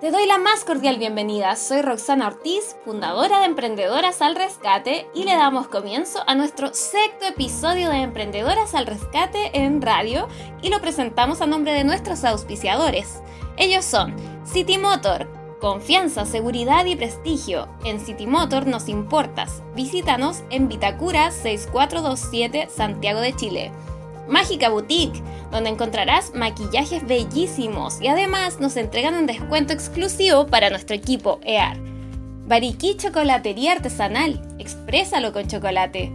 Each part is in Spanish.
Te doy la más cordial bienvenida. Soy Roxana Ortiz, fundadora de Emprendedoras al Rescate y le damos comienzo a nuestro sexto episodio de Emprendedoras al Rescate en radio y lo presentamos a nombre de nuestros auspiciadores. Ellos son City Motor, confianza, seguridad y prestigio. En City Motor nos importas. Visítanos en Vitacura 6427 Santiago de Chile. Mágica Boutique, donde encontrarás maquillajes bellísimos y además nos entregan un descuento exclusivo para nuestro equipo EAR. Bariquí Chocolatería Artesanal, exprésalo con chocolate.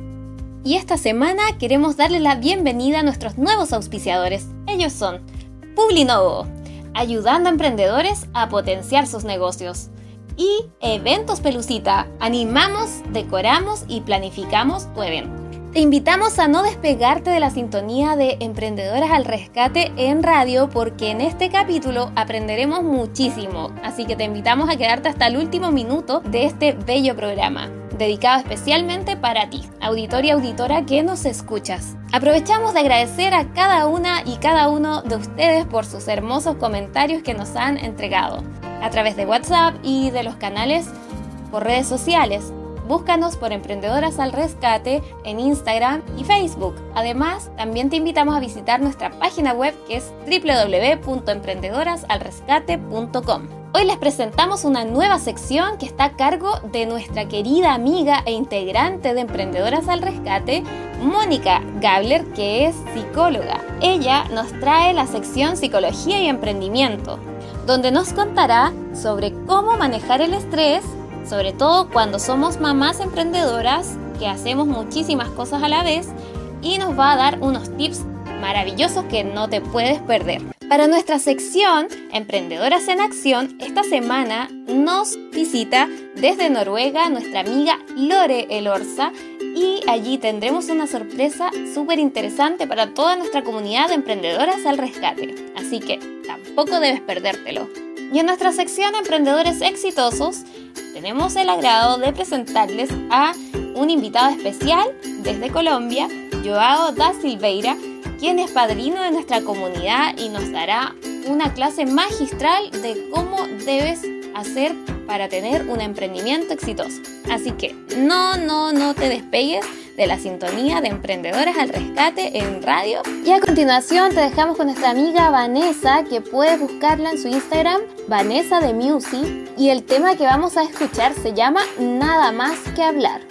Y esta semana queremos darle la bienvenida a nuestros nuevos auspiciadores. Ellos son Publinovo, ayudando a emprendedores a potenciar sus negocios. Y Eventos Pelucita, animamos, decoramos y planificamos tu evento. Te invitamos a no despegarte de la sintonía de Emprendedoras al Rescate en radio porque en este capítulo aprenderemos muchísimo, así que te invitamos a quedarte hasta el último minuto de este bello programa, dedicado especialmente para ti, auditor y auditora que nos escuchas. Aprovechamos de agradecer a cada una y cada uno de ustedes por sus hermosos comentarios que nos han entregado a través de WhatsApp y de los canales por redes sociales. Búscanos por Emprendedoras al Rescate en Instagram y Facebook. Además, también te invitamos a visitar nuestra página web que es www.emprendedorasalrescate.com. Hoy les presentamos una nueva sección que está a cargo de nuestra querida amiga e integrante de Emprendedoras al Rescate, Mónica Gabler, que es psicóloga. Ella nos trae la sección Psicología y Emprendimiento, donde nos contará sobre cómo manejar el estrés sobre todo cuando somos mamás emprendedoras que hacemos muchísimas cosas a la vez y nos va a dar unos tips maravillosos que no te puedes perder. Para nuestra sección Emprendedoras en Acción, esta semana nos visita desde Noruega nuestra amiga Lore Elorza y allí tendremos una sorpresa súper interesante para toda nuestra comunidad de emprendedoras al rescate. Así que tampoco debes perdértelo. Y en nuestra sección Emprendedores Exitosos tenemos el agrado de presentarles a un invitado especial desde Colombia, Joao da Silveira, quien es padrino de nuestra comunidad y nos dará una clase magistral de cómo debes hacer para tener un emprendimiento exitoso. Así que no, no, no te despegues de la sintonía de Emprendedoras al Rescate en radio. Y a continuación te dejamos con nuestra amiga Vanessa, que puedes buscarla en su Instagram, Vanessa de Music. Y el tema que vamos a escuchar se llama Nada más que hablar.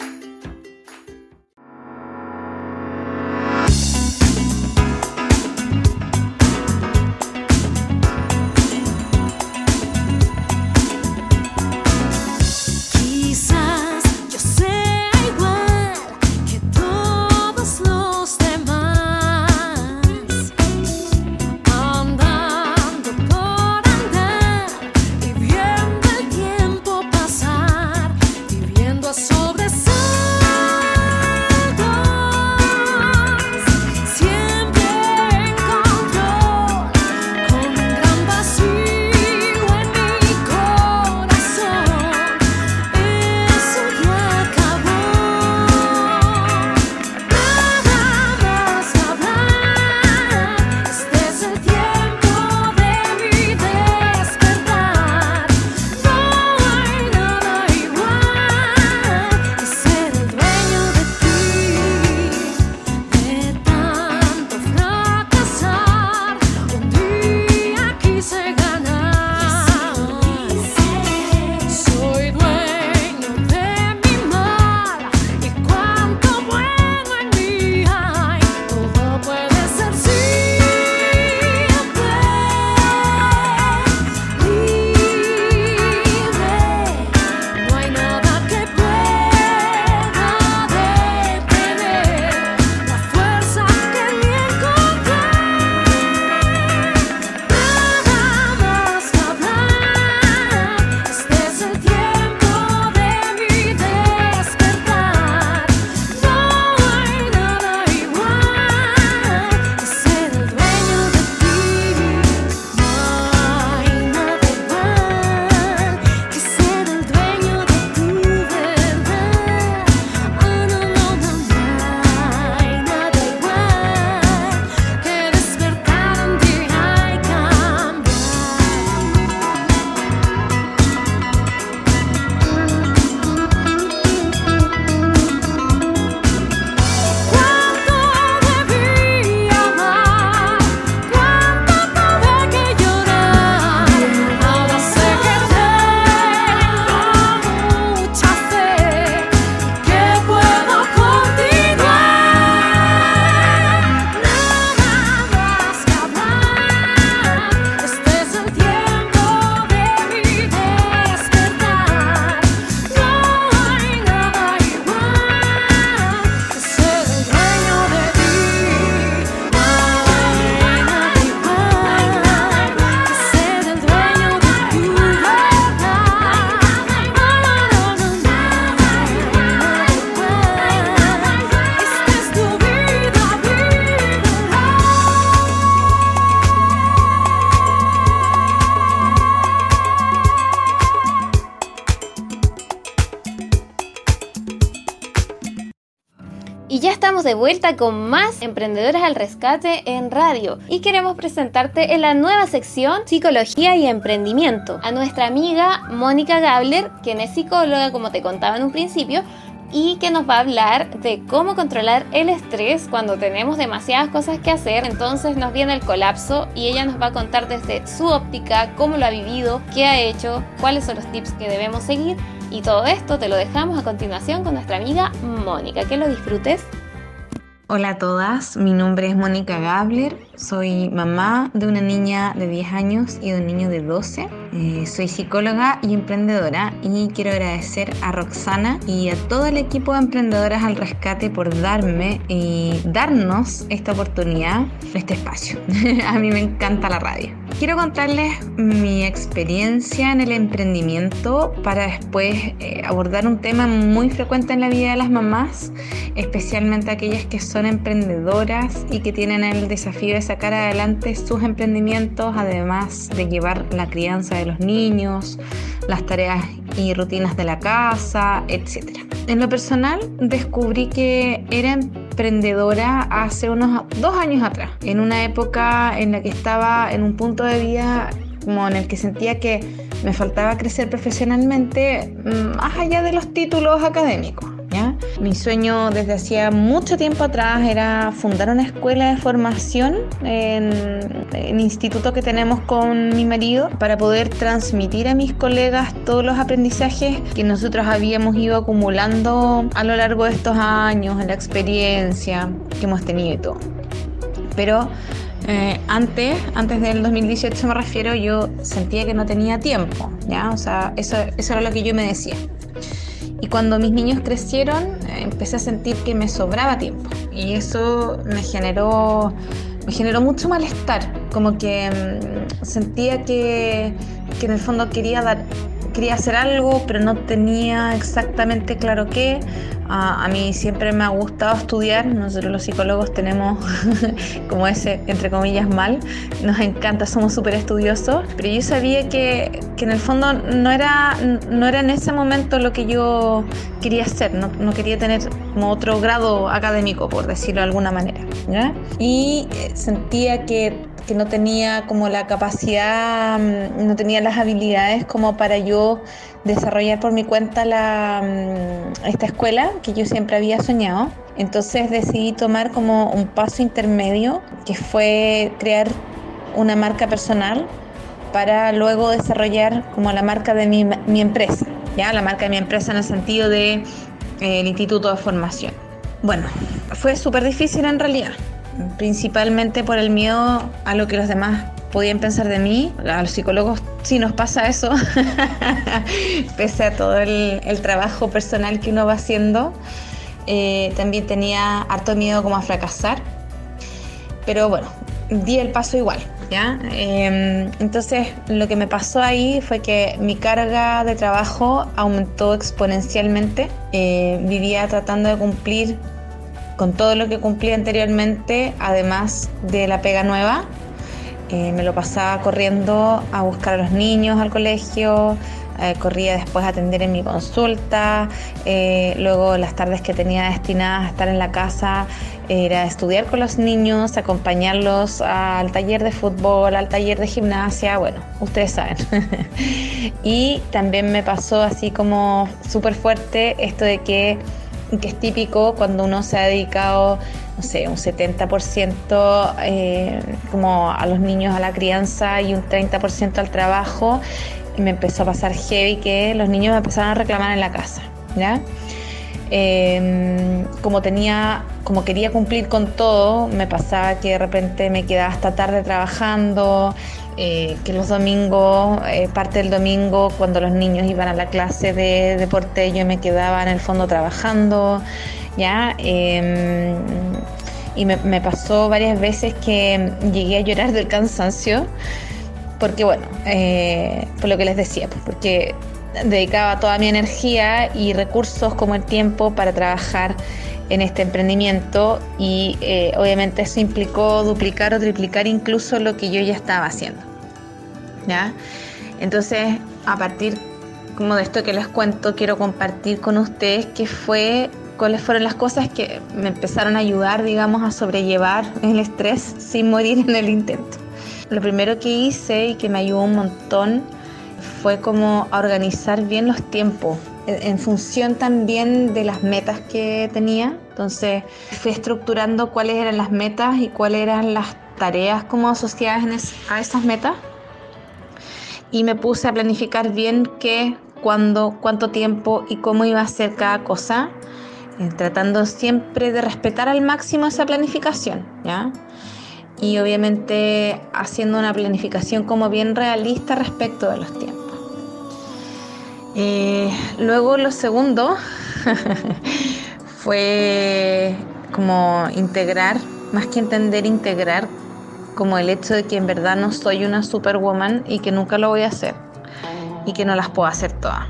Vuelta con más Emprendedoras al Rescate en radio y queremos presentarte en la nueva sección Psicología y Emprendimiento a nuestra amiga Mónica Gabler, quien es psicóloga como te contaba en un principio, y que nos va a hablar de cómo controlar el estrés cuando tenemos demasiadas cosas que hacer. Entonces nos viene el colapso y ella nos va a contar desde su óptica cómo lo ha vivido, qué ha hecho, cuáles son los tips que debemos seguir y todo esto te lo dejamos a continuación con nuestra amiga Mónica. Que lo disfrutes. Hola a todas, mi nombre es Mónica Gabler, soy mamá de una niña de 10 años y de un niño de 12. Eh, soy psicóloga y emprendedora y quiero agradecer a Roxana y a todo el equipo de emprendedoras al rescate por darme y darnos esta oportunidad, este espacio. a mí me encanta la radio. Quiero contarles mi experiencia en el emprendimiento para después eh, abordar un tema muy frecuente en la vida de las mamás, especialmente aquellas que son emprendedoras y que tienen el desafío de sacar adelante sus emprendimientos, además de llevar la crianza de los niños, las tareas y rutinas de la casa, etc. En lo personal, descubrí que era emprendedora hace unos dos años atrás, en una época en la que estaba en un punto de vida como en el que sentía que me faltaba crecer profesionalmente mm, más allá de los títulos académicos. Mi sueño desde hacía mucho tiempo atrás era fundar una escuela de formación en el instituto que tenemos con mi marido para poder transmitir a mis colegas todos los aprendizajes que nosotros habíamos ido acumulando a lo largo de estos años, la experiencia que hemos tenido y todo. Pero eh, antes, antes del 2018 me refiero, yo sentía que no tenía tiempo, ¿ya? O sea, eso era lo que yo me decía. Y cuando mis niños crecieron, empecé a sentir que me sobraba tiempo. Y eso me generó, me generó mucho malestar. Como que mm, sentía que, que en el fondo quería dar quería hacer algo, pero no tenía exactamente claro qué. a mí siempre me ha gustado estudiar, nosotros los psicólogos tenemos como ese, entre comillas, mal, nos encanta, somos súper estudiosos, pero yo sabía que, que, en el fondo no era, no era en ese momento lo que yo quería hacer, no, no quería tener como otro grado académico, por decirlo de alguna manera. Y eh, sentía que que no tenía como la capacidad, mm, no tenía las habilidades como para yo desarrollar por mi cuenta la, mm, esta escuela que yo siempre había soñado. Entonces decidí tomar como un paso intermedio que fue crear una marca personal para luego desarrollar como la marca de mi, mi empresa, ya la marca de mi empresa en el sentido de eh, instituto de formación. Bueno, fue súper difícil en realidad principalmente por el miedo a lo que los demás podían pensar de mí. A los psicólogos sí nos pasa eso, pese a todo el, trabajo personal que uno va haciendo. Eh, también tenía harto miedo como a fracasar, pero bueno, di el paso igual. ¿ya? Em, entonces lo que me pasó ahí fue que mi carga de trabajo aumentó exponencialmente. Eh, vivía tratando de cumplir con todo lo que cumplí anteriormente, además de la pega nueva. Eh, me lo pasaba corriendo a buscar a los niños al colegio, eh, corría después a atender en mi consulta, eh, luego las tardes que tenía destinadas a estar en la casa era estudiar con los niños, acompañarlos al taller de fútbol, al taller de gimnasia, bueno, ustedes saben. y también me pasó así como súper fuerte esto de que que es típico cuando uno se ha dedicado, no sé, un 70% eh, como a los niños, a la crianza y un 30% al trabajo, me empezó a pasar heavy que los niños me empezaron a reclamar en la casa, ¿ya? Em, como tenía, como quería cumplir con todo, me pasaba que de repente me quedaba hasta tarde trabajando, eh, que los domingos, eh, parte del domingo, cuando los niños iban a la clase de deporte, yo me quedaba en el fondo trabajando, ¿ya? Em, y me, pasó varias veces que llegué a llorar del cansancio, porque bueno, eh, por lo que les decía, pues, porque dedicaba toda mi energía y recursos como el tiempo para trabajar en este emprendimiento y eh, obviamente eso implicó duplicar o triplicar incluso lo que yo ya estaba haciendo. ¿ya? Entonces, a partir como de esto que les cuento, quiero compartir con ustedes qué fue cuáles fueron las cosas que me empezaron a ayudar, digamos, a sobrellevar el estrés sin morir en el intento. Lo primero que hice y que me ayudó un montón fue como a organizar bien los tiempos en función también de las metas que tenía. Entonces fui estructurando cuáles eran las metas y cuáles eran las tareas como asociadas a esas metas. Y me puse a planificar bien qué, cuándo, cuánto tiempo y cómo iba a ser cada cosa, eh, tratando siempre de respetar al máximo esa planificación, ¿ya? Y obviamente haciendo una planificación como bien realista respecto de los tiempos. Eh, luego lo segundo fue como integrar, más que entender, integrar como el hecho de que en verdad no soy una superwoman y que nunca lo voy a hacer y que no las puedo hacer todas.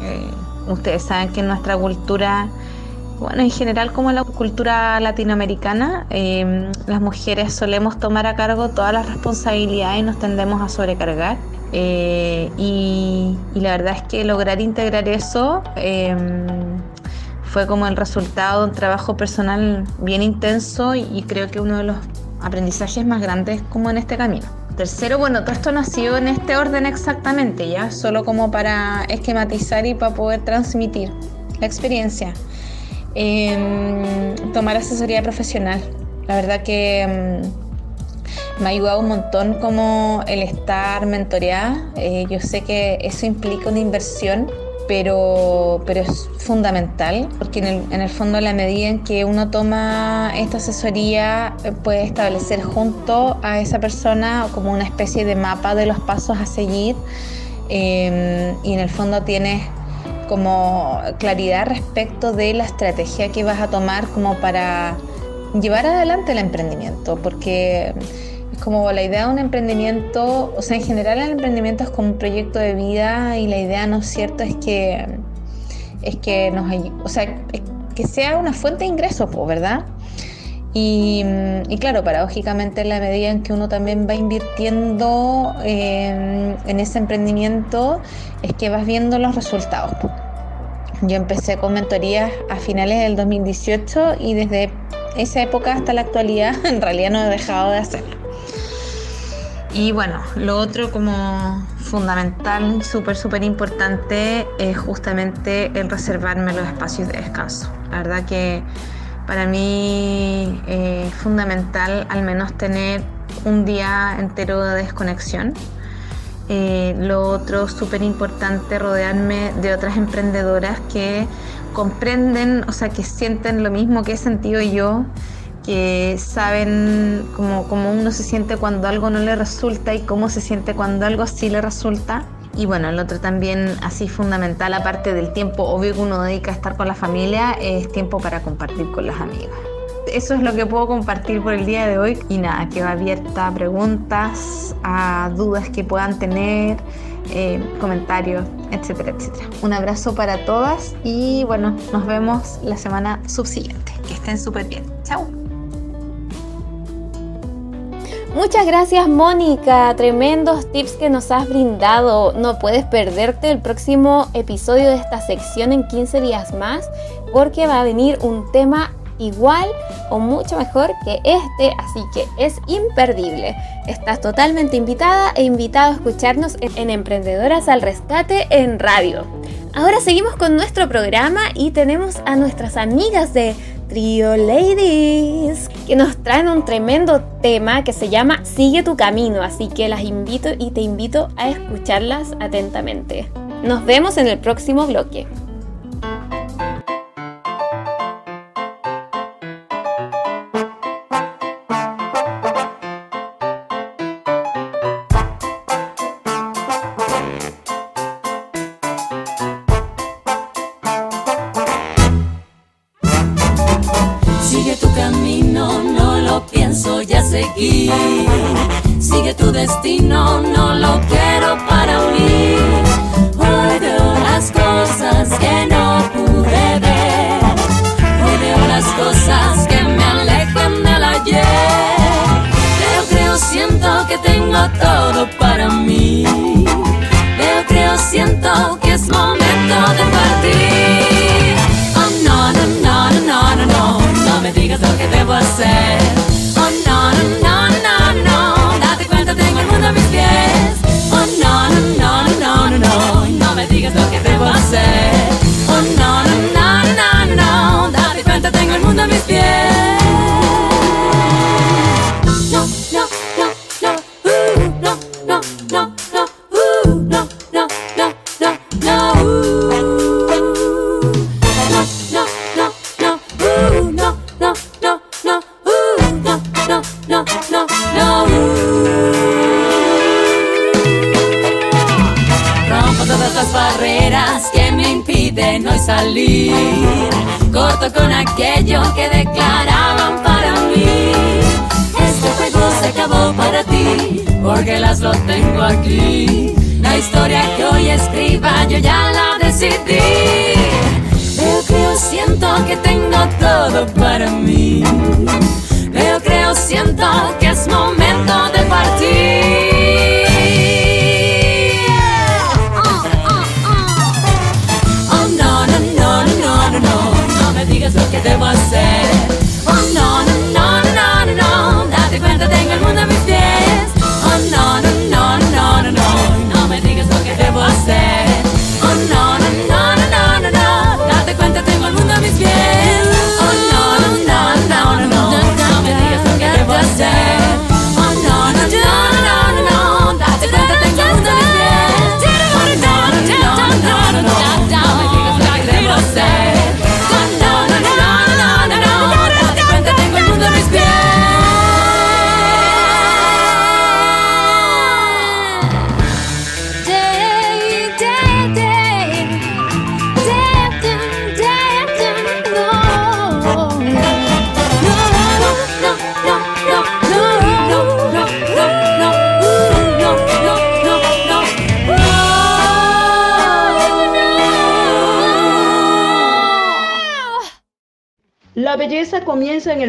Eh, ustedes saben que en nuestra cultura, bueno, en general como en la cultura latinoamericana, eh, las mujeres solemos tomar a cargo todas las responsabilidades y nos tendemos a sobrecargar. Eh, y, la verdad es que lograr integrar eso fue como el resultado de un trabajo personal bien intenso y creo que uno de los aprendizajes más grandes como en este camino. Tercero, bueno, todo esto no ha sido en este orden exactamente, ya, solo como para esquematizar y para poder transmitir la experiencia. Em, tomar asesoría profesional. La verdad que em, me ha ayudado un montón como el estar mentoreada. Eh, yo sé que eso implica una inversión pero, pero es fundamental porque en el, en el fondo la medida en que uno toma esta asesoría eh, puede establecer junto a esa persona como una especie de mapa de los pasos a seguir em, y en el fondo tienes como claridad respecto de la estrategia que vas a tomar como para llevar adelante el emprendimiento porque como la idea de un emprendimiento, o sea, en general el emprendimiento es como un proyecto de vida y la idea, ¿no es cierto?, es que, es que nos, o sea, que sea una fuente de ingresos, ¿verdad? Y, claro, paradójicamente en la medida en que uno también va invirtiendo en, en ese emprendimiento, es que vas viendo los resultados. Yo empecé con mentorías a finales del 2018 y desde esa época hasta la actualidad en realidad no he dejado de hacerlo. Y bueno, lo otro como fundamental, súper, súper importante es justamente el reservarme los espacios de descanso. La verdad que para mí es fundamental al menos tener un día entero de desconexión. Eh, lo otro súper importante, rodearme de otras emprendedoras que comprenden, o sea, que sienten lo mismo que he sentido yo que saben cómo, cómo uno se siente cuando algo no le resulta y cómo se siente cuando algo sí le resulta. Y bueno, el otro también así fundamental, aparte del tiempo obvio que uno dedica a estar con la familia, es tiempo para compartir con las amigas. Eso es lo que puedo compartir por el día de hoy y nada, quedo abierta a preguntas, a dudas que puedan tener, eh, comentarios, etcétera, etcétera. Un abrazo para todas y bueno, nos vemos la semana subsiguiente. Que estén súper bien. Chao. Muchas gracias Mónica, tremendos tips que nos has brindado. No puedes perderte el próximo episodio de esta sección en 15 días más porque va a venir un tema igual o mucho mejor que este, así que es imperdible. Estás totalmente invitada e invitado a escucharnos en Emprendedoras al Rescate en radio. Ahora seguimos con nuestro programa y tenemos a nuestras amigas de Trio Ladies, que nos traen un tremendo tema que se llama Sigue tu camino, así que las invito y te invito a escucharlas atentamente. Nos vemos en el próximo bloque.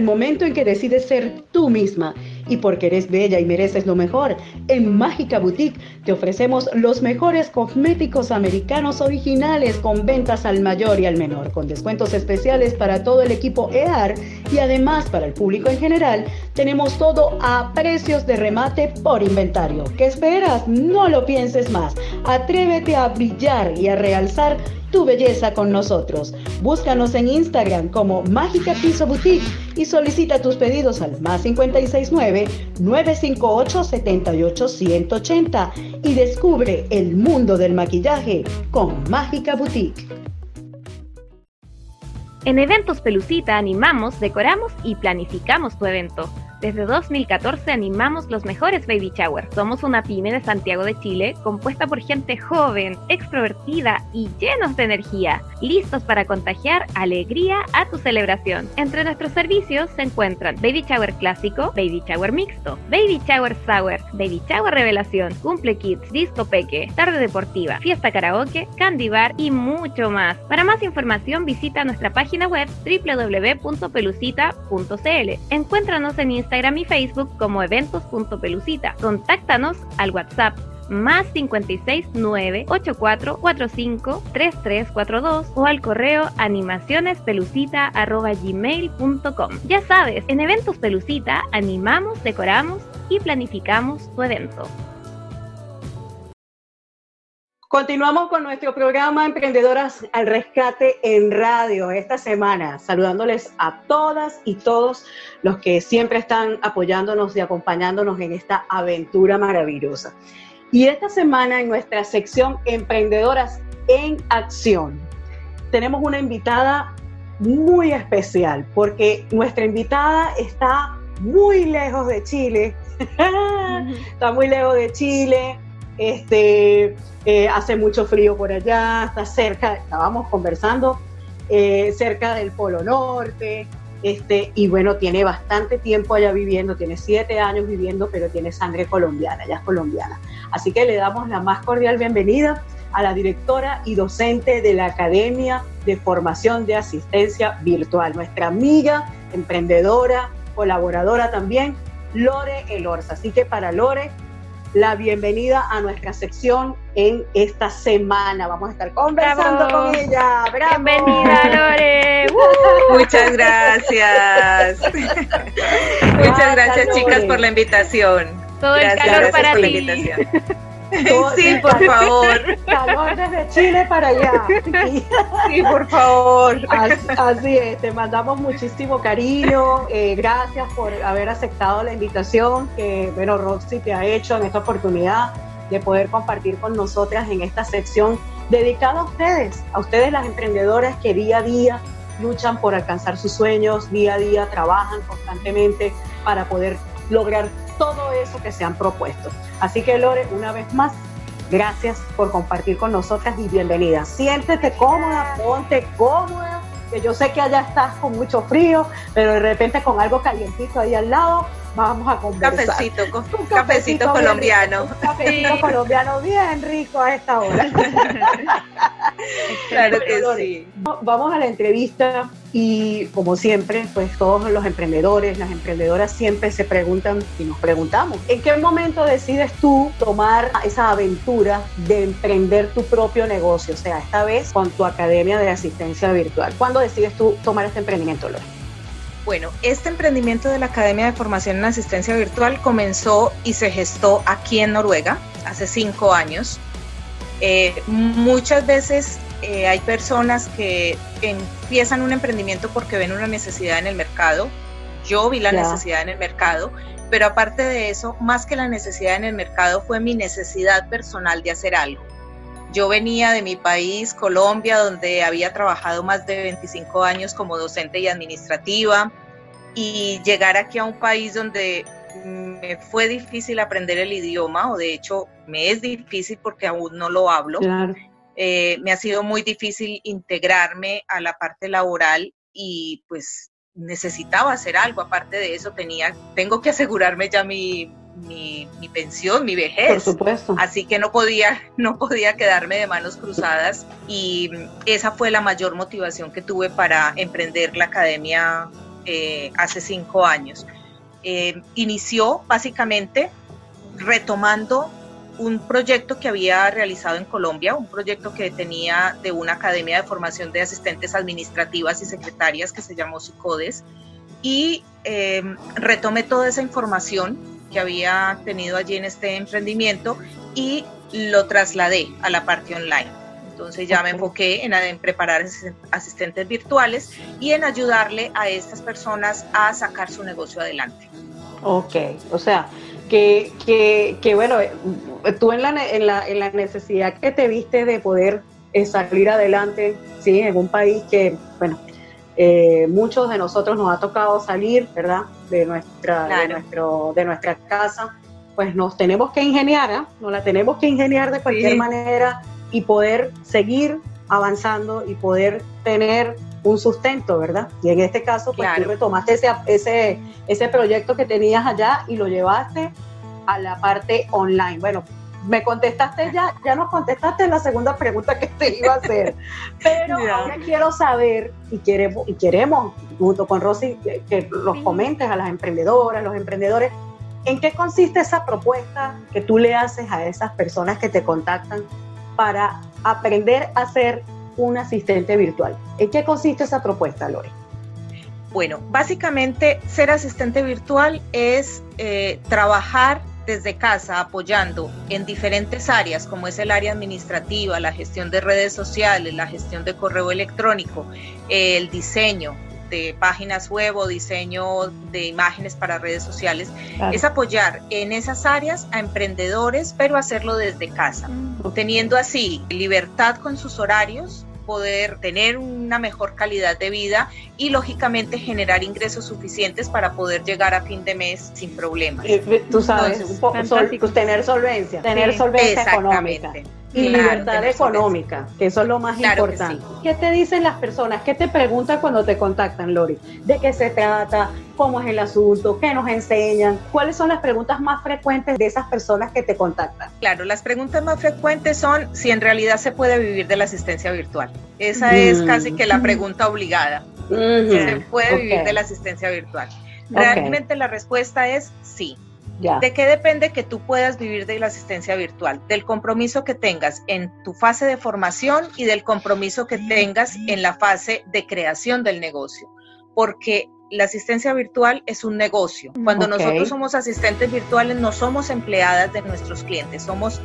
Momento en que decides ser tú misma. Y porque eres bella y mereces lo mejor, en Mágica Boutique te ofrecemos los mejores cosméticos americanos originales con ventas al mayor y al menor, con descuentos especiales para todo el equipo EAR y además para el público en general, tenemos todo a precios de remate por inventario. ¿Qué esperas? No lo pienses más. Atrévete a brillar y a realzar tu belleza con nosotros. Búscanos en Instagram como Mágica Piso Boutique y solicita tus pedidos al más 569-958-78180 y descubre el mundo del maquillaje con Mágica Boutique. En Eventos Pelucita animamos, decoramos y planificamos tu evento. Desde 2014 animamos los mejores baby showers. Somos una pyme de Santiago de Chile compuesta por gente joven, extrovertida y llenos de energía, listos para contagiar alegría a tu celebración. Entre nuestros servicios se encuentran baby shower clásico, baby shower mixto, baby shower sour, baby shower revelación, cumple kids, disco peque, tarde deportiva, fiesta karaoke, candy bar y mucho más. Para más información visita nuestra página web www.pelucita.cl. Encuéntranos en Instagram y Facebook como eventos.pelucita. Contáctanos al WhatsApp más 569 8445 3342 o al correo animacionespelucita@gmail.com. Ya sabes, en Eventos Pelucita animamos, decoramos y planificamos tu evento. Continuamos con nuestro programa Emprendedoras al Rescate en Radio esta semana, saludándoles a todas y todos los que siempre están apoyándonos y acompañándonos en esta aventura maravillosa. Y esta semana en nuestra sección Emprendedoras en Acción, tenemos una invitada muy especial porque nuestra invitada está muy lejos de Chile, está muy lejos de Chile, este, eh, hace mucho frío por allá, está cerca, estábamos conversando, eh, cerca del Polo Norte, este, y bueno, tiene bastante tiempo allá viviendo, tiene siete años viviendo, pero tiene sangre colombiana, ya es colombiana. Así que le damos la más cordial bienvenida a la directora y docente de la Academia de Formación de Asistencia Virtual, nuestra amiga, emprendedora, colaboradora también, Lore Elorza. Así que para Lore, la bienvenida a nuestra sección en esta semana. Vamos a estar conversando con ella. ¡Bravo! Bienvenida, Lore. Muchas gracias. Muchas gracias, chicas, por la invitación. Todo el calor gracias para por la ti. invitación. Sí, por favor. Calor desde Chile para allá. Sí, por favor. Así, así es, te mandamos muchísimo cariño, eh, gracias por haber aceptado la invitación que, bueno, Roxy te ha hecho en esta oportunidad de poder compartir con nosotras en esta sección dedicada a ustedes, a ustedes las emprendedoras que día a día luchan por alcanzar sus sueños, día a día trabajan constantemente para poder lograr todo eso que se han propuesto. Así que Lore, una vez más, Gracias por compartir con nosotras y bienvenida. Siéntete cómoda, ponte cómoda, que yo sé que allá estás con mucho frío, pero de repente con algo calientito ahí al lado, vamos a conversar. Cafecito, un cafecito, colombiano. un cafecito colombiano bien rico a esta hora. claro que sí. Vamos a la entrevista y como siempre, pues todos los emprendedores, las emprendedoras siempre se preguntan y nos preguntamos, ¿en qué momento decides tú tomar esa aventura de emprender tu propio negocio? O sea, esta vez con tu academia de asistencia virtual. ¿Cuándo decides tú tomar este emprendimiento, Lore? Bueno, este emprendimiento de la Academia de Formación en Asistencia Virtual comenzó y se gestó aquí en Noruega hace cinco años. Eh, muchas veces eh, hay personas que empiezan un emprendimiento porque ven una necesidad en el mercado. Yo vi la necesidad en el mercado, pero aparte de eso, más que la necesidad en el mercado, fue mi necesidad personal de hacer algo. Yo venía de mi país, Colombia, donde había trabajado más de 25 años como docente y administrativa, y llegar aquí a un país donde me fue difícil aprender el idioma, o de hecho me es difícil porque aún no lo hablo. Eh, me ha sido muy difícil integrarme a la parte laboral y pues necesitaba hacer algo. Aparte de eso, tenía, tengo que asegurarme ya mi, mi, pensión, mi vejez. Por supuesto. Así que no podía, no podía quedarme de manos cruzadas y esa fue la mayor motivación que tuve para emprender la academia eh, hace cinco años. Eh, inició básicamente retomando un proyecto que había realizado en Colombia, un proyecto que tenía de una academia de formación de asistentes administrativas y secretarias que se llamó SICODES, y eh, retomé toda esa información que había tenido allí en este emprendimiento y lo trasladé a la parte online. Entonces ya me enfoqué en, preparar asistentes virtuales y en ayudarle a estas personas a sacar su negocio adelante. Ok, o sea, que, que, que bueno, tú en la, en, la, en la necesidad que te viste de poder eh, salir adelante, sí, en un país que, bueno, eh, muchos de nosotros nos ha tocado salir, ¿verdad? De nuestra, de nuestro, de nuestra casa, pues nos tenemos que ingeniar, ¿eh? nos la tenemos que ingeniar de cualquier manera y poder seguir avanzando y poder tener un sustento, ¿verdad? Y en este caso, pues tú retomaste ese, ese, ese proyecto que tenías allá y lo llevaste a la parte online. Bueno, me contestaste ya, ya nos contestaste la segunda pregunta que te iba a hacer. Pero ahora quiero saber y queremos, y queremos junto con Rosy que, los comentes a las emprendedoras, los emprendedores, ¿en qué consiste esa propuesta que tú le haces a esas personas que te contactan para aprender a ser un asistente virtual? ¿En qué consiste esa propuesta, Lore? Bueno, básicamente ser asistente virtual es eh, trabajar desde casa apoyando en diferentes áreas como es el área administrativa, la gestión de redes sociales, la gestión de correo electrónico, el diseño de páginas web o diseño de imágenes para redes sociales, es apoyar en esas áreas a emprendedores, pero hacerlo desde casa, mm. teniendo así libertad con sus horarios, poder tener una mejor calidad de vida y lógicamente generar ingresos suficientes para poder llegar a fin de mes sin problemas. Eh, tú sabes, tener solvencia, tener solvencia económica y libertad económica, que eso es lo más importante. ¿Qué te dicen las personas? ¿Qué te preguntan cuando te contactan, Lori? ¿De qué se trata? ¿Cómo es el asunto? ¿Qué nos enseñan? ¿Cuáles son las preguntas más frecuentes de esas personas que te contactan? Claro, las preguntas más frecuentes son si en realidad se puede vivir de la asistencia virtual. Esa es mm. casi que la pregunta obligada. Si se puede vivir de la asistencia virtual. Realmente la respuesta es sí. ¿De qué depende que tú puedas vivir de la asistencia virtual? Del compromiso que tengas en tu fase de formación y del compromiso que tengas en la fase de creación del negocio. Porque la asistencia virtual es un negocio. Cuando nosotros somos asistentes virtuales no somos empleadas de nuestros clientes, somos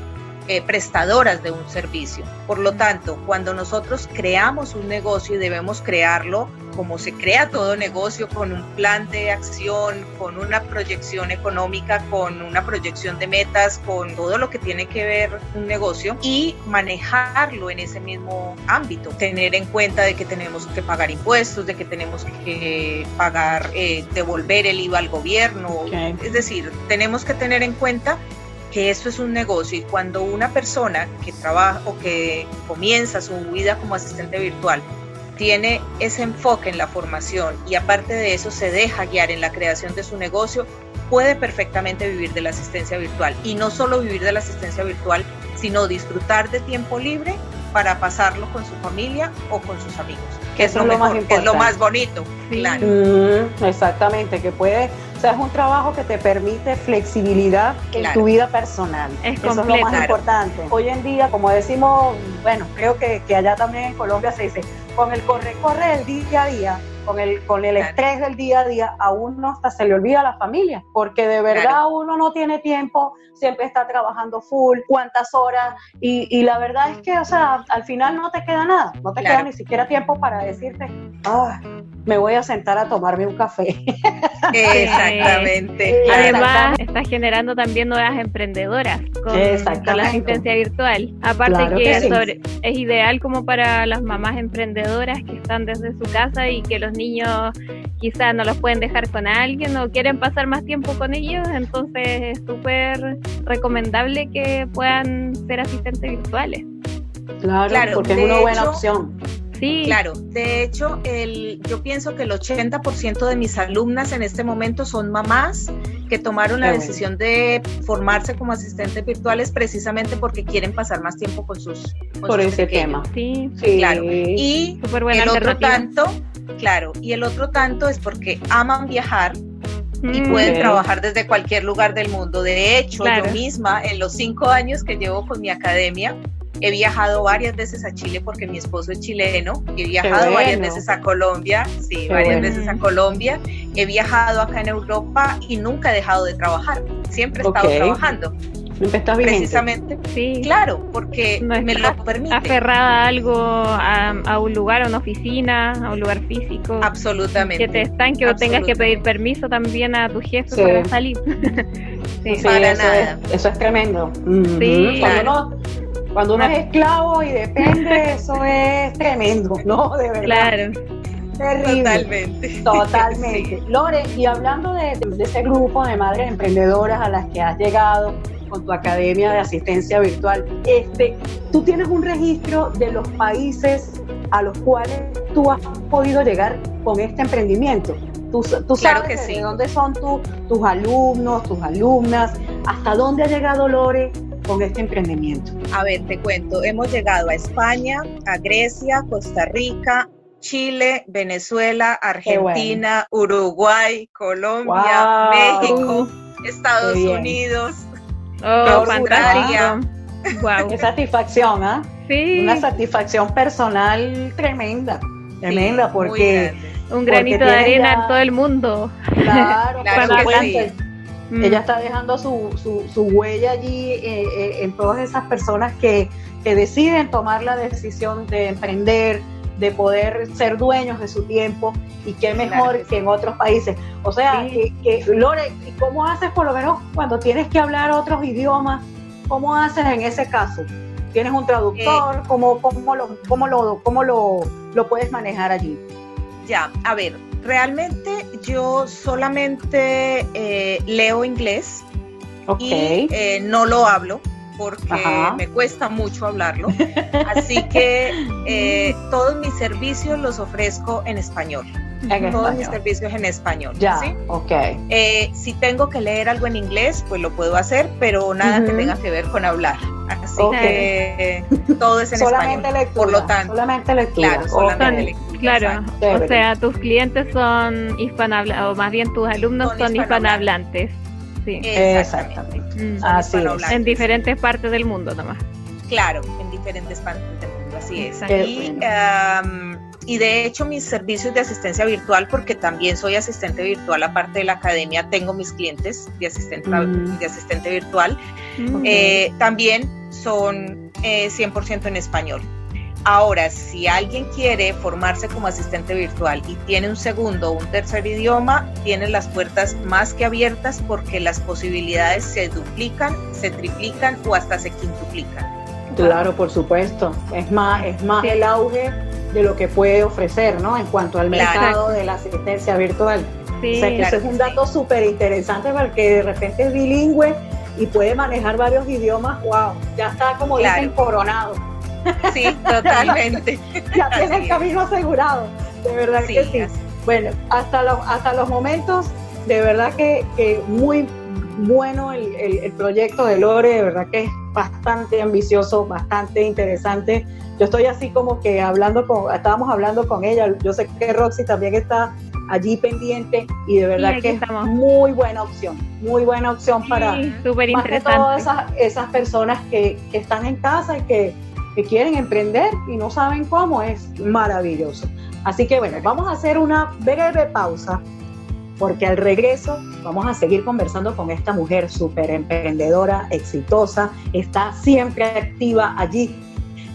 eh, prestadoras de un servicio. Por lo tanto, cuando nosotros creamos un negocio y debemos crearlo como se crea todo negocio, con un plan de acción, con una proyección económica, con una proyección de metas, con todo lo que tiene que ver un negocio y manejarlo en ese mismo ámbito. Tener en cuenta de que tenemos que pagar impuestos, de que tenemos que pagar, eh, devolver el IVA al gobierno. Es decir, tenemos que tener en cuenta que esto es un negocio y cuando una persona que trabaja o que comienza su vida como asistente virtual tiene ese enfoque en la formación y aparte de eso se deja guiar en la creación de su negocio, puede perfectamente vivir de la asistencia virtual. Y no solo vivir de la asistencia virtual, sino disfrutar de tiempo libre para pasarlo con su familia o con sus amigos, que es lo, más es lo más bonito. Claro. Mm, exactamente, que puede o sea, es un trabajo que te permite flexibilidad en tu vida personal. Es Eso es lo más importante. Hoy en día, como decimos, bueno, creo que, que allá también en Colombia se dice, con el corre-corre del día a día, con el, con el estrés del día a día, a uno hasta se le olvida la familia, porque de verdad uno no tiene tiempo, siempre está trabajando full, cuántas horas, y, y, la verdad es que, o sea, al final no te queda nada, no te queda ni siquiera tiempo para decirte, ah, me voy a sentar a tomarme un café. Exactamente. Además, está generando también nuevas emprendedoras con, la asistencia virtual. Aparte que, es ideal como para las mamás emprendedoras que están desde su casa y que los niños quizás no los pueden dejar con alguien o quieren pasar más tiempo con ellos, entonces es súper recomendable que puedan ser asistentes virtuales. Claro, porque es una buena opción. Sí. Claro, de hecho, el, yo pienso que el 80% de mis alumnas en este momento son mamás que tomaron la decisión de formarse como asistentes virtuales precisamente porque quieren pasar más tiempo con sus por ese tema. Sí, sí, claro. Y el otro tanto, claro, y el otro tanto es porque aman viajar y mm. pueden trabajar desde cualquier lugar del mundo. De hecho, yo misma, en los cinco años que llevo con mi academia, He viajado varias veces a Chile porque mi esposo es chileno. He viajado varias veces a Colombia, sí, varias veces a Colombia. He viajado acá en Europa y nunca he dejado de trabajar. Siempre he estado trabajando. Estás Precisamente, sí. claro, porque me lo permite. Aferrada a algo, a, un lugar, a una oficina, a un lugar físico. Absolutamente. Que te estanque o tengas que pedir permiso también a tu jefe para salir. sí. Para eso nada. Es, eso es tremendo. Sí, claro. Cuando uno es esclavo y depende, eso es tremendo, ¿no? De verdad. Claro. Terrible. Totalmente. Totalmente. Lore, y hablando de, ese grupo de madres emprendedoras a las que has llegado con tu academia de asistencia virtual, este, tú tienes un registro de los países a los cuales tú has podido llegar con este emprendimiento. Tú, tú sabes que sí. de dónde son tus alumnos, tus alumnas, hasta dónde ha llegado Lore con este emprendimiento? A ver, te cuento, hemos llegado a España, a Grecia, Costa Rica, Chile, Venezuela, Argentina, Uruguay, Colombia, México, Estados Unidos, oh, Wow. Qué satisfacción, ¿ah? Sí. Una satisfacción personal tremenda, tremenda, porque... Un granito de arena en todo el mundo. Claro, claro que Mm. Ella está dejando su, su, huella allí eh, eh, en todas esas personas que, deciden tomar la decisión de emprender, de poder ser dueños de su tiempo y qué mejor que en otros países. O sea, que, Lore, ¿cómo haces por lo menos cuando tienes que hablar otros idiomas? ¿Cómo haces en ese caso? ¿Tienes un traductor? Eh, ¿Cómo, cómo, lo, cómo, lo, cómo lo, lo puedes manejar allí? Ya, a ver, realmente yo solamente eh, leo inglés y eh, no lo hablo porque me cuesta mucho hablarlo. Así que eh, todos mis servicios los ofrezco en español. Todos mis servicios en español. Ya, ¿sí? ok. si tengo que leer algo en inglés, pues lo puedo hacer, pero nada que tenga que ver con hablar. Así que todo es en solamente español. Lectura, por lo tanto, solamente lectura. Claro, solamente lectura. Claro, o sea, tus clientes son hispanohablantes, o más bien tus alumnos son, hispanohablantes. Sí. Exactamente. Mm. Así es. En diferentes partes del mundo nomás. Claro, en diferentes partes del mundo, así es. Y, y de hecho mis servicios de asistencia virtual, porque también soy asistente virtual, aparte de la academia, tengo mis clientes de asistente, mm. de asistente virtual, mm. eh, también son eh, 100% en español. Ahora, si alguien quiere formarse como asistente virtual y tiene un segundo o un tercer idioma, tiene las puertas más que abiertas porque las posibilidades se duplican, se triplican o hasta se quintuplican. Claro, por supuesto. Es más, es más el auge de lo que puede ofrecer, ¿no? En cuanto al mercado de la asistencia virtual. Sí, o sea que eso es un dato súper interesante porque de repente es bilingüe y puede manejar varios idiomas, wow, ya está como dicen coronado. Sí, totalmente. ya tiene el camino asegurado, de verdad que sí. Bueno, hasta los, hasta los momentos, de verdad que, que muy bueno el, el, proyecto de Lore, de verdad que es bastante ambicioso, bastante interesante. Yo estoy así como que hablando con, estábamos hablando con ella, yo sé que Roxy también está allí pendiente y de verdad que es muy buena opción, muy buena opción para más que todas esas, esas personas que, que, están en casa y que, que quieren emprender y no saben cómo, es maravilloso. Así que bueno, vamos a hacer una breve pausa porque al regreso vamos a seguir conversando con esta mujer súper emprendedora, exitosa, está siempre activa allí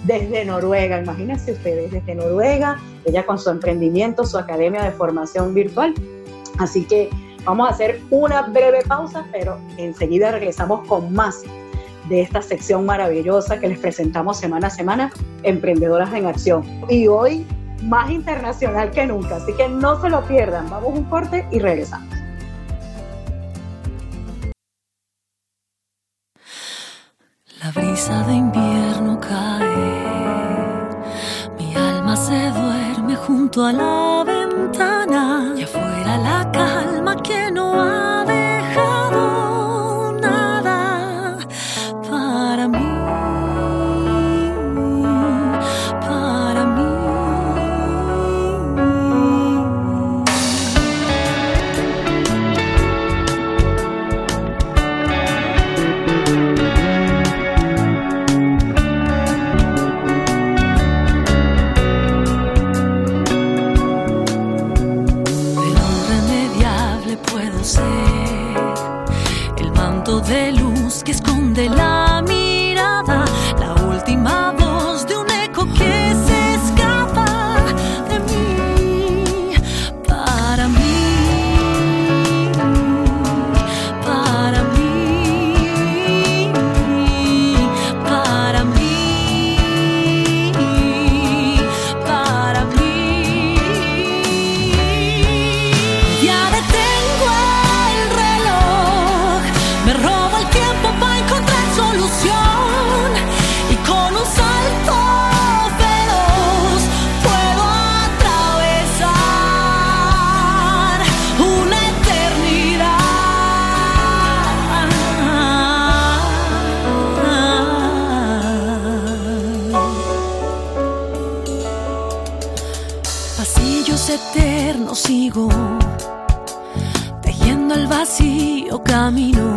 desde Noruega, imagínense ustedes, desde Noruega, ella con su emprendimiento, su academia de formación virtual. Así que vamos a hacer una breve pausa, pero enseguida regresamos con más de esta sección maravillosa que les presentamos semana a semana, Emprendedoras en Acción. Y hoy más internacional que nunca. Así que no se lo pierdan. Vamos un corte y regresamos. La brisa de invierno cae, mi alma se duerme junto a la con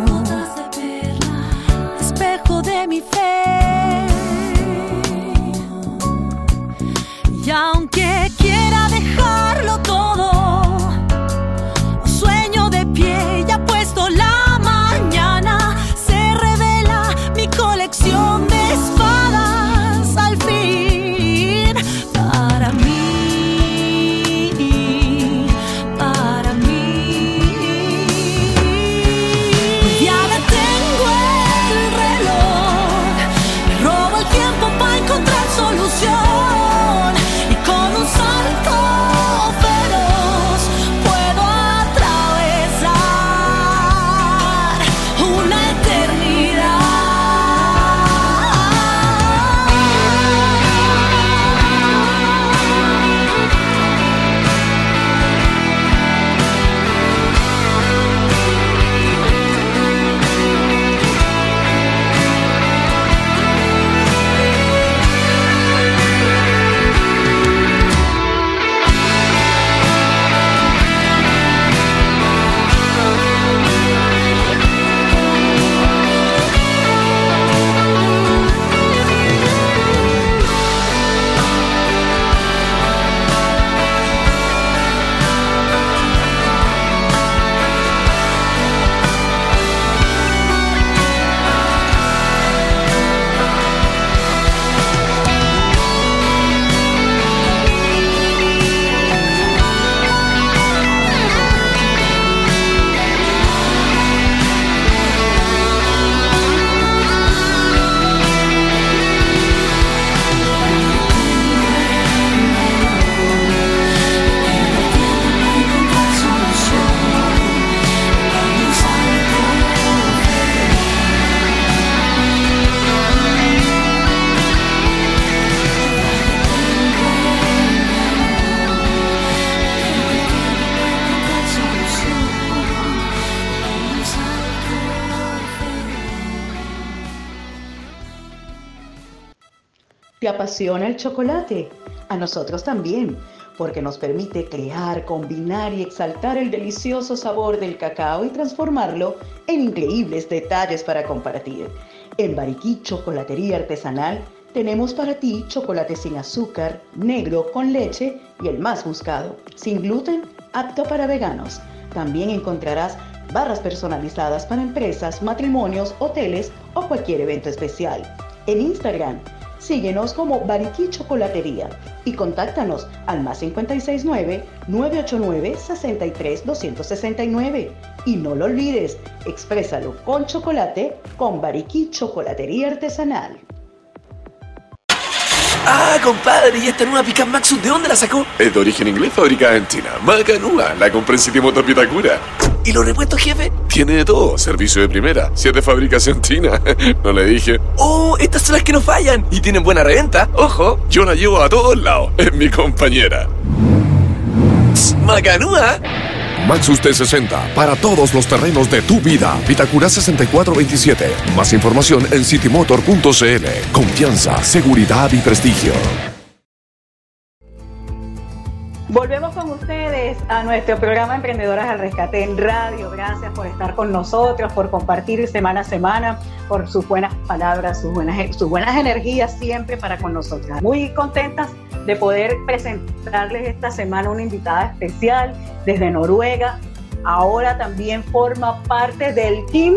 te apasiona el chocolate? A nosotros también, porque nos permite crear, combinar y exaltar el delicioso sabor del cacao y transformarlo en increíbles detalles para compartir. En Bariquí Chocolatería Artesanal tenemos para ti chocolate sin azúcar, negro, con leche y el más buscado, sin gluten, apto para veganos. También encontrarás barras personalizadas para empresas, matrimonios, hoteles o cualquier evento especial. En Instagram, síguenos como Bariquí Chocolatería y contáctanos al más 569-989-63269. Y no lo olvides, exprésalo con chocolate con Bariquí Chocolatería Artesanal. Ah, compadre, ¿y esta nueva Pickup Maxus de dónde la sacó? Es de origen inglés, fabricada en China. Macanúa, la compré en City Motor Pitacura. ¿Y los repuestos, jefe? Tiene de todo, servicio de primera. Si es de fabricación china, no le dije. Oh, estas son las que no fallan y tienen buena reventa. Ojo, Yo la llevo a todos lados, es mi compañera. Macanúa. Maxus T60 para todos los terrenos de tu vida. Vitacura 6427. Más información en citymotor.cl. Confianza, seguridad y prestigio. Volvemos con ustedes a nuestro programa Emprendedoras al Rescate en Radio. Gracias por estar con nosotros, por compartir semana a semana, por sus buenas palabras, sus buenas, sus buenas energías siempre para con nosotras. Muy contentas de poder presentarles esta semana una invitada especial desde Noruega. Ahora también forma parte del Team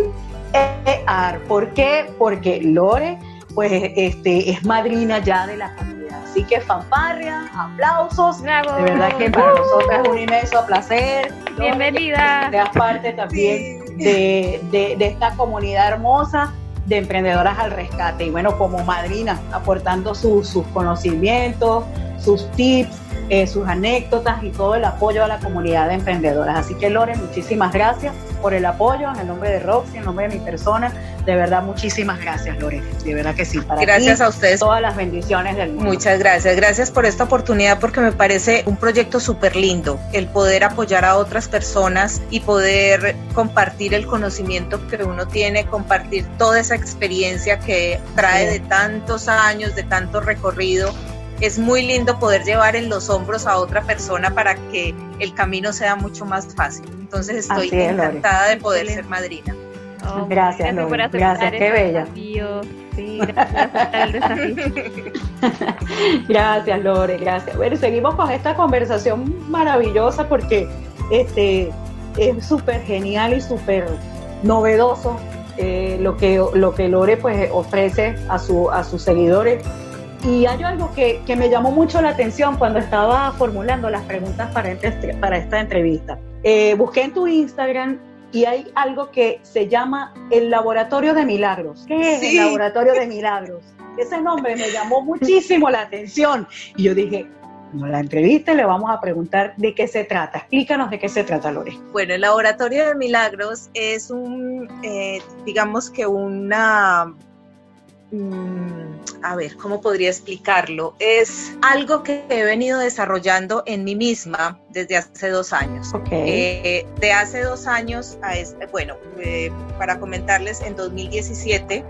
EAR. ¿Por qué? Porque Lore pues este, es madrina ya de la comunidad. Así que fanfarria, aplausos. Bravo. De verdad que para nosotras es un inmenso placer. Bienvenida. Seas parte también de, de- de esta comunidad hermosa de emprendedoras al rescate. Y bueno, como madrina, aportando sus- sus conocimientos, sus tips, eh, sus anécdotas y todo el apoyo a la comunidad de emprendedoras. Así que Lore, muchísimas gracias por el apoyo en el nombre de Roxy, en nombre de mi persona. De verdad, muchísimas gracias, Lore. De verdad que sí. Para Gracias ti, a ustedes. Todas las bendiciones del mundo. Muchas gracias, gracias por esta oportunidad porque me parece un proyecto súper lindo el poder apoyar a otras personas y poder compartir el conocimiento que uno tiene, compartir toda esa experiencia que trae de tantos años, de tanto recorrido. Es muy lindo poder llevar en los hombros a otra persona para que el camino sea mucho más fácil. Entonces estoy Lore. encantada de poder ser madrina. Oh, Gracias, por Lore. aceptar Gracias, qué este bella. desafío. Sí. Gracias, Lore, gracias. Bueno, seguimos con esta conversación maravillosa porque este es súper genial y súper novedoso eh, lo, que, lo que Lore pues, ofrece a, su, a sus seguidores. Y hay algo que, que me llamó mucho la atención cuando estaba formulando las preguntas para, este- para esta entrevista. Eh, busqué en tu Instagram y hay algo que se llama el Laboratorio de Milagros. ¿Qué es Sí. el Laboratorio de Milagros? Ese nombre me llamó muchísimo la atención. Y yo dije, no la entrevista le vamos a preguntar de qué se trata. Explícanos de qué se trata, Lore. Bueno, el Laboratorio de Milagros es un, eh, digamos que una, a ver, ¿cómo podría explicarlo? Es algo que he venido desarrollando en mí misma desde hace dos años. Ok. Eh, de hace dos años a este, bueno, eh, para comentarles, en 2017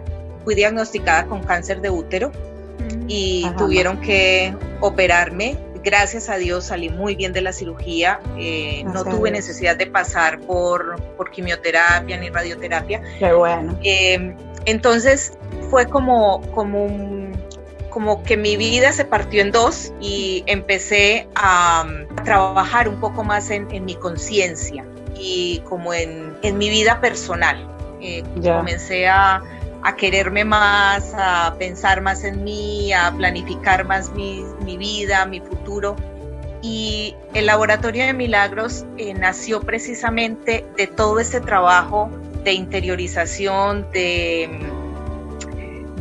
fui diagnosticada con cáncer de útero y Ajá. tuvieron que operarme. Gracias a Dios salí muy bien de la cirugía, eh, no tuve Dios. necesidad de pasar por, por quimioterapia ni radioterapia. Qué bueno. Eh, entonces fue como, como, un- como que mi vida se partió en dos y empecé a, a trabajar un poco más en, en mi conciencia y como en, en mi vida personal. Eh. Comencé a, a quererme más, a pensar más en mí, a planificar más mi, mi vida, mi futuro. Y el Laboratorio de Milagros eh, nació precisamente de todo este trabajo de interiorización, de,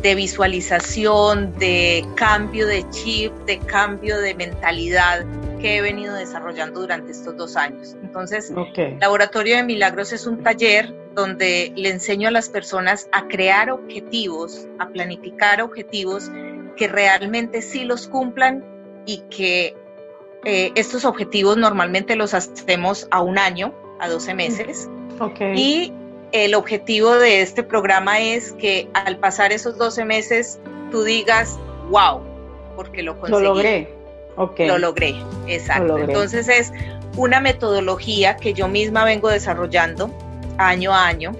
de visualización, de cambio de chip, de cambio de mentalidad que he venido desarrollando durante estos dos años. Entonces. Laboratorio de Milagros es un taller donde le enseño a las personas a crear objetivos, a planificar objetivos que realmente sí los cumplan y que eh, estos objetivos normalmente los hacemos a un año, a 12 meses. Y el objetivo de este programa es que al pasar esos 12 meses tú digas, wow, porque lo conseguí. Lo logré. Okay. Lo logré, exacto. Entonces es una metodología que yo misma vengo desarrollando año a año.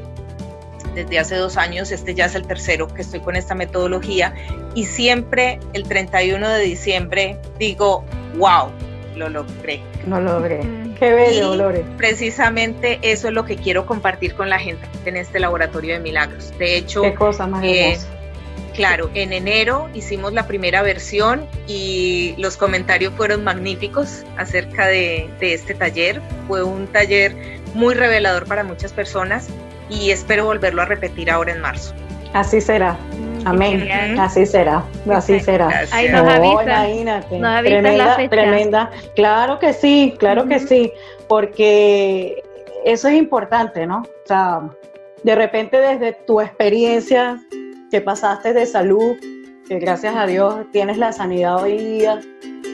Desde hace dos años, este ya es el tercero que estoy con esta metodología y siempre el 31 de diciembre digo, wow, lo logré. Lo logré. Qué bello, Lore. Precisamente eso es lo que quiero compartir con la gente en este laboratorio de milagros. De hecho, qué cosa más eh, Claro, en enero hicimos la primera versión y los comentarios fueron magníficos acerca de, este taller. Fue un taller muy revelador para muchas personas y espero volverlo a repetir ahora en marzo. Así será. Mm, Amén. Así será. Así será. Ahí nos avisa. Imagínate. Nos tremenda, la fecha. tremenda. Claro que sí, claro que sí, porque eso es importante, ¿no? O sea, de repente desde tu experiencia que pasaste de salud, que gracias a Dios tienes la sanidad hoy día,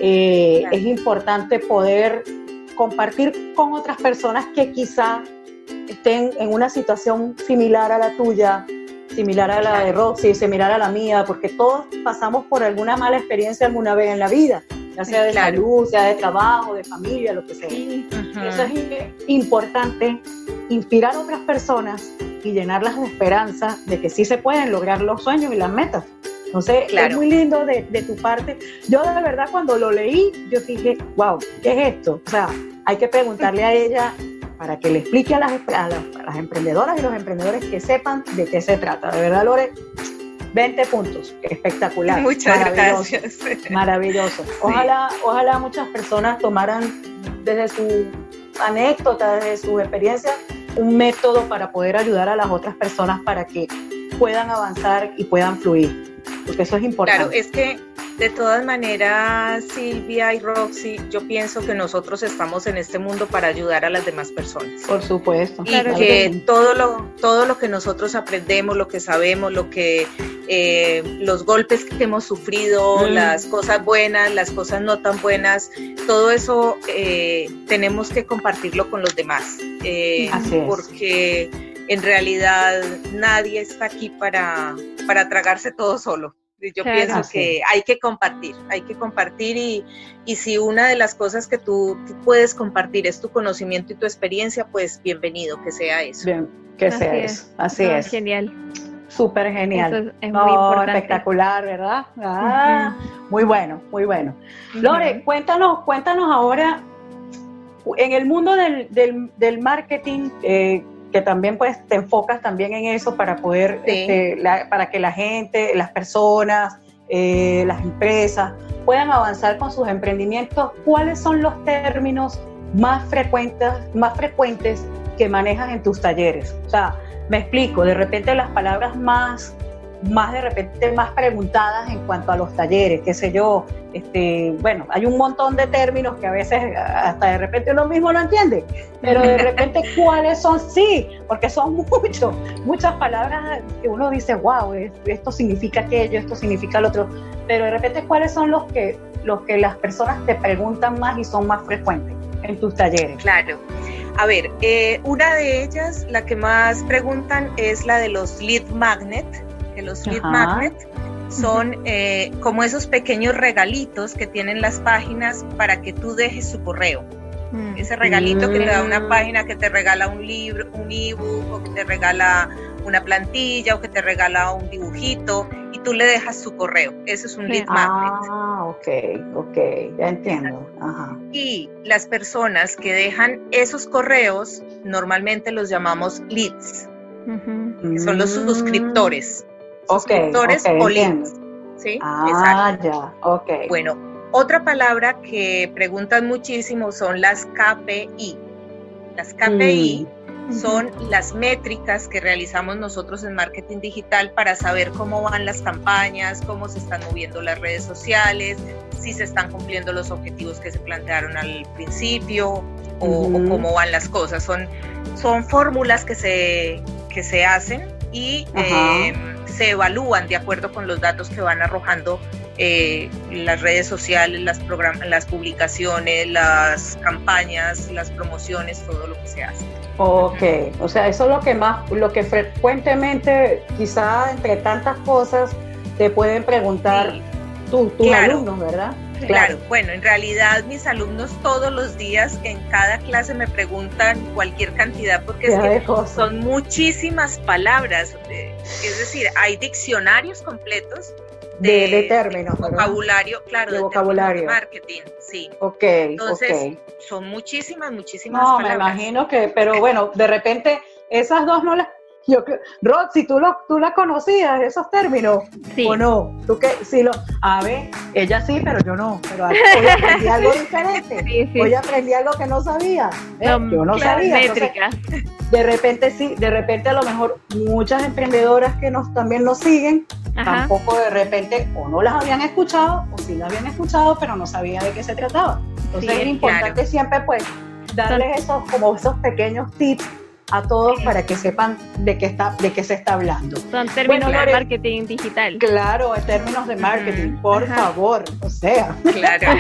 eh, es importante poder compartir con otras personas que quizá estén en una situación similar a la tuya, similar a la de Roxy, similar a la mía, porque todos pasamos por alguna mala experiencia alguna vez en la vida, ya sea de salud, sea de trabajo, de familia, lo que sea. Eso es importante, inspirar a otras personas y llenarlas de esperanza de que sí se pueden lograr los sueños y las metas. Entonces, es muy lindo de, tu parte. Yo de verdad cuando lo leí, yo dije, wow, ¿qué es esto? O sea, hay que preguntarle a ella para que le explique a las, a las, emprendedoras y los emprendedores que sepan de qué se trata. De verdad, Lore, 20 puntos, espectacular. Muchas gracias. Maravilloso. Ojalá, ojalá muchas personas tomaran desde su anécdota, desde su experiencia, un método para poder ayudar a las otras personas para que puedan avanzar y puedan fluir, porque eso es importante. Claro, es que de todas maneras, Silvia y Roxy, yo pienso que nosotros estamos en este mundo para ayudar a las demás personas. Por supuesto. Y que todo lo, todo lo que nosotros aprendemos, lo que sabemos, lo que eh, los golpes que hemos sufrido, mm. las cosas buenas, las cosas no tan buenas, todo eso eh, tenemos que compartirlo con los demás. Eh, porque en realidad nadie está aquí para, para tragarse todo solo. Yo pienso que hay que compartir, hay que compartir y, y, si una de las cosas que tú, puedes compartir es tu conocimiento y tu experiencia, pues bienvenido, que sea eso. Bien, que sea eso, así es. Genial. Súper genial. es, muy importante. Espectacular, ¿verdad? Ah, Muy bueno, muy bueno. Lore, cuéntanos, cuéntanos ahora, en el mundo del, del, del marketing, eh, que también pues te enfocas también en eso para poder, este, para que la gente, las personas, eh, las empresas puedan avanzar con sus emprendimientos. ¿Cuáles son los términos más frecuentes, más frecuentes que manejas en tus talleres? O sea, me explico, de repente las palabras más más de repente más preguntadas en cuanto a los talleres, qué sé yo, este, bueno, hay un montón de términos que a veces hasta de repente uno mismo no entiende, pero de repente cuáles son, sí, porque son muchos, muchas palabras que uno dice, wow, esto significa aquello, esto significa lo otro, pero de repente cuáles son los que, los que las personas te preguntan más y son más frecuentes en tus talleres. Claro. A ver, eh, una de ellas, la que más preguntan es la de los lead magnet, los lead magnet son eh, como esos pequeños regalitos que tienen las páginas para que tú dejes su correo. Mm. Ese regalito que te da una mm. página que te regala un libro, un ebook, o que te regala una plantilla, o que te regala un dibujito, y tú le dejas su correo. Eso es un lead magnet. Ah, ok, ok, ya entiendo. Y las personas que dejan esos correos, normalmente los llamamos leads. Son los mm. Suscriptores suscriptores o links. ¿Sí? Ah, ya, ok. Bueno, otra palabra que preguntan muchísimo son las KPI. Las KPI mm. son las métricas que realizamos nosotros en marketing digital para saber cómo van las campañas, cómo se están moviendo las redes sociales, si se están cumpliendo los objetivos que se plantearon al principio o, cómo van las cosas. Son, son fórmulas que se, que se hacen y se evalúan de acuerdo con los datos que van arrojando eh, las redes sociales, las, las publicaciones, las campañas, las promociones, todo lo que se hace. Ok, o sea, eso es lo que más, lo que frecuentemente, quizá entre tantas cosas, te pueden preguntar tus, tus alumnos, ¿verdad? Claro. bueno, en realidad mis alumnos todos los días en cada clase me preguntan cualquier cantidad porque son muchísimas palabras, es decir, hay diccionarios completos de, términos, vocabulario, claro, de, vocabulario, marketing, sí. Ok, entonces son muchísimas, muchísimas no, me imagino que, pero bueno, de repente esas dos no las yo, Rod, si tú, lo, tú la conocías, esos términos, o no, tú que, si lo, a ver, ella sí, pero yo no, pero hoy aprendí algo diferente, hoy aprendí algo que no sabía, ¿eh? yo no sabía. de repente sí, de repente a lo mejor muchas emprendedoras que nos también nos siguen, tampoco de repente o no las habían escuchado, o sí las habían escuchado, pero no sabían de qué se trataba. Entonces es importante siempre pues darles esos, como esos pequeños tips a todos para que sepan de qué está de qué se está hablando. Son términos de marketing digital. Claro, en términos de marketing, por favor, o sea. Claro.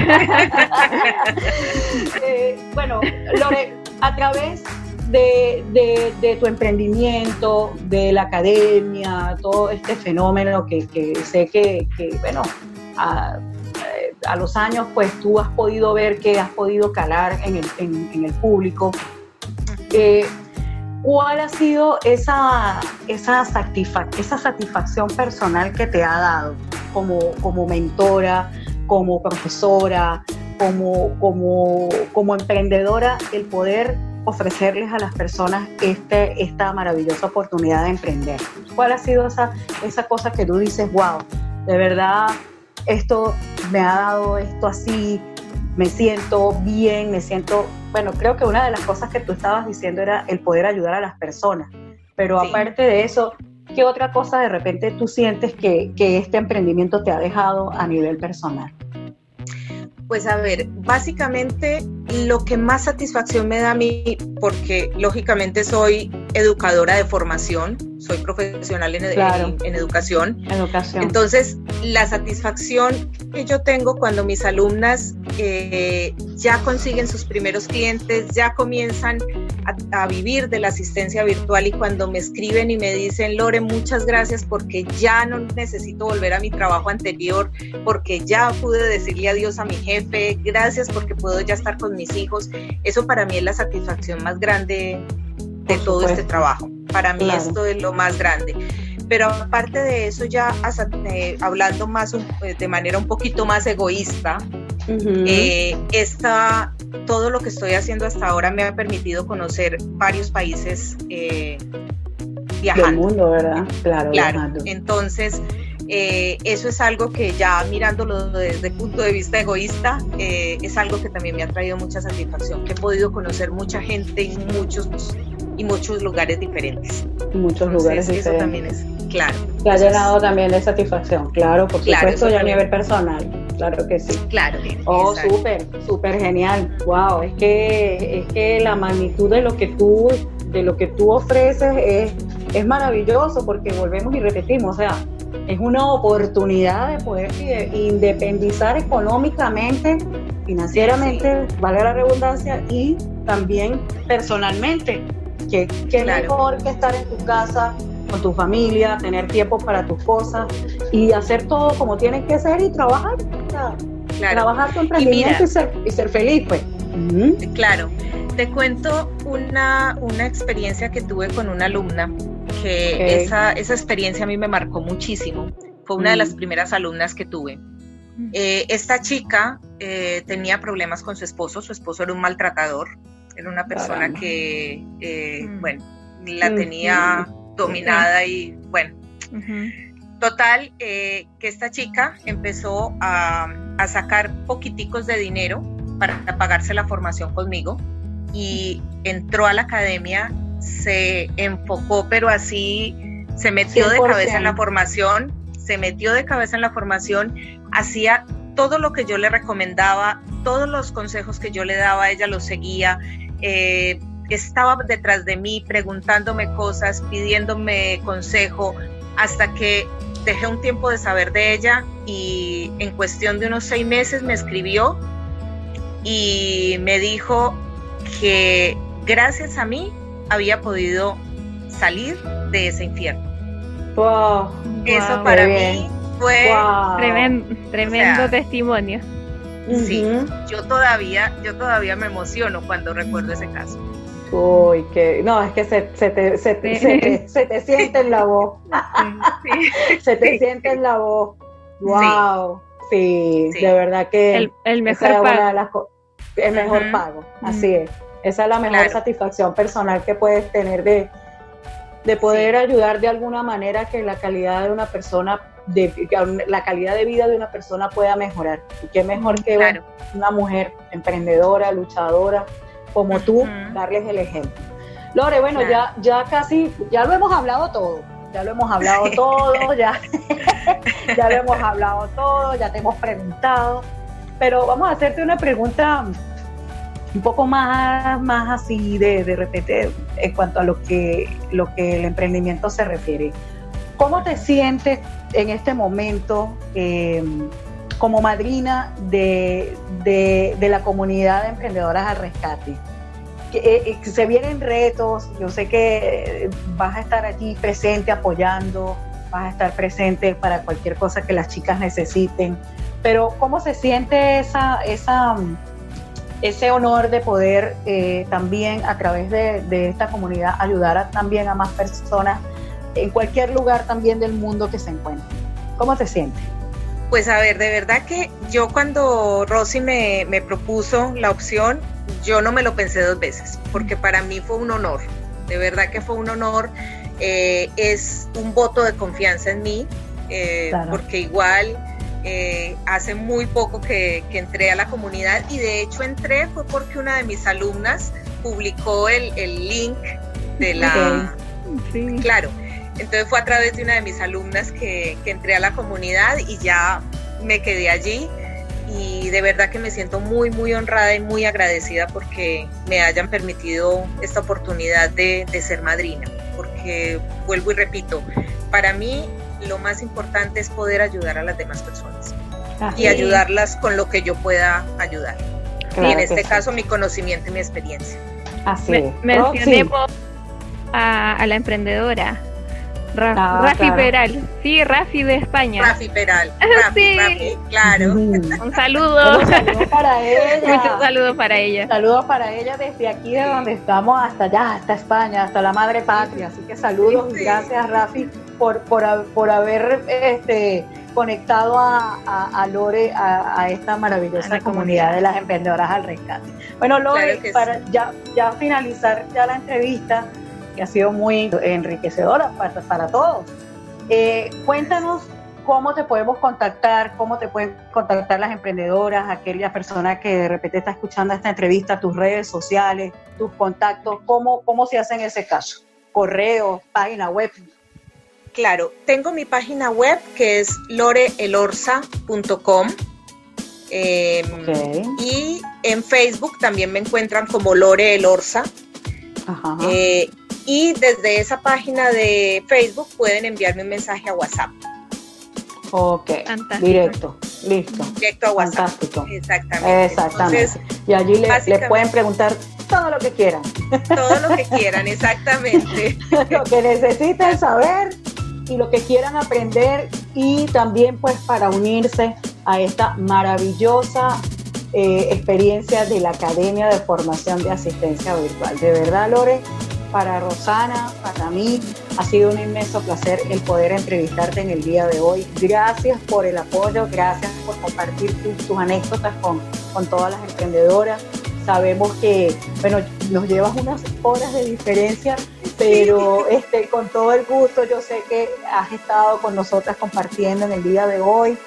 Eh, bueno, Lore, a través de, de, tu emprendimiento, de la academia, todo este fenómeno que, que sé que, que bueno, a, a, los años pues tú has podido ver que has podido calar en el, en, en el público. Eh, ¿Cuál ha sido esa, esa, satisfacción personal que te ha dado como, como mentora, como profesora, como, como, como emprendedora, el poder ofrecerles a las personas este, esta maravillosa oportunidad de emprender? ¿Cuál ha sido esa, esa cosa que tú dices, wow, de verdad, esto me ha dado esto así, me siento bien, me siento, bueno, creo que una de las cosas que tú estabas diciendo era el poder ayudar a las personas, pero aparte de eso, ¿qué otra cosa de repente tú sientes que, que este emprendimiento te ha dejado a nivel personal? Pues a ver, básicamente lo que más satisfacción me da a mí, porque lógicamente soy educadora de formación, soy profesional en, en, educación. educación. Entonces, la satisfacción que yo tengo cuando mis alumnas eh, ya consiguen sus primeros clientes, ya comienzan a, vivir de la asistencia virtual y cuando me escriben y me dicen, Lore, muchas gracias porque ya no necesito volver a mi trabajo anterior, porque ya pude decirle adiós a mi jefe, gracias porque puedo ya estar con mis hijos. Eso para mí es la satisfacción más grande de todo este trabajo. Para mí esto es lo más grande. Pero aparte de eso, ya eh, hablando más eh, de manera un poquito más egoísta, eh, todo lo que estoy haciendo hasta ahora me ha permitido conocer varios países viajando. Del mundo, ¿verdad? Claro. claro. Entonces, eso es algo que ya mirándolo desde el punto de vista egoísta, es algo que también me ha traído mucha satisfacción, que he podido conocer mucha gente en muchos y muchos lugares diferentes. Muchos lugares diferentes. Eso también es, claro. Te ha llenado también de satisfacción, claro, por supuesto, ya a nivel personal, claro que sí. Claro. Oh, súper, súper genial. Wow, es que, es que la magnitud de lo que tú, de lo que tú ofreces es, es maravilloso porque volvemos y repetimos, o sea, es una oportunidad de poder independizar económicamente, financieramente, valga la redundancia, y también personalmente. Que, que mejor que estar en tu casa con tu familia, tener tiempo para tus cosas y hacer todo como tienes que ser y trabajar. Trabajar tu emprendimiento y, ser, feliz, pues. Claro. Te cuento una, una experiencia que tuve con una alumna, que esa, esa experiencia a mí me marcó muchísimo. Fue una de las primeras alumnas que tuve. Eh, esta chica eh, tenía problemas con su esposo, su esposo era un maltratador, era una persona que, eh, mm. bueno, la tenía dominada y bueno. Total, eh, que esta chica empezó a, sacar poquiticos de dinero para pagarse la formación conmigo y entró a la academia, se enfocó, pero así se metió de cabeza en la formación, se metió de cabeza en la formación, hacía todo lo que yo le recomendaba, todos los consejos que yo le daba, ella los seguía, eh, estaba detrás de mí preguntándome cosas, pidiéndome consejo, hasta que dejé un tiempo de saber de ella y en cuestión de unos seis meses me escribió y me dijo que gracias a mí había podido salir de ese infierno. Wow, Eso para mí fue tremendo, testimonio. Sí, yo todavía, yo todavía me emociono cuando recuerdo ese caso. Uy, que no, es que se, se, te, se, se, te, siente en la voz. se te siente en la voz. Wow. Sí, de verdad que el, mejor pago. el mejor pago, así es. Esa es la mejor satisfacción personal que puedes tener de, de poder ayudar de alguna manera que la calidad de una persona, de, la calidad de vida de una persona pueda mejorar. Y qué mejor que una mujer emprendedora, luchadora, como tú, darles el ejemplo. Lore, bueno, ya, ya casi, ya lo hemos hablado todo, ya lo hemos hablado todo, ya, ya lo hemos hablado todo, ya te hemos preguntado, pero vamos a hacerte una pregunta un poco más, más así de, de repente en cuanto a lo que, lo que el emprendimiento se refiere. ¿Cómo te sientes en este momento eh, como madrina de, de, la comunidad de emprendedoras al rescate? Que, eh, se vienen retos, yo sé que vas a estar allí presente apoyando, vas a estar presente para cualquier cosa que las chicas necesiten, pero ¿cómo se siente esa, esa, ese honor de poder eh, también a través de, esta comunidad ayudar también a más personas en cualquier lugar también del mundo que se encuentren. ¿Cómo te sientes? Pues a ver, de verdad que yo cuando Rosy me, propuso la opción, yo no me lo pensé dos veces, porque para mí fue un honor, de verdad que fue un honor, eh, es un voto de confianza en mí, eh, porque igual eh, hace muy poco que, entré a la comunidad y de hecho entré fue porque una de mis alumnas publicó el, link de la... Claro, entonces fue a través de una de mis alumnas que, entré a la comunidad y ya me quedé allí y de verdad que me siento muy, muy honrada y muy agradecida porque me hayan permitido esta oportunidad de, de ser madrina, porque vuelvo y repito, para mí lo más importante es poder ayudar a las demás personas y ayudarlas con lo que yo pueda ayudar. y en este caso mi conocimiento y mi experiencia. Así Me, Mencioné a, la emprendedora. Ah, Rafi Peral, sí, Rafi de España. Rafi Peral, Rafi, Rafi claro. Un saludo. Un saludo para ella. Muchos saludos para ella. Saludos para ella desde aquí, de donde estamos, hasta allá, hasta España, hasta la madre patria. Así que saludos y gracias, Rafi, por, por, haber este, conectado a, Lore, a, esta maravillosa comunidad. de las emprendedoras al rescate. Bueno, Lore, para ya, ya finalizar ya la entrevista, que ha sido muy enriquecedora para, para todos, eh, cuéntanos cómo te podemos contactar, cómo te pueden contactar las emprendedoras, aquella persona que de repente está escuchando esta entrevista, tus redes sociales, tus contactos, cómo, cómo se hace en ese caso, correo, página web, Claro, tengo mi página web que es loreelorza.com. Em, y en Facebook también me encuentran como Lore Elorza. Eh, y desde esa página de Facebook pueden enviarme un mensaje a WhatsApp. Ok, directo, listo. Directo a WhatsApp. Fantástico. Exactamente. Exactamente. y allí le, pueden preguntar todo lo que quieran. Todo lo que quieran, exactamente. lo que necesiten saber y lo que quieran aprender y también pues para unirse a esta maravillosa eh, experiencia de la Academia de Formación de Asistencia Virtual. De verdad, Lore, para Rosana, para mí, ha sido un inmenso placer el poder entrevistarte en el día de hoy. Gracias por el apoyo, gracias por compartir tus, anécdotas con, con todas las emprendedoras. Sabemos que, bueno, nos llevas unas horas de diferencia, pero este, con todo el gusto, yo sé que has estado con nosotras compartiendo en el día de hoy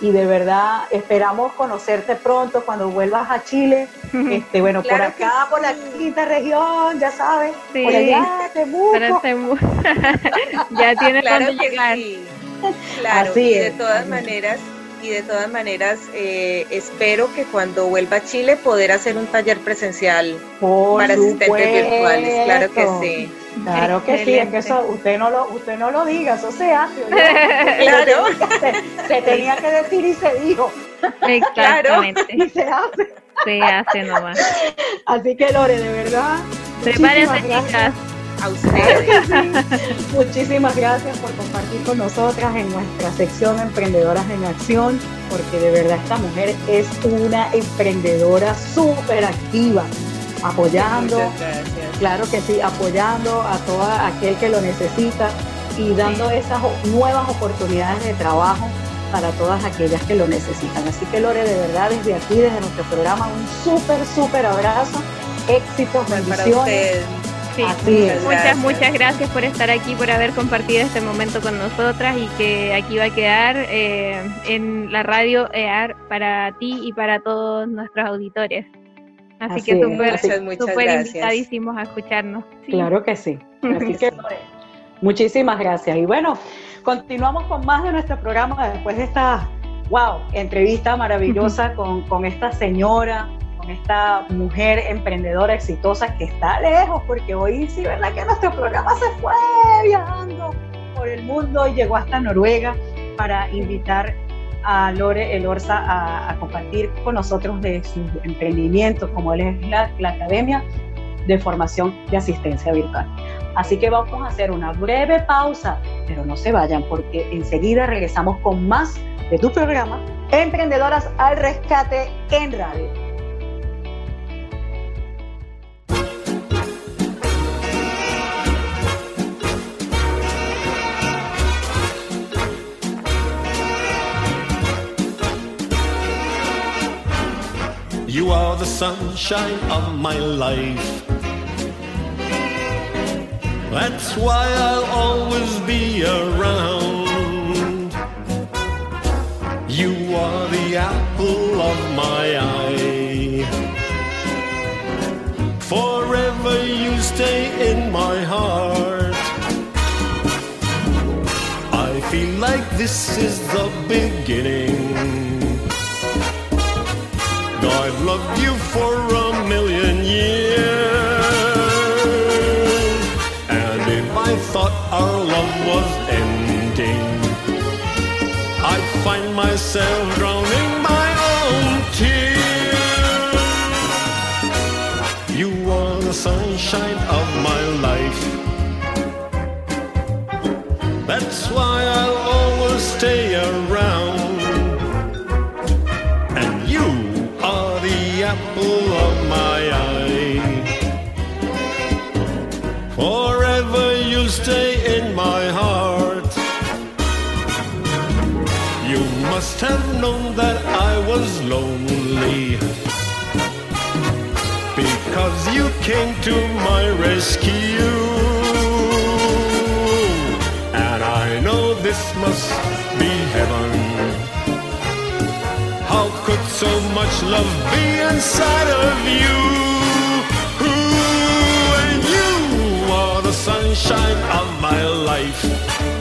y de verdad esperamos conocerte pronto cuando vuelvas a Chile. Este, bueno, por acá, por la quinta región, ya sabes, sí. por allá, Temuco. ya tienes claro cuando llegar. Claro, Así y de todas maneras, y de todas maneras eh, espero que cuando vuelva a Chile poder hacer un taller presencial para asistentes virtuales, claro que sí. Claro que sí, es que eso usted no lo, usted no lo diga, eso se hace. claro. Se, tenía que decir y se dijo. Exactamente. y se hace. Se hace nomás. Así que Lore, de verdad. Prepárense chicas. A ustedes. Muchísimas gracias por compartir con nosotras en nuestra sección Emprendedoras en Acción, porque de verdad esta mujer es una emprendedora súper activa, apoyando, claro que sí, apoyando a todo aquel que lo necesita y dando esas nuevas oportunidades de trabajo para todas aquellas que lo necesitan. Así que Lore, de verdad, desde aquí, desde nuestro programa, un súper, súper abrazo, éxitos, bendiciones. Muchas, muchas gracias por estar aquí, por haber compartido este momento con nosotras y que aquí va a quedar eh, en la radio EAR para ti y para todos nuestros auditores. Así, que súper invitadísimos a escucharnos. Claro que sí. Así que, muchísimas gracias. Y bueno, Continuamos con más de nuestro programa después de esta, wow, entrevista maravillosa con, con esta señora, con esta mujer emprendedora exitosa que está lejos, porque hoy sí, ¿verdad? Que nuestro programa se fue viajando por el mundo y llegó hasta Noruega para invitar a Lore Elorza a, a compartir con nosotros de su emprendimiento, como él es la, la Academia de Formación de Asistencia Virtual. Así que vamos a hacer una breve pausa, pero no se vayan porque enseguida regresamos con más de tu programa Emprendedoras al Rescate en Radio. You are the sunshine of my life. That's why I'll always be around. You are the apple of my eye. Forever you stay in my heart. I feel like this is the beginning. I've loved you for a million years. And if I thought our love was ending. I'd find myself drowning my own tears. You are the sunshine of my life. That's why I'll always stay around. Must have known that I was lonely. Because you came to my rescue. And I know this must be heaven. How could so much love be inside of you? Ooh, And you are the sunshine of my life.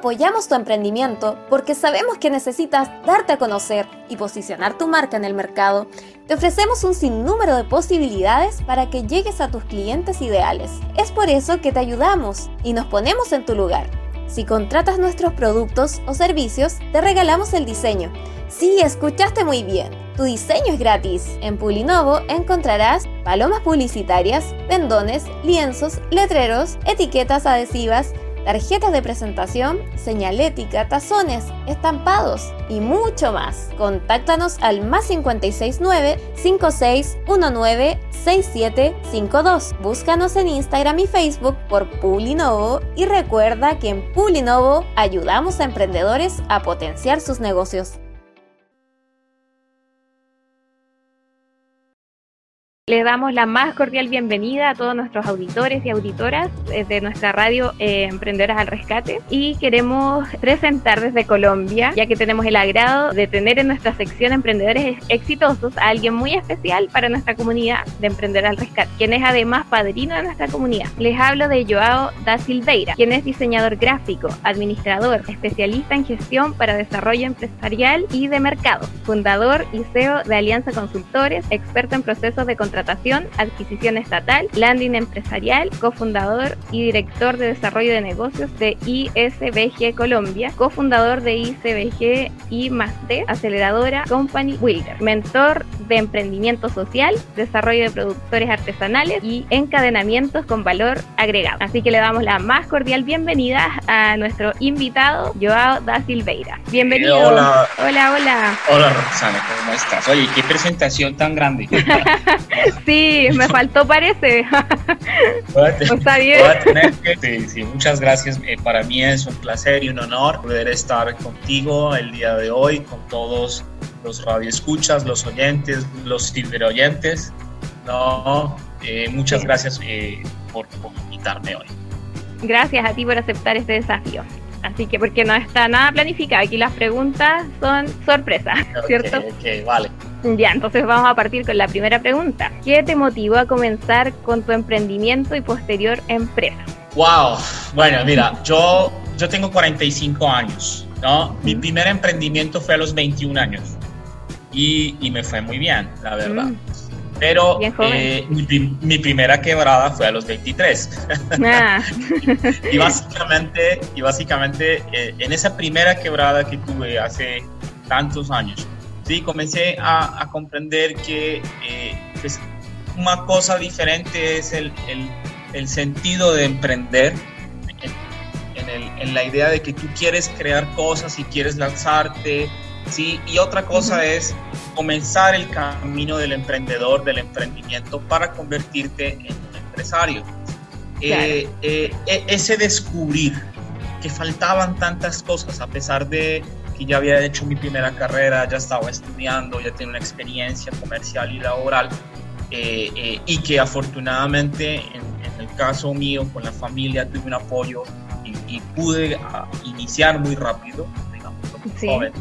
Apoyamos tu emprendimiento porque sabemos que necesitas darte a conocer y posicionar tu marca en el mercado. Te ofrecemos un sinnúmero de posibilidades para que llegues a tus clientes ideales. Es por eso que te ayudamos y nos ponemos en tu lugar. Si contratas nuestros productos o servicios, te regalamos el diseño. Sí, escuchaste muy bien. Tu diseño es gratis. En Pulinovo encontrarás palomas publicitarias, pendones, lienzos, letreros, etiquetas adhesivas, tarjetas de presentación, señalética, tazones, estampados y mucho más. Contáctanos al más 569 5619 6752. Búscanos en Instagram y Facebook por Pulinovo y recuerda que en Pulinovo ayudamos a emprendedores a potenciar sus negocios. Les damos la más cordial bienvenida a todos nuestros auditores y auditoras de nuestra radio eh, Emprendedoras al Rescate y queremos presentar desde Colombia, ya que tenemos el agrado de tener en nuestra sección Emprendedores Exitosos a alguien muy especial para nuestra comunidad de Emprendedores al Rescate, quien es además padrino de nuestra comunidad. Les hablo de Joao da Silveira, quien es diseñador gráfico, administrador, especialista en gestión para desarrollo empresarial y de mercado, fundador y CEO de Alianza Consultores, experto en procesos de contratación, adquisición estatal, landing empresarial, cofundador y director de desarrollo de negocios de ISBG Colombia, cofundador de ISBG y más D, aceleradora Company Builder, mentor de emprendimiento social, desarrollo de productores artesanales y encadenamientos con valor agregado. Así que le damos la más cordial bienvenida a nuestro invitado, Joao da Silveira. Bienvenido. hola. Hola, hola. Hola, Roxana, ¿cómo estás? Oye, qué presentación tan grande. sí, me faltó parece. Está bien. sí, sí, muchas gracias. Eh, para mí es un placer y un honor poder estar contigo el día de hoy, con todos los radioescuchas, los oyentes, los ciberoyentes. No, eh, muchas gracias eh, por, invitarme hoy. Gracias a ti por aceptar este desafío. Así que porque no está nada planificado, aquí las preguntas son sorpresas, ¿cierto? Ok, vale. Ya, entonces vamos a partir con la primera pregunta. ¿Qué te motivó a comenzar con tu emprendimiento y posterior empresa? Wow, bueno, mira, yo, yo tengo 45 años, ¿no? Mi primer emprendimiento fue a los 21 años y, y me fue muy bien, la verdad. Mm. Pero eh, mi, primera quebrada fue a los 23. Ah. y básicamente, y básicamente eh, en esa primera quebrada que tuve hace tantos años, sí, comencé a, a comprender que eh, pues, una cosa diferente es el, el, el sentido de emprender. En, el, en la idea de que tú quieres crear cosas y quieres lanzarte, ¿sí? Y otra cosa es comenzar el camino del emprendedor, del emprendimiento, para convertirte en un empresario. Eh, eh, e, ese descubrir que faltaban tantas cosas, a pesar de que ya había hecho mi primera carrera, ya estaba estudiando, ya tenía una experiencia comercial y laboral, eh, y que afortunadamente en, el caso mío con la familia tuve un apoyo y, pude ah, iniciar muy rápido, digamos, muy joven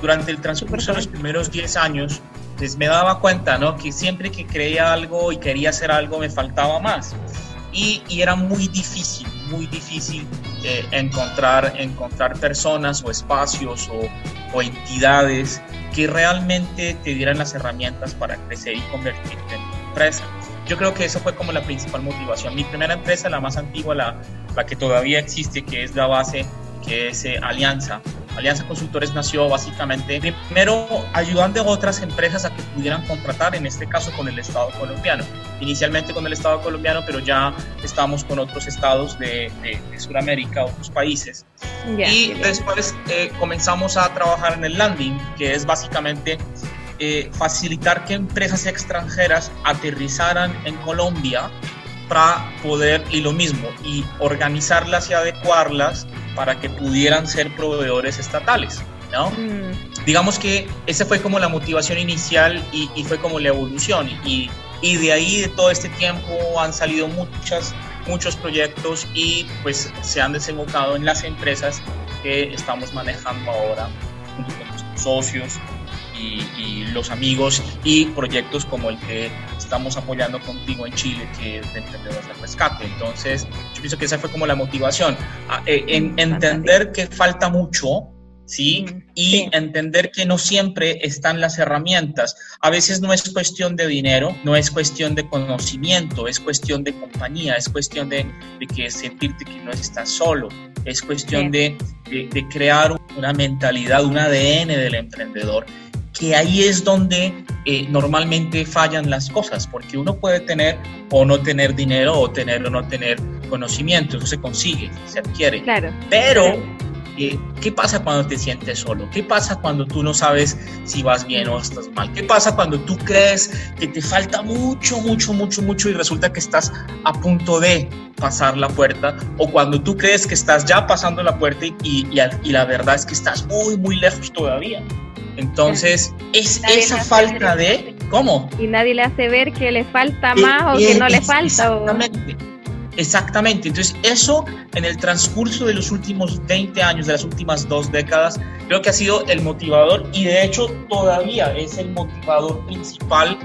durante el transcurso de los primeros 10 años, pues me daba cuenta, ¿no? Que siempre que creía algo y quería hacer algo, me faltaba más. Y, era muy difícil, muy difícil eh, encontrar, encontrar personas o espacios o, entidades que realmente te dieran las herramientas para crecer y convertirte en empresa. Yo creo que eso fue como la principal motivación. Mi primera empresa, la más antigua, la, la que todavía existe, que es la base, que es eh, Alianza, Alianza Consultores nació básicamente primero ayudando a otras empresas a que pudieran contratar, en este caso con el Estado colombiano. Inicialmente con el Estado colombiano, pero ya estamos con otros estados de, Sudamérica, otros países. y después eh, comenzamos a trabajar en el landing, que es básicamente eh, facilitar que empresas extranjeras aterrizaran en Colombia para poder, y lo mismo, y organizarlas y adecuarlas para que pudieran ser proveedores estatales. ¿no? Mm. Digamos que esa fue como la motivación inicial y, fue como la evolución. Y, y, de ahí, de todo este tiempo, han salido muchas, muchos proyectos y pues se han desembocado en las empresas que estamos manejando ahora junto con nuestros socios y, los amigos y proyectos como el que estamos apoyando contigo en Chile, que es de Emprendedores del Rescate. Entonces, yo pienso que esa fue como la motivación, eh, en entender que falta mucho, ¿sí? Y entender que no siempre están las herramientas. A veces no es cuestión de dinero, no es cuestión de conocimiento, es cuestión de compañía, es cuestión de, de que sentirte que no estás solo, es cuestión de, de, de, crear una mentalidad, un ADN del emprendedor que ahí es donde eh, normalmente fallan las cosas, porque uno puede tener o no tener dinero o tener o no tener conocimiento, eso se consigue, se adquiere. Claro. Pero, eh, ¿qué pasa cuando te sientes solo? ¿Qué pasa cuando tú no sabes si vas bien o estás mal? ¿Qué pasa cuando tú crees que te falta mucho, mucho, mucho, mucho y resulta que estás a punto de pasar la puerta? O cuando tú crees que estás ya pasando la puerta y, y, y la verdad es que estás muy, muy lejos todavía. Entonces, es esa falta de, ¿Cómo? Y nadie le hace ver que le falta más o que no le falta. Exactamente. Exactamente. Entonces, eso en el transcurso de los últimos 20 años, de las últimas dos décadas, creo que ha sido el motivador y de hecho todavía es el motivador principal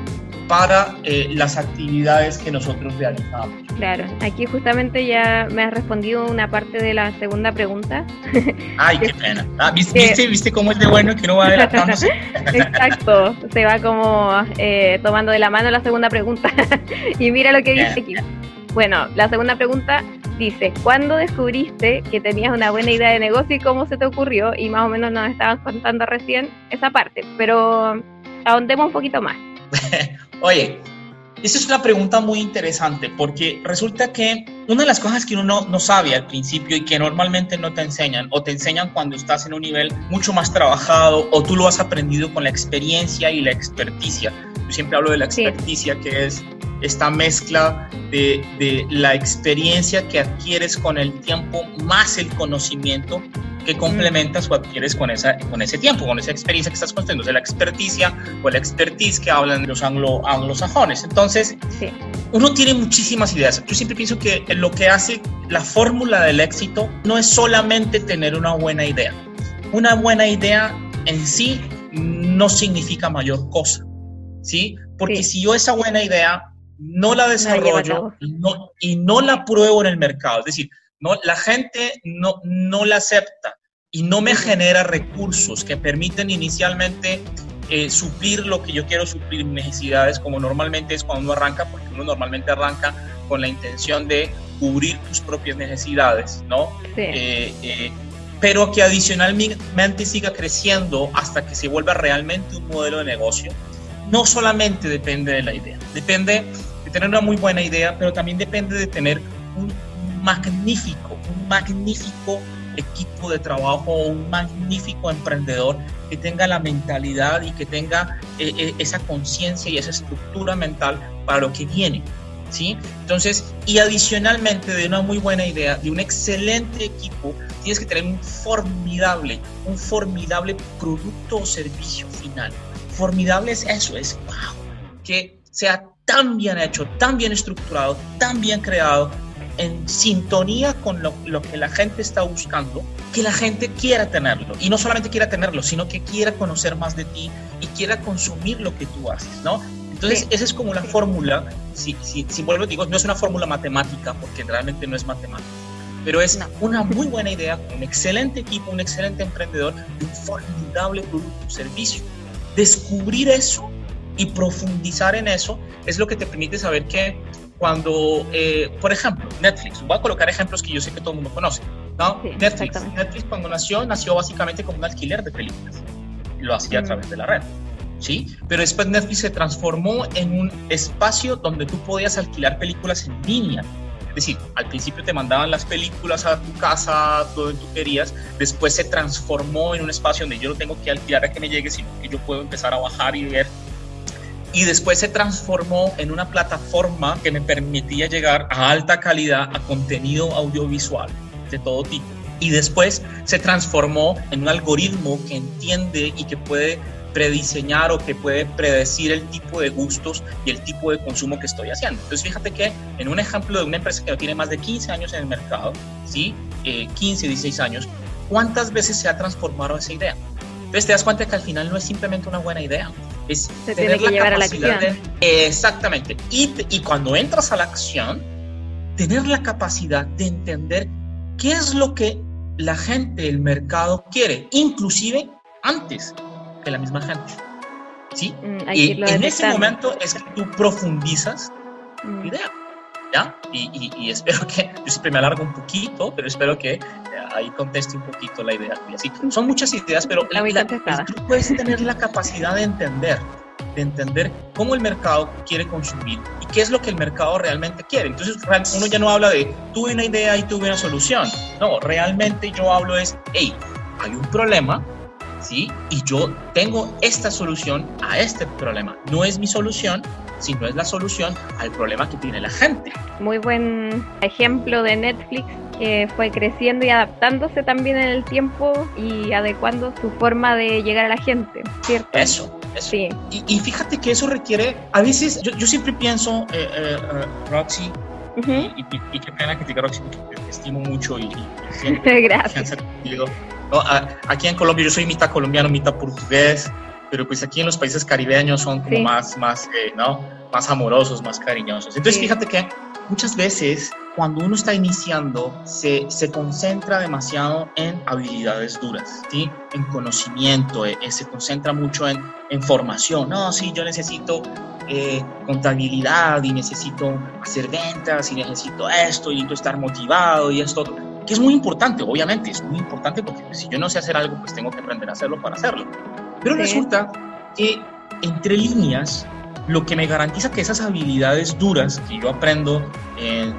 para eh, las actividades que nosotros realizamos. Claro, aquí justamente ya me has respondido una parte de la segunda pregunta. Ay, qué pena. Ah, ¿viste, ¿viste, cómo es de bueno que no va adelantándose? Exacto, se va como eh, tomando de la mano la segunda pregunta. y mira lo que dice aquí. Bueno, la segunda pregunta dice, ¿cuándo descubriste que tenías una buena idea de negocio y cómo se te ocurrió? Y más o menos nos estabas contando recién esa parte, pero ahondemos un poquito más. Oye, esa es una pregunta muy interesante porque resulta que una de las cosas que uno no, sabe al principio y que normalmente no te enseñan o te enseñan cuando estás en un nivel mucho más trabajado o tú lo has aprendido con la experiencia y la experticia. Yo siempre hablo de la experticia que es esta mezcla de, de, la experiencia que adquieres con el tiempo más el conocimiento que complementas o adquieres con, esa, con ese tiempo, con esa experiencia que estás construyendo, de la experticia o la expertise que hablan los anglo, anglosajones. Entonces, uno tiene muchísimas ideas. Yo siempre pienso que lo que hace la fórmula del éxito no es solamente tener una buena idea. Una buena idea en sí no significa mayor cosa, ¿sí? Porque si yo esa buena idea no la desarrollo no, y no la pruebo en el mercado. Es decir, no, la gente no, no la acepta y no me genera recursos que permiten inicialmente eh, suplir lo que yo quiero suplir, necesidades, como normalmente es cuando uno arranca, porque uno normalmente arranca con la intención de cubrir tus propias necesidades, ¿no? Eh, eh, pero que adicionalmente siga creciendo hasta que se vuelva realmente un modelo de negocio, no solamente depende de la idea, depende tener una muy buena idea, pero también depende de tener un magnífico, un magnífico equipo de trabajo, un magnífico emprendedor que tenga la mentalidad y que tenga eh, esa conciencia y esa estructura mental para lo que viene. ¿Sí? Entonces, y adicionalmente de una muy buena idea, de un excelente equipo, tienes que tener un formidable, un formidable producto o servicio final. Formidable es eso, es wow, que sea tan bien hecho, tan bien estructurado, tan bien creado, en sintonía con lo, que la gente está buscando, que la gente quiera tenerlo. Y no solamente quiera tenerlo, sino que quiera conocer más de ti y quiera consumir lo que tú haces, ¿no? Entonces, esa es como la fórmula, si, si, si vuelvo, digo, no es una fórmula matemática, porque realmente no es matemática, pero es una muy buena idea, un excelente equipo, un excelente emprendedor un formidable producto o servicio. Descubrir eso y profundizar en eso es lo que te permite saber que cuando, eh, por ejemplo, Netflix, voy a colocar ejemplos que yo sé que todo el mundo conoce, ¿no? Netflix, Netflix cuando nació, nació básicamente como un alquiler de películas, lo hacía a través de la red. ¿Sí? Pero después Netflix se transformó en un espacio donde tú podías alquilar películas en línea. Es decir, al principio te mandaban las películas a tu casa, donde tú querías, después se transformó en un espacio donde yo no tengo que alquilar a que me llegue, sino que yo puedo empezar a bajar y ver y después se transformó en una plataforma que me permitía llegar a alta calidad a contenido audiovisual de todo tipo. Y después se transformó en un algoritmo que entiende y que puede prediseñar o que puede predecir el tipo de gustos y el tipo de consumo que estoy haciendo. Entonces fíjate que en un ejemplo de una empresa que tiene más de 15 años en el mercado, ¿sí? 15, eh, 16 años, ¿cuántas veces se ha transformado esa idea? Entonces te das cuenta que al final no es simplemente una buena idea, es Se tener tiene que llevar a la acción. exactamente. Y, y cuando entras a la acción, tener la capacidad de entender qué es lo que la gente, el mercado quiere, inclusive antes que la misma gente. ¿Sí? Mm, y en ese momento es que tú profundizas mm. idea. ¿Ya? Y, y, y, espero que, yo siempre me alargo un poquito, pero espero que ahí conteste un poquito la idea. Así, son muchas ideas, pero la, tú puedes tener la capacidad de entender, de entender cómo el mercado quiere consumir y qué es lo que el mercado realmente quiere. Entonces, uno ya no habla de tuve una idea y tuve una solución. No, realmente yo hablo es, hey, hay un problema, ¿sí? Y yo tengo esta solución a este problema. No es mi solución, sino es la solución al problema que tiene la gente. Muy buen ejemplo de Netflix que fue creciendo y adaptándose también en el tiempo y adecuando su forma de llegar a la gente, ¿cierto? Eso, Sí. Y, fíjate que eso requiere, a veces, yo, siempre pienso, eh, eh, eh, Roxy, y, qué pena que te diga Roxy, porque te estimo mucho y, siempre Gracias. Aquí en Colombia, yo soy mitad colombiano, mitad portugués, pero pues aquí en los países caribeños son como más, más, ¿no? más amorosos, más cariñosos. Entonces, fíjate que muchas veces cuando uno está iniciando se, se concentra demasiado en habilidades duras, ¿sí? en conocimiento, eh, eh, se concentra mucho en, en, formación. No, sí, yo necesito eh, contabilidad y necesito hacer ventas y necesito esto y necesito estar motivado y esto, que es muy importante, obviamente, es muy importante porque si yo no sé hacer algo, pues tengo que aprender a hacerlo para hacerlo. Pero resulta que entre líneas lo que me garantiza que esas habilidades duras que yo aprendo en,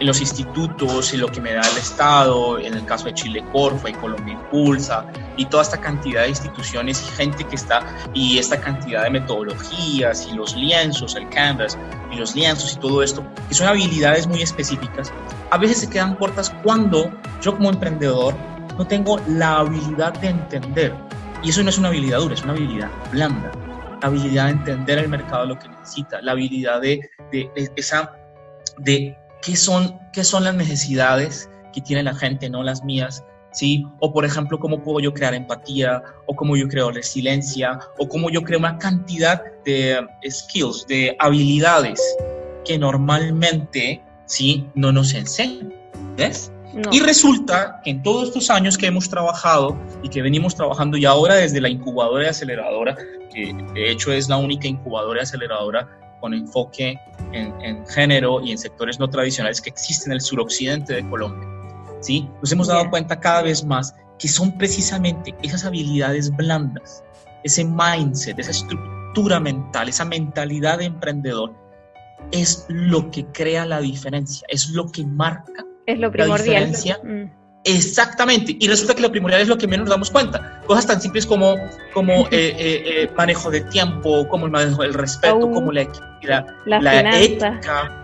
los institutos, y lo que me da el Estado, en el caso de Chile Corfa y Colombia Impulsa, y toda esta cantidad de instituciones y gente que está, y esta cantidad de metodologías, y los lienzos, el Canvas, y los lienzos y todo esto, que son habilidades muy específicas, a veces se quedan cortas cuando yo como emprendedor no tengo la habilidad de entender. Y eso no es una habilidad dura, es una habilidad blanda la habilidad de entender el mercado, lo que necesita, la habilidad de, esa, de qué son, qué son las necesidades que tiene la gente, no las mías, ¿sí? O por ejemplo, cómo puedo yo crear empatía, o cómo yo creo resiliencia, o cómo yo creo una cantidad de skills, de habilidades que normalmente, ¿sí? No nos enseñan, ¿ves? Y resulta que en todos estos años que hemos trabajado y que venimos trabajando y ahora desde la incubadora y aceleradora, que de hecho es la única incubadora y aceleradora con enfoque en, género y en sectores no tradicionales que existen en el suroccidente de Colombia, ¿sí? Nos hemos dado cuenta cada vez más que son precisamente esas habilidades blandas, ese mindset, esa estructura mental, esa mentalidad de emprendedor, es lo que crea la diferencia, es lo que marca es lo primordial. Mm. Exactamente, y resulta que lo primordial es lo que menos nos damos cuenta. Cosas tan simples como, como eh, eh, eh, manejo de tiempo, como el manejo del respeto, como la, la, la ética.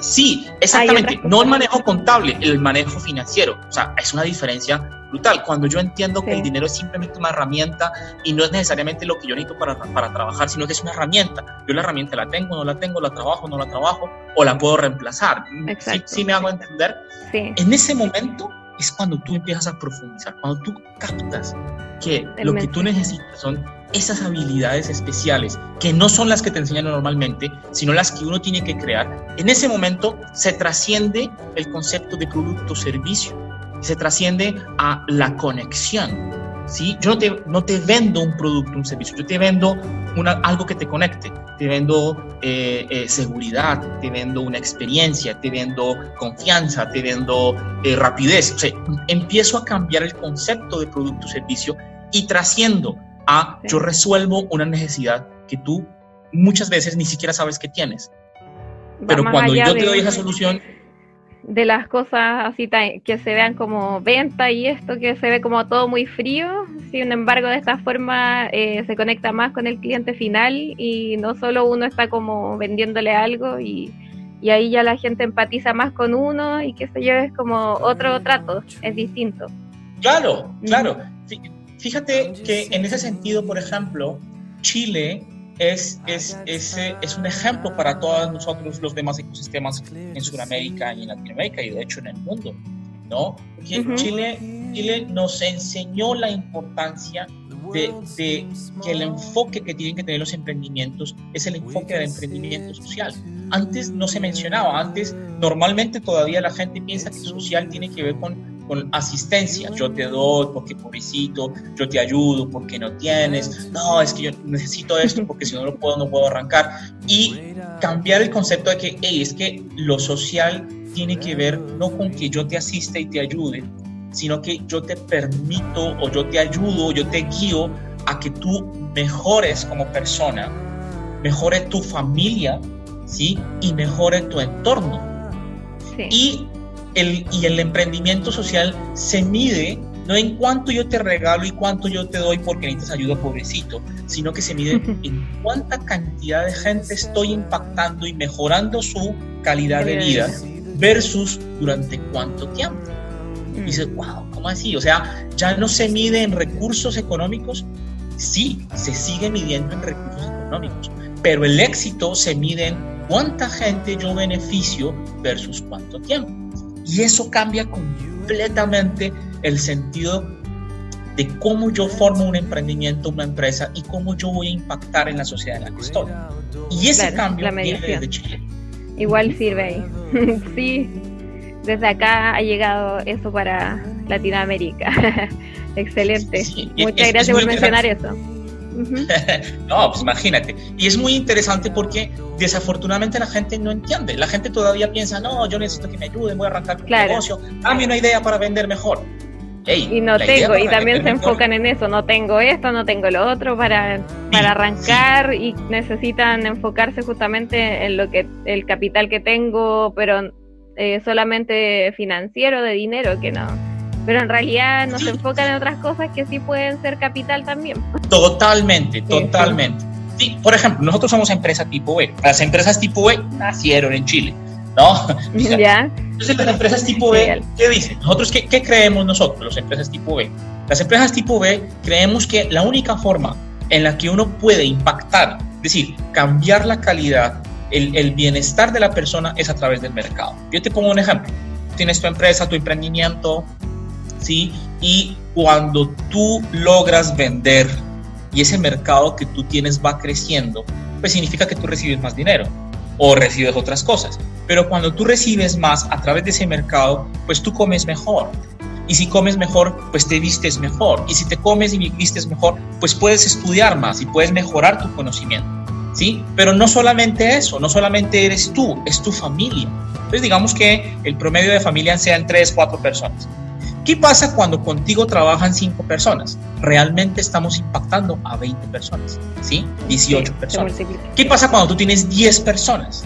Sí, exactamente, no el manejo contable, el manejo financiero. O sea, es una diferencia brutal. Cuando yo entiendo que el dinero es simplemente una herramienta y no es necesariamente lo que yo necesito para, para trabajar, sino que es una herramienta. Yo la herramienta la tengo, no la tengo, la trabajo, no la trabajo, o la puedo reemplazar. ¿Sí, ¿Sí, me hago entender? Sí. En ese momento es cuando tú empiezas a profundizar, cuando tú captas que lo que tú necesitas son esas habilidades especiales que no son las que te enseñan normalmente, sino las que uno tiene que crear. En ese momento se trasciende el concepto de producto o servicio se trasciende a la conexión. ¿sí? Yo no te, no te vendo un producto, un servicio, yo te vendo una, algo que te conecte, te vendo eh, eh, seguridad, te vendo una experiencia, te vendo confianza, te vendo eh, rapidez. O sea, empiezo a cambiar el concepto de producto o servicio y trasciendo a yo resuelvo una necesidad que tú muchas veces ni siquiera sabes que tienes. Pero cuando yo te doy esa solución, de las cosas así que se vean como venta y esto que se ve como todo muy frío, sin embargo de esta forma eh, se conecta más con el cliente final y no solo uno está como vendiéndole algo y, y ahí ya la gente empatiza más con uno y que se lleve es como otro trato, es distinto. Claro, claro. Fíjate que en ese sentido, por ejemplo, Chile es, es, es, es, un ejemplo para todos nosotros los demás ecosistemas en Sudamérica y en Latinoamérica y de hecho en el mundo, ¿no? Chile, Chile nos enseñó la importancia de, de, que el enfoque que tienen que tener los emprendimientos es el enfoque del emprendimiento social. Antes no se mencionaba, antes normalmente todavía la gente piensa que social tiene que ver con con asistencia. Yo te doy porque pobrecito, yo te ayudo porque no tienes. No, es que yo necesito esto porque si no lo puedo, no puedo arrancar. Y cambiar el concepto de que, hey, es que lo social tiene que ver no con que yo te asiste y te ayude, sino que yo te permito o yo te ayudo, yo te guío a que tú mejores como persona, mejore tu familia, ¿sí? Y mejore tu entorno. Sí. Y y el emprendimiento social se mide no en cuánto yo te regalo y cuánto yo te doy porque necesitas ayuda, pobrecito, sino que se mide en cuánta cantidad de gente estoy impactando y mejorando su calidad de vida versus durante cuánto tiempo. Y dices, wow, ¿cómo así? O sea, ya no se mide en recursos económicos, sí, se sigue midiendo en recursos económicos, pero el éxito se mide en cuánta gente yo beneficio versus cuánto tiempo. Y eso cambia completamente el sentido de cómo yo formo un emprendimiento, una empresa y cómo yo voy a impactar en la sociedad en la que estoy. Y ese cambio viene desde Chile. Igual sirve ahí. sí, desde acá ha llegado eso para Latinoamérica. Excelente. Muchas gracias por mencionar eso. no, pues imagínate. Y es muy interesante porque desafortunadamente la gente no entiende. La gente todavía piensa, no, yo necesito que me ayuden, voy a arrancar mi negocio, dame una idea para vender mejor. y no tengo, y también se enfocan en eso, no tengo esto, no tengo lo otro para, para arrancar y necesitan enfocarse justamente en lo que el capital que tengo, pero eh, solamente financiero, de dinero, que no pero en realidad no se enfocan en otras cosas que sí pueden ser capital también. Totalmente, totalmente. Sí, por ejemplo, nosotros somos empresa tipo B. Las empresas tipo B nacieron en Chile, ¿no? ¿Ya? Entonces las empresas tipo B, ¿qué dicen? Nosotros, ¿qué, ¿qué creemos nosotros, las empresas tipo B? Las empresas tipo B creemos que la única forma en la que uno puede impactar, es decir, cambiar la calidad, el, el bienestar de la persona es a través del mercado. Yo te pongo un ejemplo. Tienes tu empresa, tu emprendimiento, ¿sí? Y cuando tú logras vender y ese mercado que tú tienes va creciendo, pues significa que tú recibes más dinero o recibes otras cosas. Pero cuando tú recibes más a través de ese mercado, pues tú comes mejor. Y si comes mejor, pues te vistes mejor. Y si te comes y vistes mejor, pues puedes estudiar más y puedes mejorar tu conocimiento. ¿Sí? Pero no solamente eso, no solamente eres tú, es tu familia. Entonces digamos que el promedio de familia sean tres, cuatro personas. ¿Qué pasa cuando contigo trabajan cinco personas? Realmente estamos impactando a 20 personas, ¿sí? 18 personas. ¿Qué pasa cuando tú tienes 10 personas?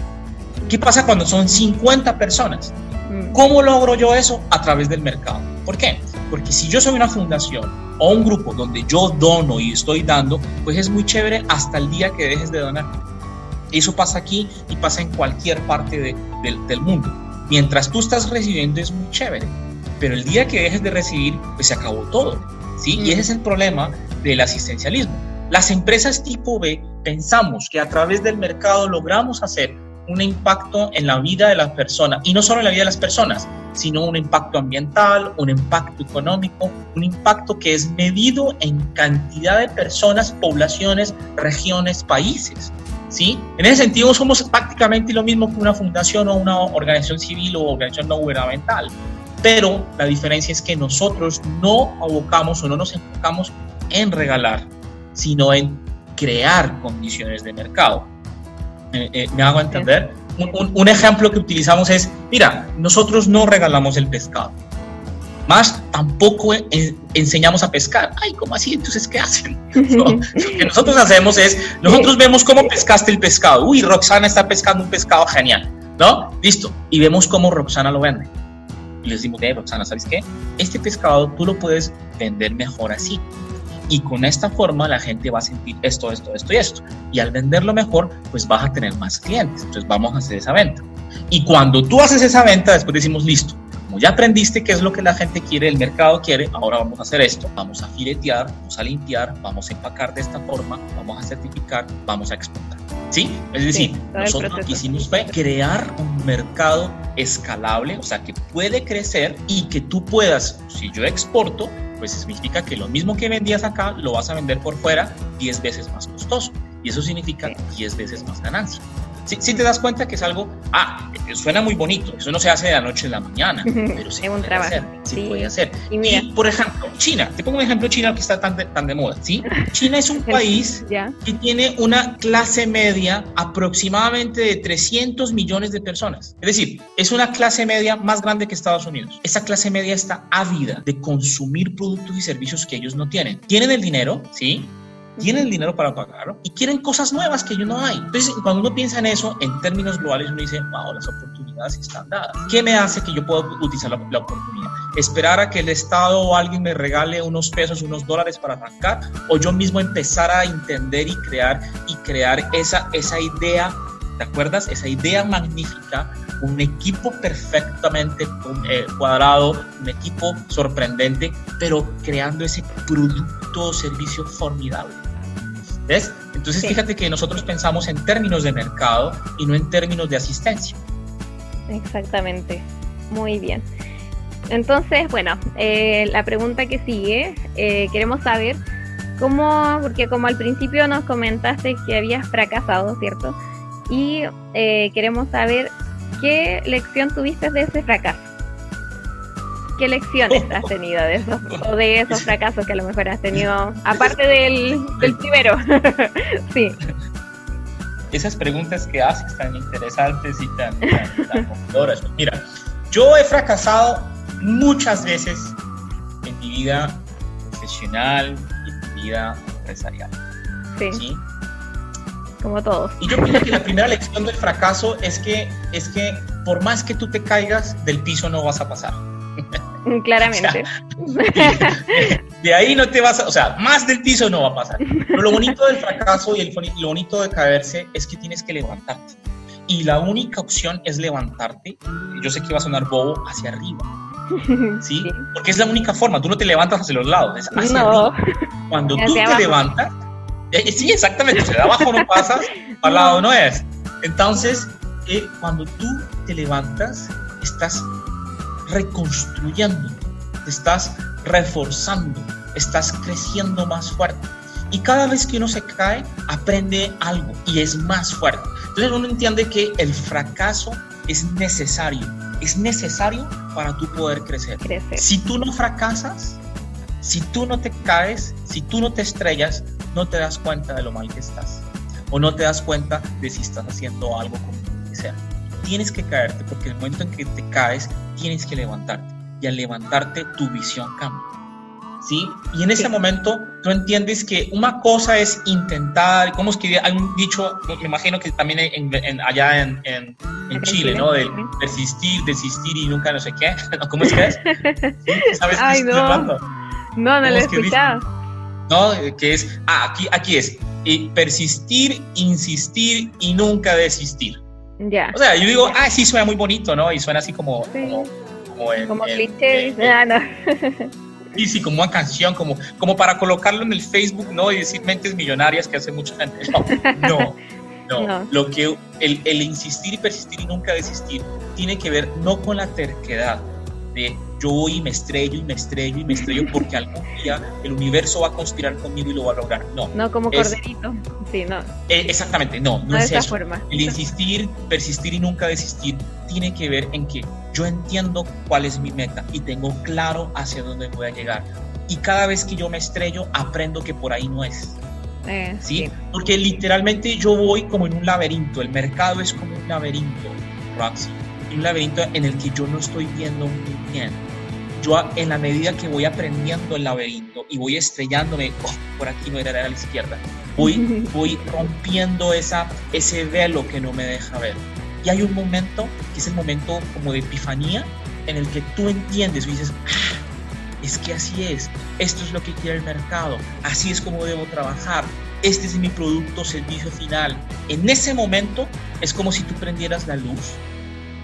¿Qué pasa cuando son 50 personas? Mm. ¿Cómo logro yo eso? A través del mercado. ¿Por qué? Porque si yo soy una fundación o un grupo donde yo dono y estoy dando, pues es muy chévere hasta el día que dejes de donar. Eso pasa aquí y pasa en cualquier parte del mundo. Mientras tú estás recibiendo es muy chévere pero el día que dejes de recibir, pues se acabó todo, ¿sí? Y ese es el problema del asistencialismo. Las empresas tipo B pensamos que a través del mercado logramos hacer un impacto en la vida de las personas, y no solo en la vida de las personas, sino un impacto ambiental, un impacto económico, un impacto que es medido en cantidad de personas, poblaciones, regiones, países. ¿Sí? En ese sentido somos prácticamente lo mismo que una fundación o una organización civil o organización no gubernamental pero la diferencia es que nosotros no abocamos o no nos enfocamos en regalar, sino en crear condiciones de mercado. Eh, ¿Me hago entender? Un, ejemplo que utilizamos es, mira, nosotros no regalamos el pescado, más tampoco enseñamos a pescar. Ay, ¿cómo así? Entonces, ¿qué hacen? lo que nosotros hacemos es, nosotros vemos cómo pescaste el pescado. Uy, Roxana está pescando un pescado genial, ¿no? Listo. Y vemos cómo Roxana lo vende les dimos, de Roxana, ¿sabes qué? Este pescado tú lo puedes vender mejor así. Y con esta forma la gente va a sentir esto, esto, esto y esto. Y al venderlo mejor, pues vas a tener más clientes. Entonces vamos a hacer esa venta. Y cuando tú haces esa venta, después decimos, listo, como ya aprendiste qué es lo que la gente quiere, el mercado quiere, ahora vamos a hacer esto. Vamos a filetear, vamos a limpiar, vamos a empacar de esta forma, vamos a certificar, vamos a exportar. ¿Sí? Es decir, nosotros lo que hicimos fue crear un mercado escalable, o sea, que puede crecer y que tú puedas, si yo exporto, pues significa que lo mismo que vendías acá lo vas a vender por fuera 10 veces más costoso. Y eso significa 10 veces más ganancia si te das cuenta que es algo, ah, suena muy bonito, eso no se hace de la noche a la mañana, pero se puede hacer, se puede hacer. Y, por ejemplo, China, te pongo un ejemplo China que está tan de, tan de moda, ¿sí? China es un país que tiene una clase media aproximadamente de 300 millones de personas. Es decir, es una clase media más grande que Estados Unidos. Esa clase media está ávida de consumir productos y servicios que ellos no tienen. Tienen el dinero, ¿sí? Tienen dinero para pagarlo y quieren cosas nuevas que yo no hay. Entonces, cuando uno piensa en eso, en términos globales, uno dice, wow, las oportunidades están dadas. ¿Qué me hace que yo pueda utilizar la, la oportunidad? ¿Esperar a que el Estado o alguien me regale unos pesos, unos dólares para arrancar? ¿O yo mismo empezar a entender y crear y crear esa, esa idea ¿Te acuerdas? Esa idea magnífica, un equipo perfectamente eh, cuadrado, un equipo sorprendente, pero creando ese producto o servicio formidable. ¿Ves? Entonces fíjate que nosotros pensamos en términos de mercado y no en términos de asistencia. Exactamente. Muy bien. Entonces, bueno, eh, la pregunta que sigue, eh, queremos saber cómo, porque como al principio nos comentaste que habías fracasado, ¿cierto? Y eh, queremos saber qué lección tuviste de ese fracaso. ¿Qué lecciones has tenido de esos, o de esos fracasos que a lo mejor has tenido, aparte del, primero? sí. Esas preguntas que haces tan interesantes y tan, tan, Mira, yo he fracasado muchas veces en mi vida profesional y en mi vida empresarial. Sí. Como todos. Y yo creo que la primera lección del fracaso es que, es que por más que tú te caigas, del piso no vas a pasar. Claramente. de ahí no te vas a, o sea, más del piso no va a pasar. Pero lo bonito del fracaso y el, lo bonito de caerse es que tienes que levantarte. Y la única opción es levantarte. Yo sé que va a sonar bobo hacia arriba. ¿Sí? Porque es la única forma. Tú no te levantas hacia los lados, es hacia arriba. Cuando tú te levantas, eh, sí, exactamente. de abajo no pasas, al lado no es. Entonces, eh, cuando tú te levantas, estás reconstruyendo, te estás reforzando, estás creciendo más fuerte. Y cada vez que uno se cae, aprende algo y es más fuerte. Entonces uno entiende que el fracaso es necesario, es necesario para tú poder crecer. Si tú no fracasas, si tú no te caes, si tú no te estrellas, no te das cuenta de lo mal que estás. O no te das cuenta de si estás haciendo algo como que sea tienes que caerte porque el momento en que te caes, tienes que levantarte. Y al levantarte, tu visión cambia. ¿Sí? Y en ese momento tú entiendes que una cosa es intentar, ¿cómo es que hay un dicho, me imagino que también en, allá en, en, Chile, ¿no? De persistir, desistir y nunca no sé qué. ¿Cómo es que es? ¿Sabes Ay, qué no. no, no lo he escuchado. No, que es, ah, aquí, aquí es, y persistir, insistir y nunca desistir. O sea, yo digo, ah, sí, suena muy bonito, ¿no? Y suena así como... Como, como, cliché, ah, no. Sí, sí, como una canción, como, como para colocarlo en el Facebook, ¿no? Y decir mentes millonarias que hace mucha gente. No, no, no. Lo que el, el insistir y persistir y nunca desistir tiene que ver no con la terquedad de yo voy y me estrello y me estrello y me estrello porque algún día el universo va a conspirar conmigo y lo va a lograr. No. No como corderito. Sí, no. Eh, exactamente, no, no, es eso. Forma. El insistir, persistir y nunca desistir tiene que ver en que yo entiendo cuál es mi meta y tengo claro hacia dónde voy a llegar. Y cada vez que yo me estrello, aprendo que por ahí no es. Eh, ¿sí? Porque literalmente yo voy como en un laberinto. El mercado es como un laberinto, Roxy. Un laberinto en el que yo no estoy viendo muy bien yo en la medida que voy aprendiendo el laberinto y voy estrellándome, oh, por aquí no era, a la izquierda, voy, voy rompiendo esa, ese velo que no me deja ver. Y hay un momento, que es el momento como de epifanía, en el que tú entiendes y dices, ah, es que así es, esto es lo que quiere el mercado, así es como debo trabajar, este es mi producto servicio final. En ese momento es como si tú prendieras la luz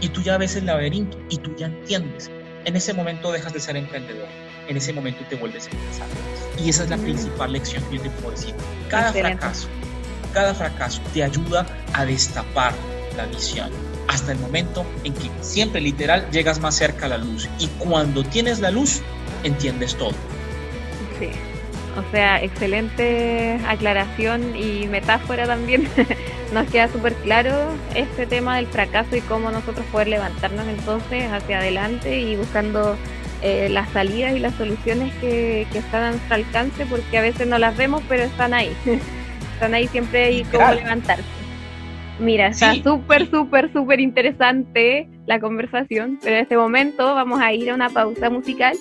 y tú ya ves el laberinto y tú ya entiendes en ese momento dejas de ser emprendedor, en ese momento te vuelves empresario. Y esa es la principal lección que yo te puedo decir. Cada fracaso, cada fracaso te ayuda a destapar la visión hasta el momento en que siempre literal llegas más cerca a la luz y cuando tienes la luz entiendes todo. Sí. O sea, excelente aclaración y metáfora también. Nos queda súper claro este tema del fracaso y cómo nosotros poder levantarnos entonces hacia adelante y buscando eh, las salidas y las soluciones que, están a nuestro alcance, porque a veces no las vemos, pero están ahí. están ahí siempre y cómo levantarse. Mira, está súper, súper, súper interesante la conversación, pero en este momento vamos a ir a una pausa musical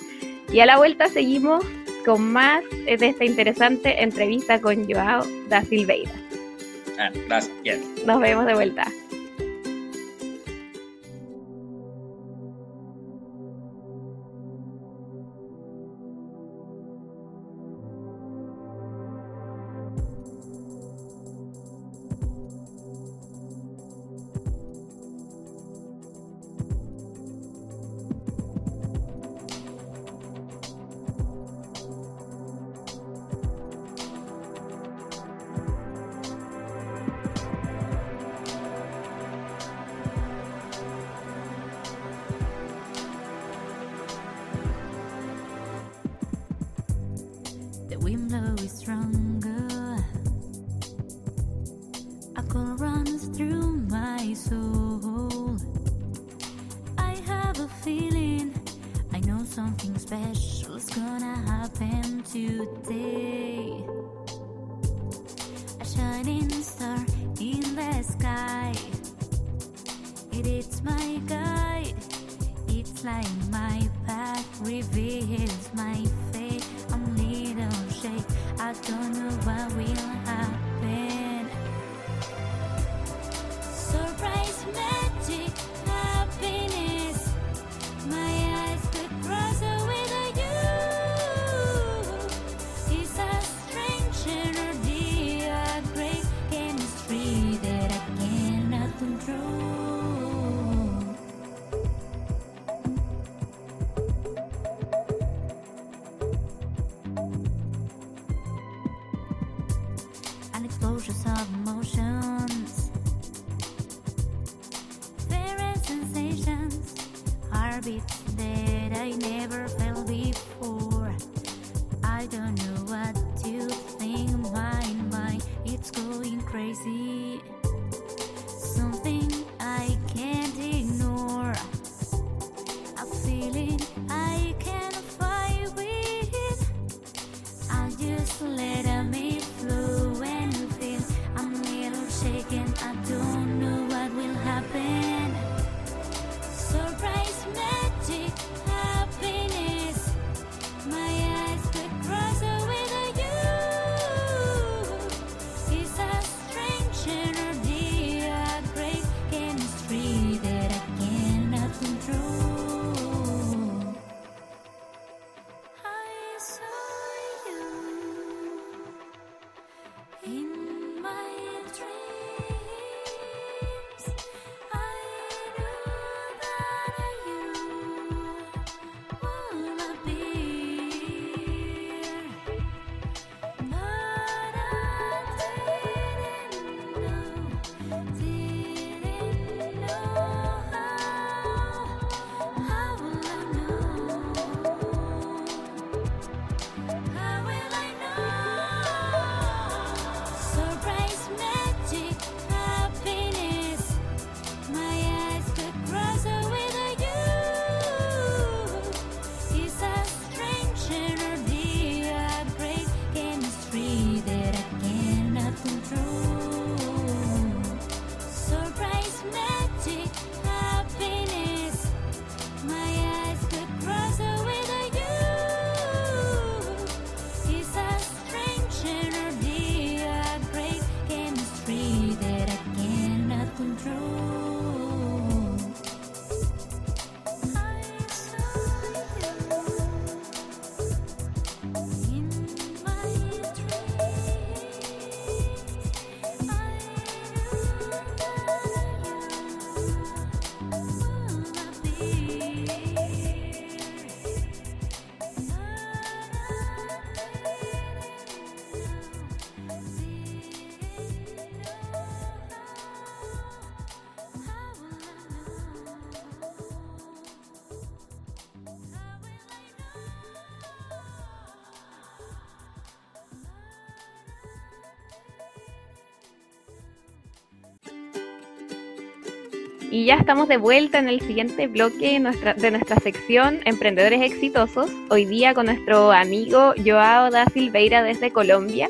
y a la vuelta seguimos con más de esta interesante entrevista con Joao da Silveira. Ah, gracias. Nos vemos de vuelta. soldiers of Y ya estamos de vuelta en el siguiente bloque de nuestra sección Emprendedores Exitosos. Hoy día con nuestro amigo Joao da Silveira desde Colombia.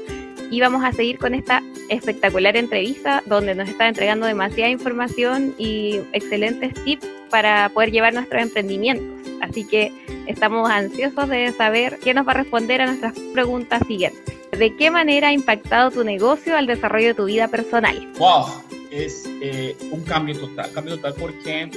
Y vamos a seguir con esta espectacular entrevista donde nos está entregando demasiada información y excelentes tips para poder llevar nuestros emprendimientos. Así que estamos ansiosos de saber qué nos va a responder a nuestras preguntas siguientes. ¿De qué manera ha impactado tu negocio al desarrollo de tu vida personal? Wow, es eh, un cambio total, cambio total porque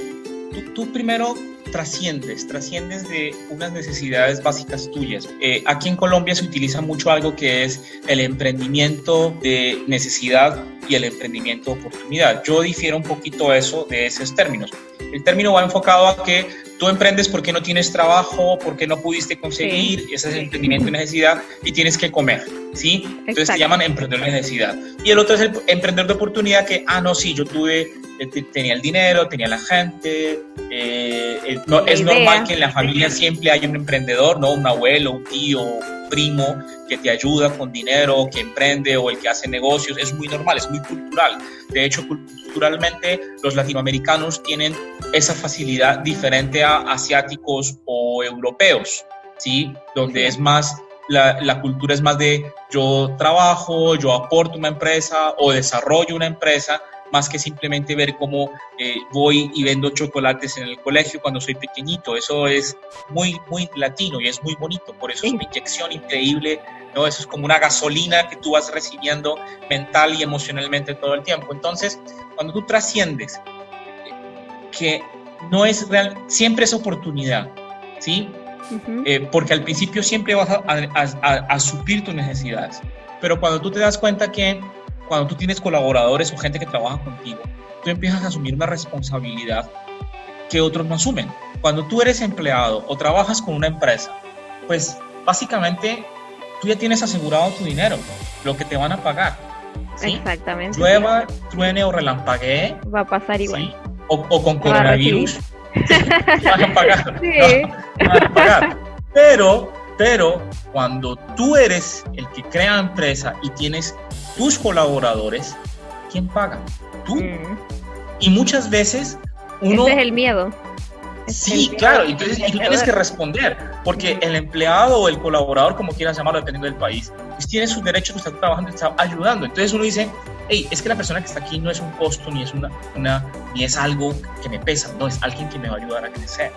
tú, tú primero trasciendes, trasciendes de unas necesidades básicas tuyas. Eh, aquí en Colombia se utiliza mucho algo que es el emprendimiento de necesidad y el emprendimiento de oportunidad. Yo difiero un poquito eso de esos términos. El término va enfocado a que tú emprendes porque no tienes trabajo, porque no pudiste conseguir, ese es el emprendimiento de necesidad y tienes que comer, ¿sí? Entonces Exacto. te llaman emprendedor de necesidad. Y el otro es el emprendedor de oportunidad que, ah, no, sí, yo tuve, tenía el dinero, tenía la gente, eh, eh, no, es idea. normal que en la familia siempre haya un emprendedor, ¿no? Un abuelo, un tío, un primo que te ayuda con dinero, que emprende o el que hace negocios, es muy normal, es muy cultural. De hecho, culturalmente los latinoamericanos tienen esa facilidad diferente a asiáticos o europeos, ¿sí? Donde es más, la, la cultura es más de yo trabajo, yo aporto una empresa o desarrollo una empresa más que simplemente ver cómo eh, voy y vendo chocolates en el colegio cuando soy pequeñito. Eso es muy, muy latino y es muy bonito. Por eso es una inyección increíble. ¿no? Eso es como una gasolina que tú vas recibiendo mental y emocionalmente todo el tiempo. Entonces, cuando tú trasciendes, que no es real, siempre es oportunidad, ¿sí? Eh, porque al principio siempre vas a, a, a, suplir tus necesidades. Pero cuando tú te das cuenta que cuando tú tienes colaboradores o gente que trabaja contigo, tú empiezas a asumir una responsabilidad que otros no asumen. Cuando tú eres empleado o trabajas con una empresa, pues básicamente tú ya tienes asegurado tu dinero, lo que te van a pagar. ¿sí? Exactamente. Llueva, truene o relampaguee. Va a pasar igual. O, o, con coronavirus. van a pagar. Sí. ¿no? van a pagar. Pero, pero cuando tú eres el que crea empresa y tienes tus colaboradores, ¿quién paga? Tú. Mm. Y muchas veces uno... Ese es el miedo. Sí, claro, entonces, y tú tienes que responder, porque el empleado o el colaborador, como quieras llamarlo, dependiendo del país, pues tiene sus derechos, está trabajando, está ayudando. Entonces uno dice, hey, es que la persona que está aquí no es un costo, ni es, una, una ni es algo que me pesa, no, es alguien que me va a ayudar a crecer.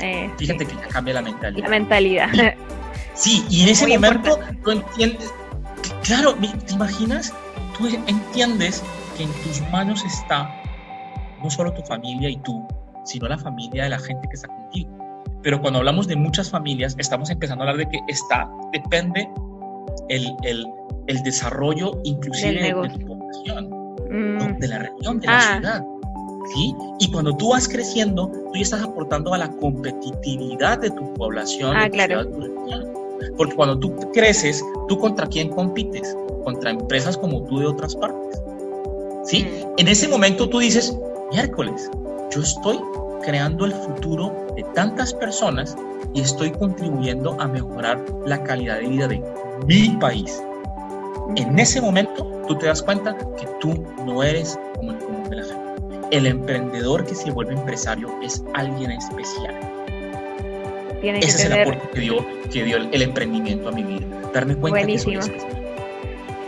Eh, Fíjate que ya cambia la mentalidad. La mentalidad. Y, sí, y en ese Muy momento importante. tú entiendes, claro, ¿te imaginas? Tú entiendes que en tus manos está no solo tu familia y tú, sino la familia de la gente que está contigo. Pero cuando hablamos de muchas familias, estamos empezando a hablar de que está, depende el, el, el desarrollo inclusive de, tu población, mm. de la región, de ah. la ciudad. ¿Sí? Y cuando tú vas creciendo, tú ya estás aportando a la competitividad de tu población, ah, tu claro. ciudad, de tu región. Porque cuando tú creces, ¿tú contra quién compites? Contra empresas como tú de otras partes. ¿Sí? En ese momento tú dices, miércoles, yo estoy creando el futuro de tantas personas y estoy contribuyendo a mejorar la calidad de vida de mi país. En ese momento tú te das cuenta que tú no eres como el común de la gente. El emprendedor que se vuelve empresario es alguien especial. Tiene que Ese tener... es el aporte que dio, que dio el, el, emprendimiento a mi vida. Darme cuenta Buenísimo. que especial.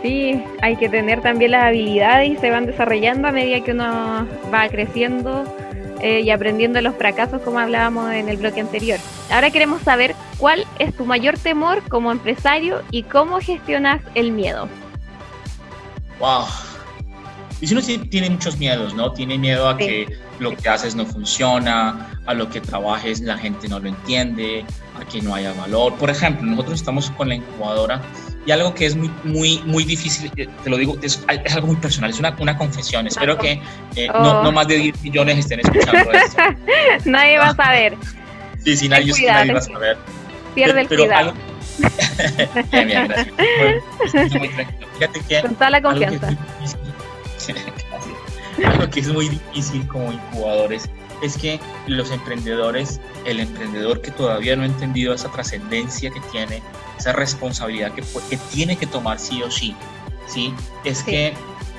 Sí, hay que tener también las habilidades y se van desarrollando a medida que uno va creciendo eh, y aprendiendo de los fracasos como hablábamos en el bloque anterior. Ahora queremos saber cuál es tu mayor temor como empresario y cómo gestionas el miedo. Wow. Y si uno tiene muchos miedos, ¿no? Tiene miedo a sí. que lo que haces no funciona, a lo que trabajes la gente no lo entiende, a que no haya valor. Por ejemplo, nosotros estamos con la incubadora y algo que es muy, muy, muy difícil, eh, te lo digo, es, es algo muy personal, es una, una confesión. Espero que eh, oh. no, no, más de 10 millones estén escuchando esto. nadie va a saber. Sí, sí, nadie, cuidado, nadie va a saber. Pierde pero, el cuidado. Algo... bien, bien, gracias. Muy. Fíjate que Con toda la confianza. algo que es muy difícil como incubadores es que los emprendedores, el emprendedor que todavía no ha entendido esa trascendencia que tiene, esa responsabilidad que, que, tiene que tomar sí o sí, ¿sí? es sí. que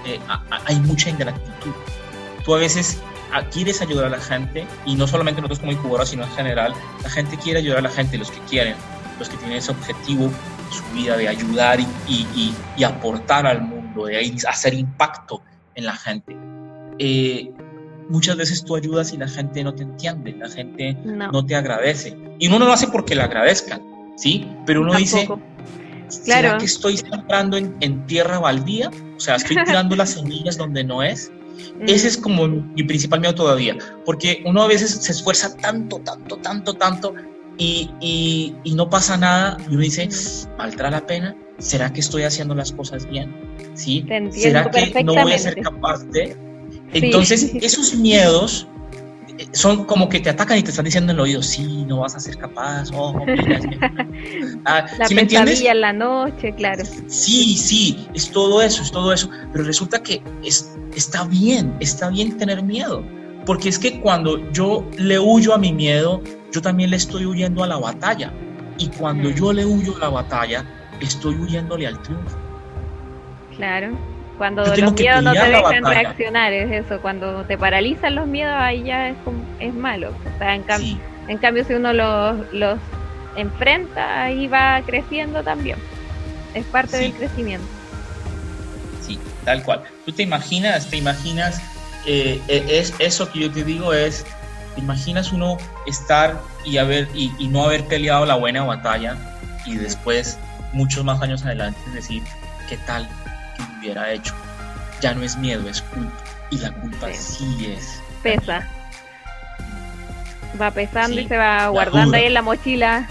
eh, a, a, hay mucha ingratitud. Tú a veces quieres ayudar a la gente y no solamente nosotros como incubadora, sino en general, la gente quiere ayudar a la gente, los que quieren, los que tienen ese objetivo su vida de ayudar y, y, y, y aportar al mundo, de hacer impacto en la gente. Eh, muchas veces tú ayudas y la gente no te entiende, la gente no, no te agradece. Y uno no lo hace porque le agradezcan, ¿sí? Pero uno Tampoco. dice, ¿será claro. que estoy sembrando en, en, tierra baldía? O sea, estoy tirando las semillas donde no es. Mm. Ese es como mi principal miedo todavía, porque uno a veces se esfuerza tanto, tanto, tanto, tanto y, y, y no pasa nada y uno dice, ¿valdrá la pena? ¿Será que estoy haciendo las cosas bien? ¿Sí? ¿Será que no voy a ser capaz de...? Entonces, sí. esos miedos son como que te atacan y te están diciendo en el oído, sí, no vas a ser capaz, oh, mira, ah, La ¿sí me entiendes? la noche, claro. Sí, sí, es todo eso, es todo eso, pero resulta que es, está bien, está bien tener miedo, porque es que cuando yo le huyo a mi miedo, yo también le estoy huyendo a la batalla, y cuando mm. yo le huyo a la batalla, estoy huyéndole al triunfo. Claro. Cuando los miedos no te dejan reaccionar, es eso, cuando te paralizan los miedos, ahí ya es, como, es malo. O sea, en, cam sí. en cambio, si uno los, los enfrenta, ahí va creciendo también. Es parte sí. del crecimiento. Sí, tal cual. Tú te imaginas, te imaginas, eh, eh, es eso que yo te digo es, te imaginas uno estar y, haber, y, y no haber peleado la buena batalla y después, muchos más años adelante, decir, ¿qué tal que hubiera hecho? Ya no es miedo, es culpa. Y la culpa sí, es. Pesa. Va pesando Sí, y se va guardando duda. ahí en la mochila.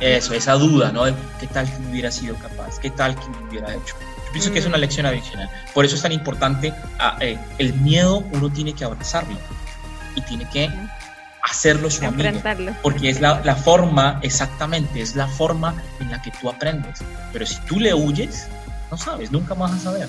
Eso, esa duda, ¿no? De ¿Qué tal que hubiera sido capaz? ¿Qué tal que hubiera hecho? Yo pienso que es Mm. una lección adicional. Por eso es tan importante, ah, eh, el miedo uno tiene que abrazarlo y tiene que hacerlo su amigo. Porque es la, la forma, exactamente, es la forma en la que tú aprendes. Pero si tú le huyes, no sabes, nunca vas a saber.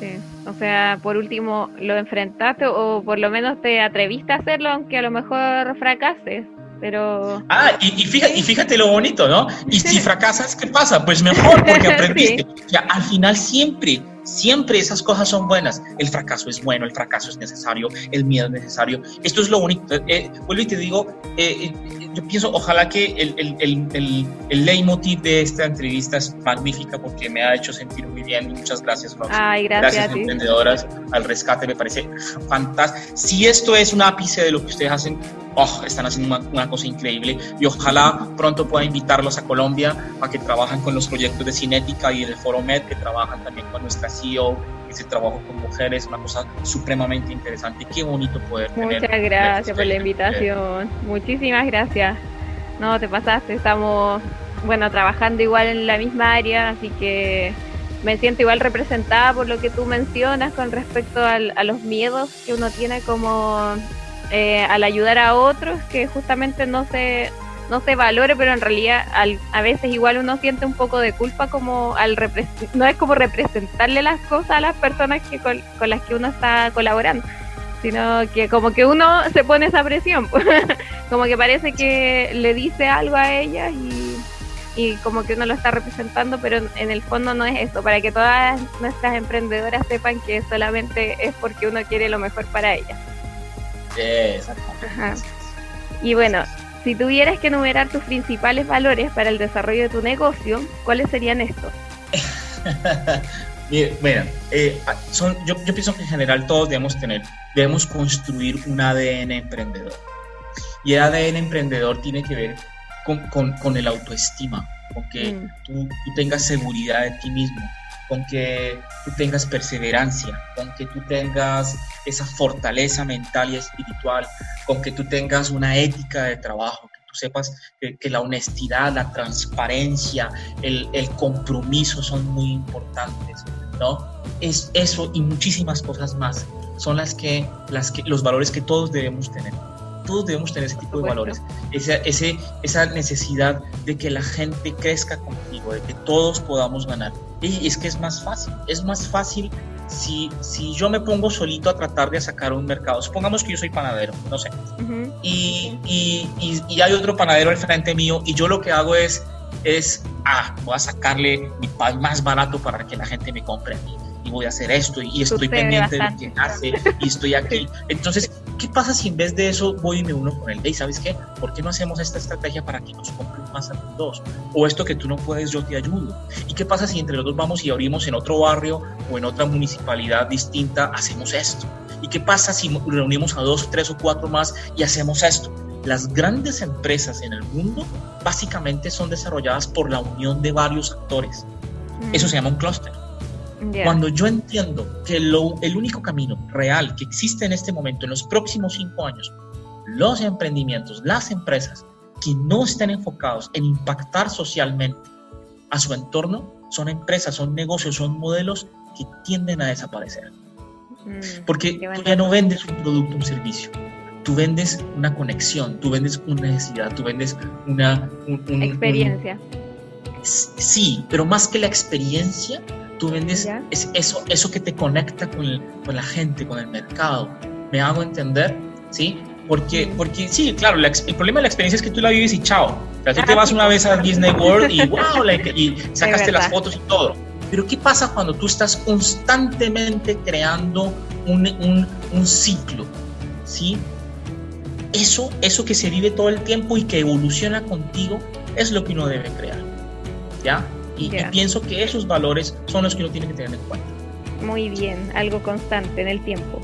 Sí. O sea, por último, lo enfrentaste o por lo menos te atreviste a hacerlo, aunque a lo mejor fracases. Pero. Ah, y, y fíjate, y fíjate lo bonito, ¿no? Y si fracasas, ¿qué pasa? Pues mejor, porque aprendiste. O sea, al final siempre, siempre esas cosas son buenas. El fracaso es bueno, el fracaso es necesario, el miedo es necesario. Esto es lo bonito. Eh, vuelvo y te digo, eh, eh, yo pienso, ojalá que el, el, el, el, el leitmotiv de esta entrevista es magnífica porque me ha hecho sentir muy bien. Muchas gracias, Roxy. Ay, gracias Gracias, a ti. emprendedoras, al rescate, me parece fantástico. Si esto es un ápice de lo que ustedes hacen, oh, están haciendo una, una cosa increíble y ojalá pronto pueda invitarlos a Colombia a que trabajen con los proyectos de Cinética y del Foro Med, que trabajan también con nuestra CEO, ese trabajo con mujeres, una cosa supremamente interesante. Qué bonito poder tener. Muchas gracias por la invitación. Muchísimas gracias. No, te pasaste. Estamos, bueno, trabajando igual en la misma área, así que me siento igual representada por lo que tú mencionas con respecto al- a los miedos que uno tiene como eh, al ayudar a otros, que justamente no se no se valore, pero en realidad al- a veces igual uno siente un poco de culpa como al no es como representarle las cosas a las personas que con, con las que uno está colaborando sino que como que uno se pone esa presión, como que parece que le dice algo a ellas y, y como que uno lo está representando, pero en, en el fondo no es eso, para que todas nuestras emprendedoras sepan que solamente es porque uno quiere lo mejor para ellas. Exactamente. Ajá. Y bueno, si tuvieras que enumerar tus principales valores para el desarrollo de tu negocio, ¿cuáles serían estos? Mira, eh, son, yo, yo pienso que en general todos debemos tener, debemos construir un ADN emprendedor. Y el ADN emprendedor tiene que ver con, con, con el autoestima, con que Mm. tú, tú tengas seguridad de ti mismo, con que tú tengas perseverancia, con que tú tengas esa fortaleza mental y espiritual, con que tú tengas una ética de trabajo, que tú sepas que, la honestidad, la transparencia, el, el compromiso son muy importantes, ¿no? Es eso y muchísimas cosas más son las que, las que, los valores que todos debemos tener. Todos debemos tener ese tipo de valores, esa, ese, esa necesidad de que la gente crezca contigo, de que todos podamos ganar. Y es que es más fácil, es más fácil si, si yo me pongo solito a tratar de sacar un mercado. Supongamos que yo soy panadero, no sé, y, y, y- y hay otro panadero al frente mío y yo lo que hago es, es ah, voy a sacarle mi pan más barato para que la gente me compre a mí y voy a hacer esto y estoy Sucede pendiente de lo bastante. que hace y estoy aquí. Entonces, ¿qué pasa si en vez de eso voy y me uno con él? Hey, ¿sabes qué? ¿Por qué no hacemos esta estrategia para que nos compren más a los dos? O esto que tú no puedes, yo te ayudo. ¿Y qué pasa si entre los dos vamos y abrimos en otro barrio o en otra municipalidad distinta, hacemos esto? ¿Y qué pasa si reunimos a dos, tres o cuatro más y hacemos esto? Las grandes empresas en el mundo básicamente son desarrolladas por la unión de varios actores. Eso se llama un clúster. Ya. Cuando yo entiendo que lo- el único camino real que existe en este momento, en los próximos cinco años, los emprendimientos, las empresas que no estén enfocados en impactar socialmente a su entorno, son empresas, son negocios, son modelos que tienden a desaparecer. Mm, Porque tú ya no vendes un producto, un servicio. Tú vendes una conexión, tú vendes una necesidad, tú vendes una... un- un- un- Experiencia. Sí, pero más que la experiencia, tú vendes es eso, eso que te conecta con, el- con la gente, con el mercado. ¿Me hago entender? ¿Sí? Porque, porque sí, claro, la el problema de la experiencia es que tú la vives y chao. O sea, tú te Ah, vas sí. una vez a Disney World y wow, y sacaste las fotos y todo. Pero ¿qué pasa cuando tú estás constantemente creando un, un, un ciclo? ¿Sí? Eso, eso que se vive todo el tiempo y que evoluciona contigo es lo que uno debe crear. ¿Ya? Y, pienso que esos valores son los que uno tiene que tener en cuenta. Muy bien, algo constante en el tiempo.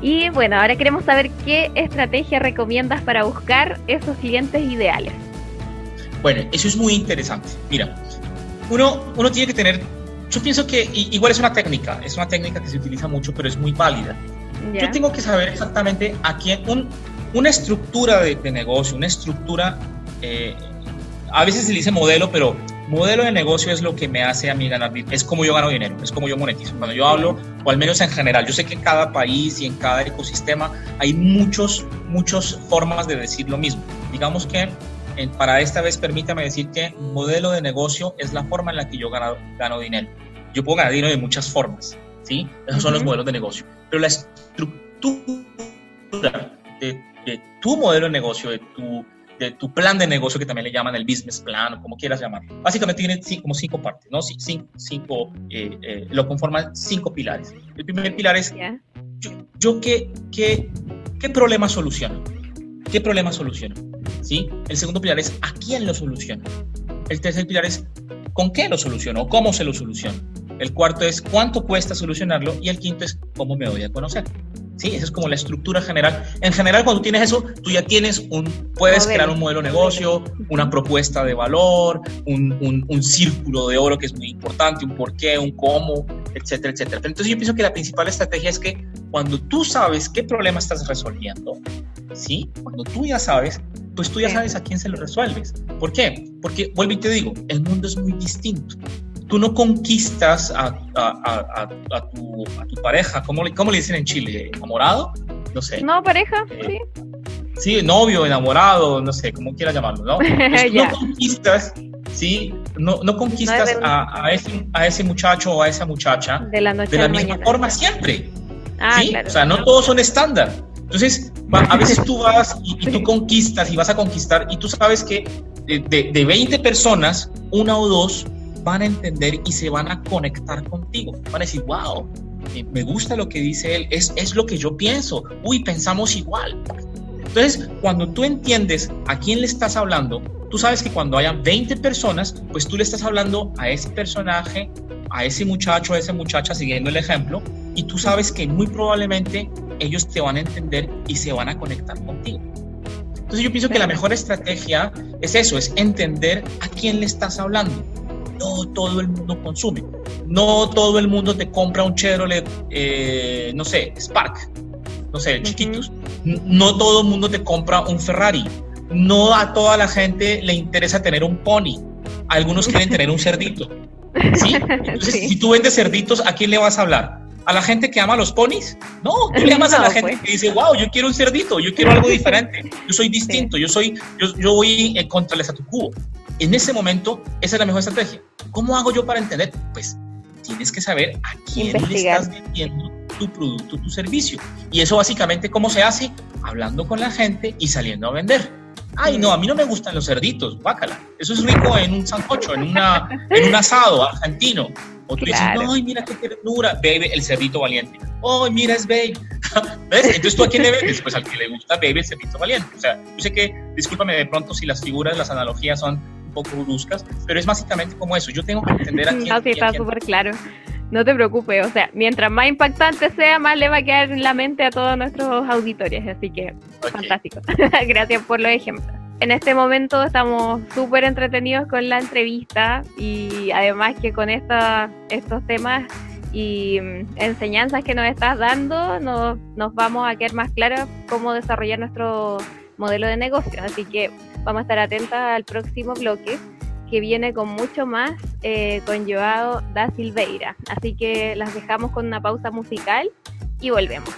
Y bueno, ahora queremos saber qué estrategia recomiendas para buscar esos clientes ideales. Bueno, eso es muy interesante. Mira, uno, uno tiene que tener, yo pienso que igual es una técnica, es una técnica que se utiliza mucho, pero es muy válida. Yo tengo que saber exactamente a quién, un- una estructura de, de negocio, una estructura, eh, a veces se le dice modelo, pero modelo de negocio es lo que me hace a mí ganar dinero, es como yo gano dinero, es como yo monetizo. Cuando yo hablo, o al menos en general, yo sé que en cada país y en cada ecosistema hay muchos, muchas formas de decir lo mismo. Digamos que para esta vez permítame decir que modelo de negocio es la forma en la que yo gano, gano dinero. Yo puedo ganar dinero de muchas formas, ¿sí? Esos son los modelos de negocio. Pero la estructura de, de tu modelo de negocio, de tu, de tu plan de negocio, que también le llaman el business plan, o como quieras llamarlo, básicamente tiene como cinco partes, ¿no? Ci- Cinco, cinco, eh, eh, lo conforman cinco pilares. El primer pilar es, yo, yo qué, qué, qué problema soluciono. ¿Qué problema soluciono? ¿Sí? El segundo pilar es ¿a quién lo soluciono? El tercer pilar es ¿con qué lo soluciono? ¿Cómo se lo soluciono? El cuarto es ¿cuánto cuesta solucionarlo? Y el quinto es ¿cómo me doy a conocer? Sí, esa es como la estructura general. En general, cuando tienes eso, tú ya tienes un, puedes crear un modelo de negocio, una propuesta de valor, un, un, un círculo de oro que es muy importante, un por qué, un cómo, etcétera, etcétera. Pero entonces yo pienso que la principal estrategia es que cuando tú sabes qué problema estás resolviendo, ¿sí? Cuando tú ya sabes, pues tú ya sabes a quién se lo resuelves. ¿Por qué? Porque, vuelvo y te digo, el mundo es muy distinto. Tú no conquistas a, a- a- a- a tu, pareja, ¿cómo le, cómo le dicen en Chile? ¿Enamorado? No sé. No, pareja, Eh, sí. Sí, novio, enamorado, no sé, como quieras llamarlo, ¿no? No conquistas, ¿sí? No, no conquistas No a, ese, a ese muchacho o a esa muchacha De la noche de la a la misma mañana. forma siempre. Ah, ¿sí? claro. O sea, no todos son estándar. Entonces, a veces tú vas y, y tú conquistas y vas a conquistar y tú sabes que de, de, de 20 personas, una o dos van a entender y se van a conectar contigo. Van a decir, wow, me- gusta lo que dice él, es, es lo que yo pienso. Uy, pensamos igual. Entonces, cuando tú entiendes a quién le estás hablando, tú sabes que cuando hayan 20 personas, pues tú le estás hablando a ese personaje, a ese muchacho, a esa muchacha, siguiendo el ejemplo, y tú sabes que muy probablemente ellos te van a entender y se van a conectar contigo. Entonces yo pienso que la mejor estrategia es eso, es entender a quién le estás hablando. No todo el mundo consume. No todo el mundo te compra un Chevrolet, eh, no sé, Spark, no sé, chiquitos. No todo el mundo te compra un Ferrari. No a toda la gente le interesa tener un pony. Algunos quieren tener un cerdito. ¿sí? Entonces, si tú vendes cerditos, ¿a quién le vas a hablar? ¿A la gente que ama los ponis? No, tú le amas a la gente pues. que dice, wow, yo quiero un cerdito, yo quiero algo diferente, yo soy distinto, yo soy, yo, yo voy eh, contra el statu quo. En ese momento, esa es la mejor estrategia. ¿Cómo hago yo para entender? Pues tienes que saber a quién Investigar. le estás vendiendo tu producto, tu servicio. Y eso básicamente, ¿cómo se hace? Hablando con la gente y saliendo a vender. Ay, no, a mí no me gustan los cerditos, bácala. Eso es rico en un sancocho, en, una, en un asado argentino. O tú Claro. dices, ay, mira qué ternura, baby, el cerdito valiente. Ay, mira, es baby. ¿Ves? Entonces, ¿tú a quién le vendes? Pues al que le gusta baby, el cerdito valiente. O sea, yo sé que, discúlpame de pronto si las figuras, las analogías son un poco bruscas, pero es básicamente como eso. Yo tengo que entender a quién. No, sí, está súper claro. No te preocupes, o sea, mientras más impactante sea, más le va a quedar en la mente a todos nuestros auditores, así que fantástico. Gracias por los ejemplos. En este momento estamos súper entretenidos con la entrevista y además que con esta, estos temas y mm, enseñanzas que nos estás dando, nos, nos vamos a quedar más claros cómo desarrollar nuestro modelo de negocio. Así que vamos a estar atentas al próximo bloque que viene con mucho más eh, con Joao da Silveira. Así que las dejamos con una pausa musical y volvemos.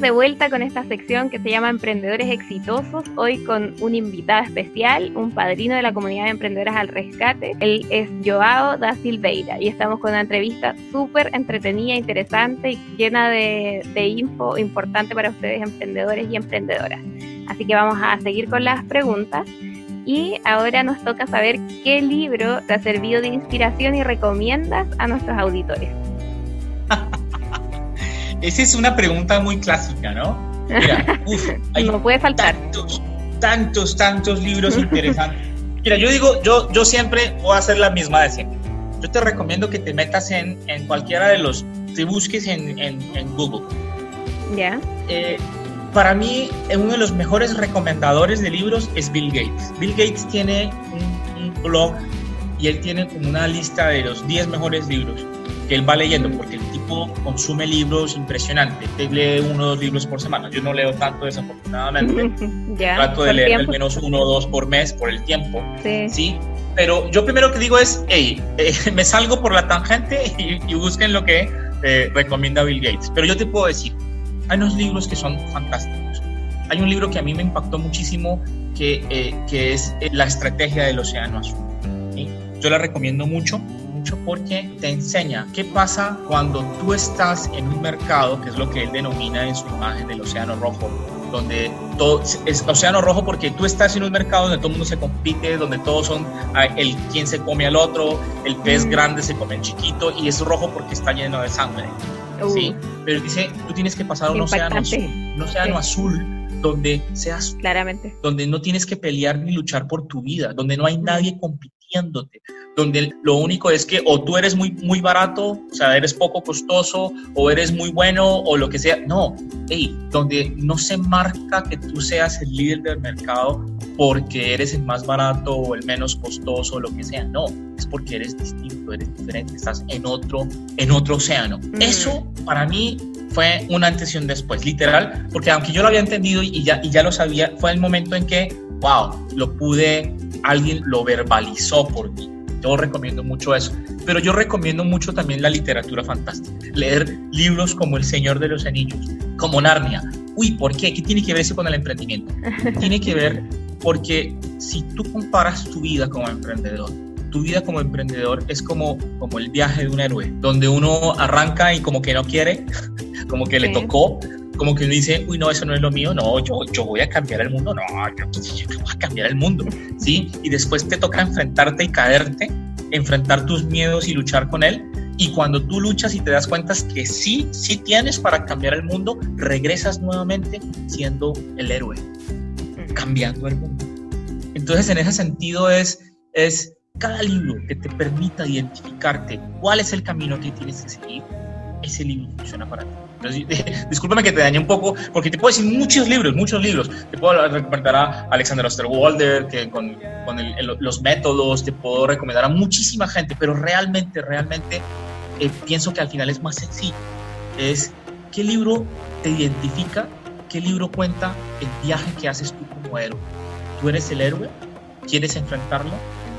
De vuelta con esta sección que se llama Emprendedores Exitosos, hoy con un invitado especial, un padrino de la comunidad de emprendedoras al rescate. Él es Joao da Silveira y estamos con una entrevista súper entretenida, interesante y llena de, de info importante para ustedes emprendedores y emprendedoras. Así que vamos a seguir con las preguntas. Y ahora nos toca saber qué libro te ha servido de inspiración y recomiendas a nuestros auditores. Esa es una pregunta muy clásica, ¿no? Mira, uf, hay no puede faltar. tantos, tantos, tantos libros interesantes. Mira, yo digo, yo, yo siempre voy a hacer la misma de siempre. Yo te recomiendo que te metas en, en cualquiera de los, te busques en, en, en Google. ¿Ya? Eh, para mí, eh, uno de los mejores recomendadores de libros es Bill Gates. Bill Gates tiene un, un blog y él tiene como una lista de los 10 mejores libros que él va leyendo, porque el tipo consume libros impresionantes. Él lee uno o dos libros por semana. Yo no leo tanto, desafortunadamente. ya. Trato de leer al tiempo. menos uno o dos por mes por el tiempo. Sí. ¿sí? Pero yo primero que digo es, hey, eh, me salgo por la tangente y, y busquen lo que eh, recomienda Bill Gates. Pero yo te puedo decir, hay unos libros que son fantásticos. Hay un libro que a mí me impactó muchísimo que, eh, que es eh, La estrategia del océano azul. ¿sí? Yo la recomiendo mucho, mucho porque te enseña qué pasa cuando tú estás en un mercado, que es lo que él denomina en su imagen del océano rojo, donde todo es océano rojo porque tú estás en un mercado donde todo el mundo se compite, donde todos son ah, el quien se come al otro, el pez grande se come al chiquito y es rojo porque está lleno de sangre. Uh, ¿sí? Pero dice, tú tienes que pasar a un océano un océano Sí. azul donde seas Claramente. donde no tienes que pelear ni luchar por tu vida, donde no hay nadie donde lo único es que o tú eres muy, muy barato, o sea, eres poco costoso, o eres muy bueno, o lo que sea. No, hey, donde no se marca que tú seas el líder del mercado porque eres el más barato o el menos costoso o lo que sea. No, es porque eres distinto, eres diferente, estás en otro, en otro océano. Eso para mí fue un antes y un después, literal, porque aunque yo lo había entendido y ya, y ya lo sabía, fue el momento en que, wow, lo pude, alguien lo verbalizó por mí. Yo recomiendo mucho eso, pero yo recomiendo mucho también la literatura fantástica, leer libros como El Señor de los Anillos, como Narnia. Uy, ¿por qué? ¿Qué tiene que ver eso con el emprendimiento? Tiene que ver porque si tú comparas tu vida como emprendedor tu vida como emprendedor es como, como el viaje de un héroe, donde uno arranca y como que no quiere, como que le tocó, como que uno dice, uy, no, eso no es lo mío, no, yo, yo voy a cambiar el mundo, no, yo, yo voy a cambiar el mundo, ¿sí? Y después te toca enfrentarte y caerte, enfrentar tus miedos y luchar con él. Y cuando tú luchas y te das cuenta que sí, sí tienes para cambiar el mundo, regresas nuevamente siendo el héroe, cambiando el mundo. Entonces, en ese sentido es, es cada libro que te permita identificarte cuál es el camino que tienes que seguir, ese libro funciona para ti. Discúlpame que te dañe un poco, porque te puedo decir muchos libros, muchos libros. Te puedo recomendar a Alexander Osterwalder, que con, los métodos, te puedo recomendar a muchísima gente, pero realmente, realmente eh, pienso que al final es más sencillo. Es qué libro te identifica, qué libro cuenta el viaje que haces tú como héroe. ¿Tú eres el héroe? ¿Quieres enfrentarlo?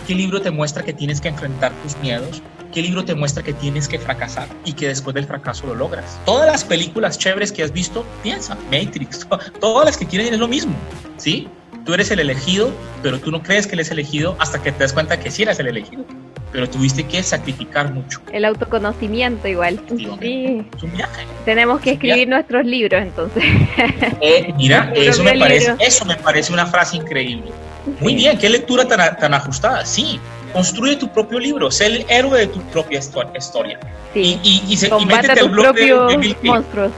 ¿Qué libro te muestra que tienes que enfrentar tus miedos? ¿Qué libro te muestra que tienes que fracasar y que después del fracaso lo logras? Todas las películas chéveres que has visto, piensa, Matrix, to- todas las que quieren es lo mismo, ¿sí? Tú eres el elegido, pero tú no crees que eres elegido hasta que te das cuenta que sí eres el elegido. Pero tuviste que sacrificar mucho. El autoconocimiento igual. Sí. Es un viaje. Tenemos que escribir nuestros libros entonces. Eh, mira, eso me, parece, libro. eso me parece una frase increíble. Muy bien, qué lectura tan ajustada. Sí, construye tu propio libro, sé el héroe de tu propia histo- historia. Sí. Y, y, y, se- y Combate a métete al tus blog de- de propios Bill Gates. monstruos.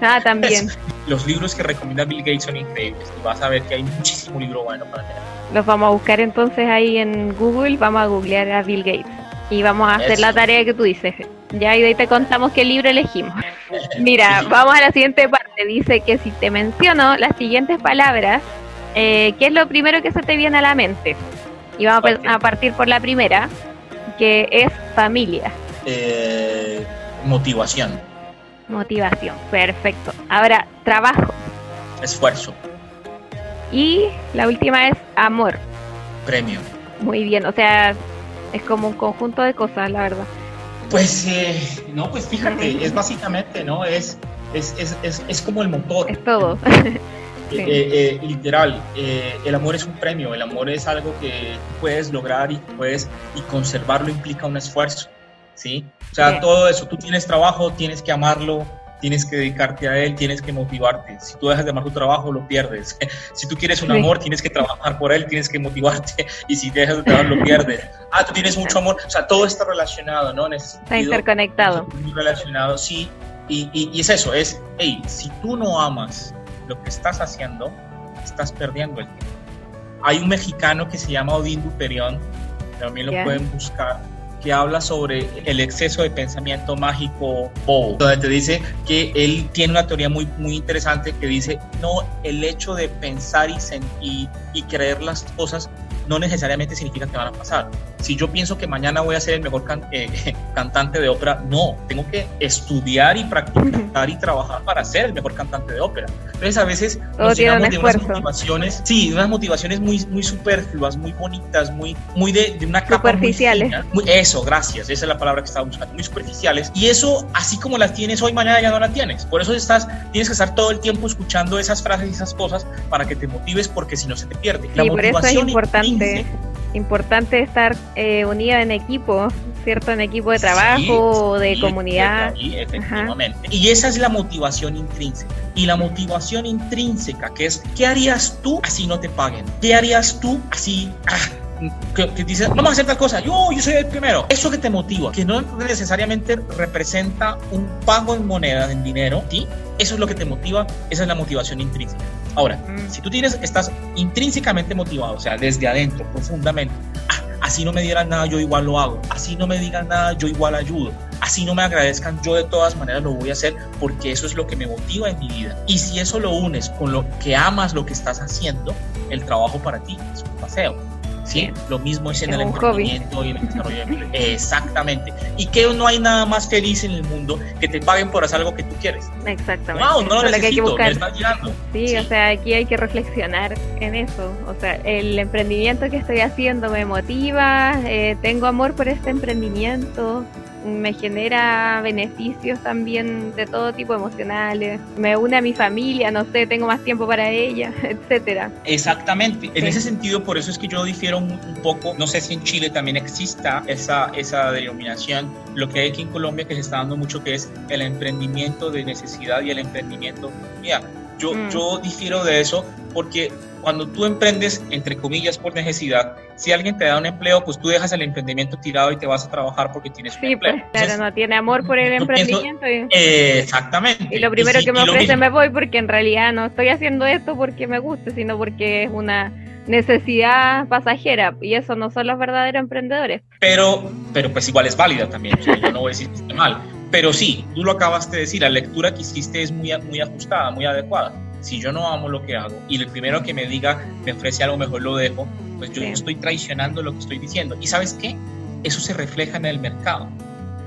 Ah, también. Los libros que recomienda Bill Gates son increíbles. Y vas a ver que hay muchísimo libro bueno para leer. Los vamos a buscar entonces ahí en Google, vamos a googlear a Bill Gates y vamos a hacer Eso. la tarea que tú dices. Ya y de ahí te contamos qué libro elegimos. Mira, vamos a la siguiente parte. Dice que si te menciono las siguientes palabras, eh, ¿qué es lo primero que se te viene a la mente? Y vamos a partir por la primera, que es familia, Eh, motivación, motivación. Perfecto. Ahora, trabajo. esfuerzo, Y la última es amor. premio. Muy bien, o sea, es como un conjunto de cosas, la verdad. Pues eh, no, pues fíjate, es básicamente, ¿no? Es, es, es, es, es como el motor. Es todo. Eh, eh, literal, eh, el amor es un premio, el amor es algo que puedes lograr y puedes y conservarlo implica un esfuerzo, ¿sí? O sea, todo eso, tú tienes trabajo, tienes que amarlo, tienes que dedicarte a él, tienes que motivarte. Si tú dejas de amar tu trabajo, lo pierdes. Si tú quieres un Sí. amor, tienes que trabajar por él, tienes que motivarte. Y si dejas de trabajar, lo pierdes. Ah, tú tienes mucho amor. O sea, todo está relacionado, ¿no? Está interconectado. muy relacionado, sí. Y, y- y es eso, es, hey, si tú no amas lo que estás haciendo, estás perdiendo el tiempo. Hay un mexicano que se llama Odín Duperión, también lo Ya. pueden buscar, que habla sobre el exceso de pensamiento mágico bobo, donde te dice que él tiene una teoría muy, muy interesante que dice, no, el hecho de pensar y, sen- y, y creer las cosas no necesariamente significa que van a pasar. Si yo pienso que mañana voy a ser el mejor can- eh, cantante de ópera, no, tengo que estudiar y practicar y trabajar para ser el mejor cantante de ópera. Entonces a veces Todo nos un llenamos de unas esfuerzo. motivaciones, sí, unas motivaciones muy, muy superfluas, muy bonitas, muy, muy de, de una capa muy Superficiales. fina. Muy- eso, gracias, esa es la palabra que estaba buscando, muy superficiales. Y eso, así como las tienes hoy, mañana ya no la tienes. Por eso estás, tienes que estar todo el tiempo escuchando esas frases y esas cosas para que te motives, porque si no se te pierde. Sí, por eso es importante, intrínseca- importante estar eh, unida en equipo, ¿cierto? En equipo de trabajo o de sí, comunidad. sí, efectivamente. Y esa es la motivación intrínseca. Y la motivación intrínseca, que es, ¿qué harías tú así no te paguen? ¿Qué harías tú así? ah, que, que dices, vamos a hacer tal cosa, yo, yo soy el primero. Eso que te motiva, que no necesariamente representa un pago en moneda, en dinero, ¿sí? Eso es lo que te motiva, esa es la motivación intrínseca. Ahora, si tú tienes, estás intrínsecamente motivado, o sea, desde adentro, profundamente, "Ah, así no me dieran nada, yo igual lo hago, así no me digan nada, yo igual ayudo, así no me agradezcan, yo de todas maneras lo voy a hacer porque eso es lo que me motiva en mi vida. Y si eso lo unes con lo que amas lo que estás haciendo, el trabajo para ti es un paseo. ¿Sí? Lo mismo es en Es el hobby. emprendimiento y en el desarrollo de empleo. Exactamente. Y que no hay nada más feliz en el mundo que te paguen por hacer algo que tú quieres. Exactamente. Wow, no lo que hay que necesito, me está llegando. Sí, o sea, aquí hay que reflexionar en eso. O sea, el emprendimiento que estoy haciendo me motiva, eh, tengo amor por este emprendimiento. Me genera beneficios también de todo tipo emocionales, me une a mi familia, no sé, tengo más tiempo para ella, etcétera. Exactamente. En Sí. ese sentido, por eso es que yo difiero un, un poco. No sé si en Chile también exista esa, esa denominación. Lo que hay aquí en Colombia que se está dando mucho que es el emprendimiento de necesidad y el emprendimiento. Mira, yo, Mm. yo difiero de eso porque cuando tú emprendes, entre comillas, por necesidad, si alguien te da un empleo, pues tú dejas el emprendimiento tirado y te vas a trabajar porque tienes un Sí, empleo. pues claro, no tiene amor por el pienso- emprendimiento. y- Eh, exactamente. Y lo primero sí, que me y ofrece me voy porque en realidad no estoy haciendo esto porque me guste, sino porque es una necesidad pasajera y eso no son los verdaderos emprendedores. pero, pero pues igual es válida también, o sea, yo no voy a decir que esté mal, pero sí, tú lo acabas de decir, la lectura que hiciste es muy, muy ajustada, muy adecuada. Si yo no amo lo que hago y el primero que me diga me ofrece algo mejor lo dejo, pues yo estoy traicionando lo que estoy diciendo. ¿Y sabes qué? Eso se refleja en el mercado.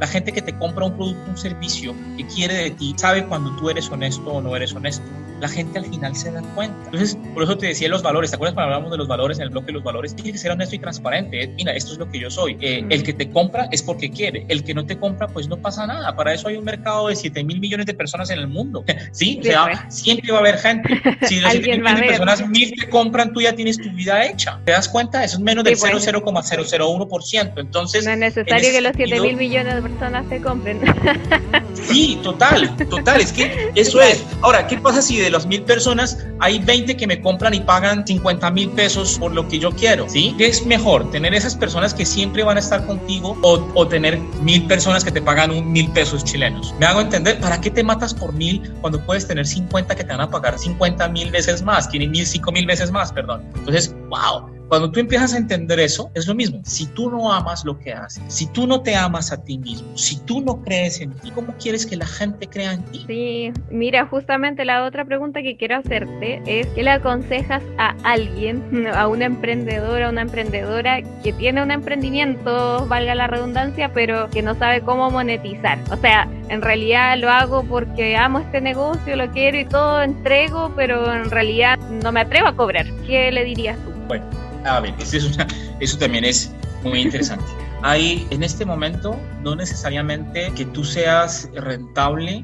La gente que te compra un producto, un servicio, que quiere de ti, sabe cuando tú eres honesto o no eres honesto. La gente al final se da cuenta. Entonces, por eso te decía los valores. ¿Te acuerdas cuando hablamos de los valores en el bloque de los valores? Tiene que ser honesto y transparente. Eh, Mira, esto es lo que yo soy. Eh, El que te compra es porque quiere. El que no te compra, pues no pasa nada. Para eso hay un mercado de 7 mil millones de personas en el mundo. Sí, o sea, siempre va a haber gente. Si de los 7 Alguien mil millones de personas, mil te compran, tú ya tienes tu vida hecha. ¿Te das cuenta? Eso es menos del Sí, pues. 0,001%. Entonces, No es en necesario ese que los 7 sentido- mil millones de personas te compren. Sí, total, total, es que eso es. Ahora, ¿qué pasa si de las mil personas hay 20 que me compran y pagan 50 mil pesos por lo que yo quiero? ¿Sí? ¿Qué es mejor? ¿Tener esas personas que siempre van a estar contigo o, o tener mil personas que te pagan un mil pesos chilenos? ¿Me hago entender? ¿Para qué te matas por mil cuando puedes tener 50 que te van a pagar 50 mil veces más, que mil, 5 mil veces más, perdón? Entonces, wow. Cuando tú empiezas a entender eso, es lo mismo. Si tú no amas lo que haces, si tú no te amas a ti mismo, si tú no crees en ti, ¿cómo quieres que la gente crea en ti? Sí, mira, justamente la otra pregunta que quiero hacerte es ¿qué le aconsejas a alguien, a una emprendedora, una emprendedora que tiene un emprendimiento, valga la redundancia, pero que no sabe cómo monetizar? O sea, en realidad lo hago porque amo este negocio, lo quiero y todo, entrego, pero en realidad no me atrevo a cobrar. ¿Qué le dirías tú? Bueno, a ver, eso, es una- eso también es muy interesante. Hay, en este momento, no necesariamente que tú seas rentable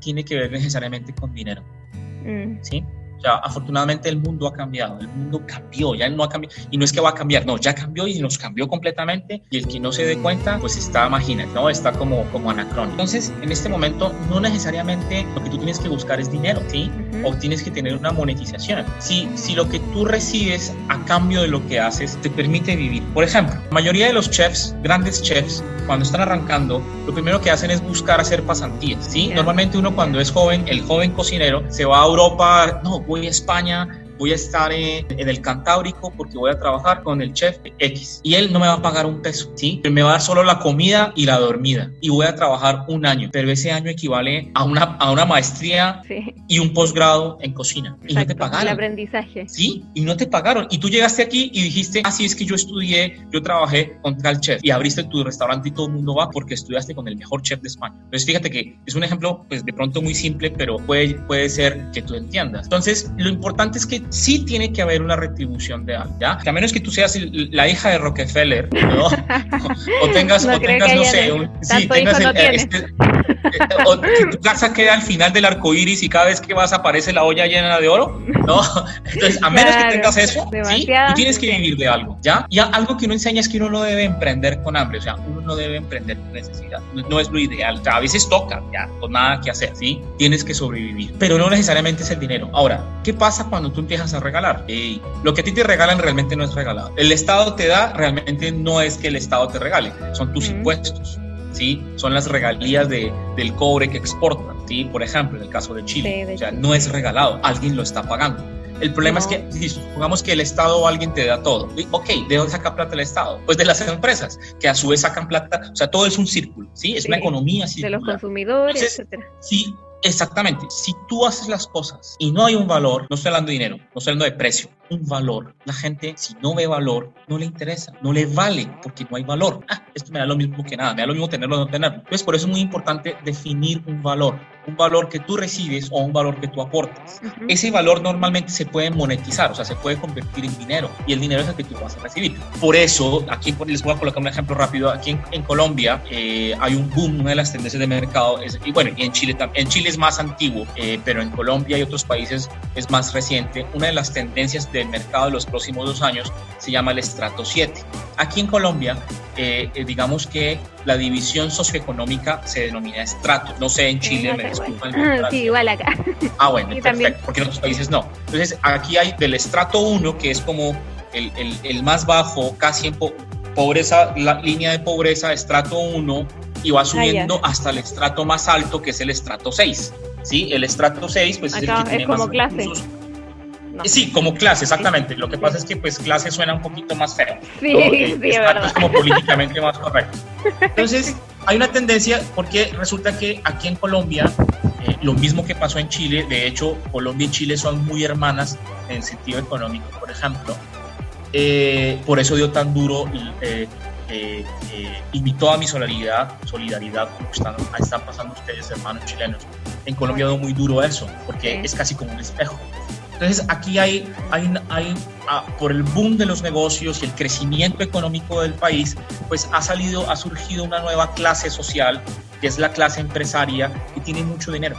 tiene que ver necesariamente con dinero, Mm, ¿sí? Afortunadamente el mundo ha cambiado, el mundo cambió, ya no ha cambiado, y no es que va a cambiar, no, ya cambió y nos cambió completamente, y el que no se dé cuenta, pues está, imagínate, ¿no? Está como, como anacrónico. Entonces, en este momento, no necesariamente lo que tú tienes que buscar es dinero, ¿sí? o tienes que tener una monetización. Si, si lo que tú recibes a cambio de lo que haces te permite vivir. Por ejemplo, la mayoría de los chefs, grandes chefs, cuando están arrancando, lo primero que hacen es buscar hacer pasantías. ¿sí? Ya. Normalmente uno cuando es joven, el joven cocinero, se va a Europa, no, voy a España. Voy a estar en, en el Cantábrico porque voy a trabajar con el chef X. Y él no me va a pagar un peso, ¿sí? Me va a dar solo la comida y la dormida. Y voy a trabajar un año. Pero ese año equivale a una, a una maestría Sí, y un posgrado en cocina. Y no te exacto, el pagaron. aprendizaje. Sí, y no te pagaron. Y tú llegaste aquí y dijiste, así es que yo estudié, yo trabajé con tal chef y abriste tu restaurante y todo el mundo va porque estudiaste con el mejor chef de España. Entonces fíjate que es un ejemplo, pues de pronto muy simple, pero puede, puede ser que tú entiendas. Entonces, lo importante es que sí tiene que haber una retribución de algo, ¿ya? Que a menos que tú seas la hija de Rockefeller, ¿no? o, tengas, No o tengas, no sé, un, sí, tengas no el- tiene. este, eh, o que tu casa queda al final del arco iris y cada vez que vas aparece la olla llena de oro, ¿no? Entonces, a menos Claro, que tengas eso, ¿sí? tú tienes que vivir de algo, ¿ya? Y algo que uno enseña es que uno no debe emprender con hambre, o sea, uno no debe emprender con necesidad, no, no es lo ideal, o sea, a veces toca, ya, con nada que hacer, ¿sí? Tienes que sobrevivir, pero no necesariamente es el dinero. Ahora, ¿qué pasa cuando tú empiezas a regalar? Ey, lo que a ti te regalan realmente no es regalado. El Estado te da, realmente no es que el Estado te regale, son tus impuestos. ¿sí? Son las regalías de, del cobre que exportan, ¿sí? Por ejemplo, en el caso de Chile. Sí, de o sea, Chile. no es regalado, alguien lo está pagando. El problema es No. que, si supongamos que el Estado o alguien te da todo. Y, Ok, ¿de dónde saca plata el Estado? Pues de las empresas, que a su vez sacan plata. O sea, todo es un círculo, ¿sí? Es Sí. una economía De los circular. consumidores, Entonces, etcétera. Sí, Exactamente. Si tú haces las cosas y no hay un valor, no estoy hablando de dinero, no estoy hablando de precio, un valor. La gente, si no ve valor, no le interesa, no le vale porque no hay valor. Ah, esto me da lo mismo que nada, me da lo mismo tenerlo o no tenerlo. Entonces, por eso es muy importante definir un valor, un valor que tú recibes o un valor que tú aportas. Ese valor normalmente se puede monetizar, o sea, se puede convertir en dinero y el dinero es el que tú vas a recibir. Por eso, aquí les voy a colocar un ejemplo rápido. Aquí en, en Colombia eh, hay un boom, una de las tendencias de mercado, es, y bueno, y en Chile también. En Chile es más antiguo, eh, pero en Colombia y otros países es más reciente. Una de las tendencias del mercado de los próximos dos años se llama el estrato 7. Aquí en Colombia, eh, eh, digamos que la división socioeconómica se denomina estrato. No sé, en Chile, me disculpan. Sí, igual acá. Ah, bueno, perfecto, también. porque en otros países no. Entonces, aquí hay del estrato 1, que es como el, el- el más bajo, casi en po- pobreza, la línea de pobreza, estrato 1, y va subiendo hasta el estrato más alto, que es el estrato 6. ¿Sí? El estrato 6, pues es el que es tiene como más clase. recursos. Sí, como clase, exactamente. Lo que pasa es que pues clase suena un poquito más feo. Sí, ¿no? sí, Eh, es verdad. como políticamente más correcto. Entonces, hay una tendencia porque resulta que aquí en Colombia, eh, lo mismo que pasó en Chile, de hecho, Colombia y Chile son muy hermanas en sentido económico, por ejemplo. Eh, por eso dio tan duro eh, eh, eh, y mi- toda mi solidaridad, solidaridad como están, están pasando ustedes, hermanos chilenos. En Colombia dio muy duro eso, porque es casi como un espejo. Entonces aquí hay, hay, hay ah, por el boom de los negocios y el crecimiento económico del país, pues ha salido, ha surgido una nueva clase social, que es la clase empresaria, que tiene mucho dinero.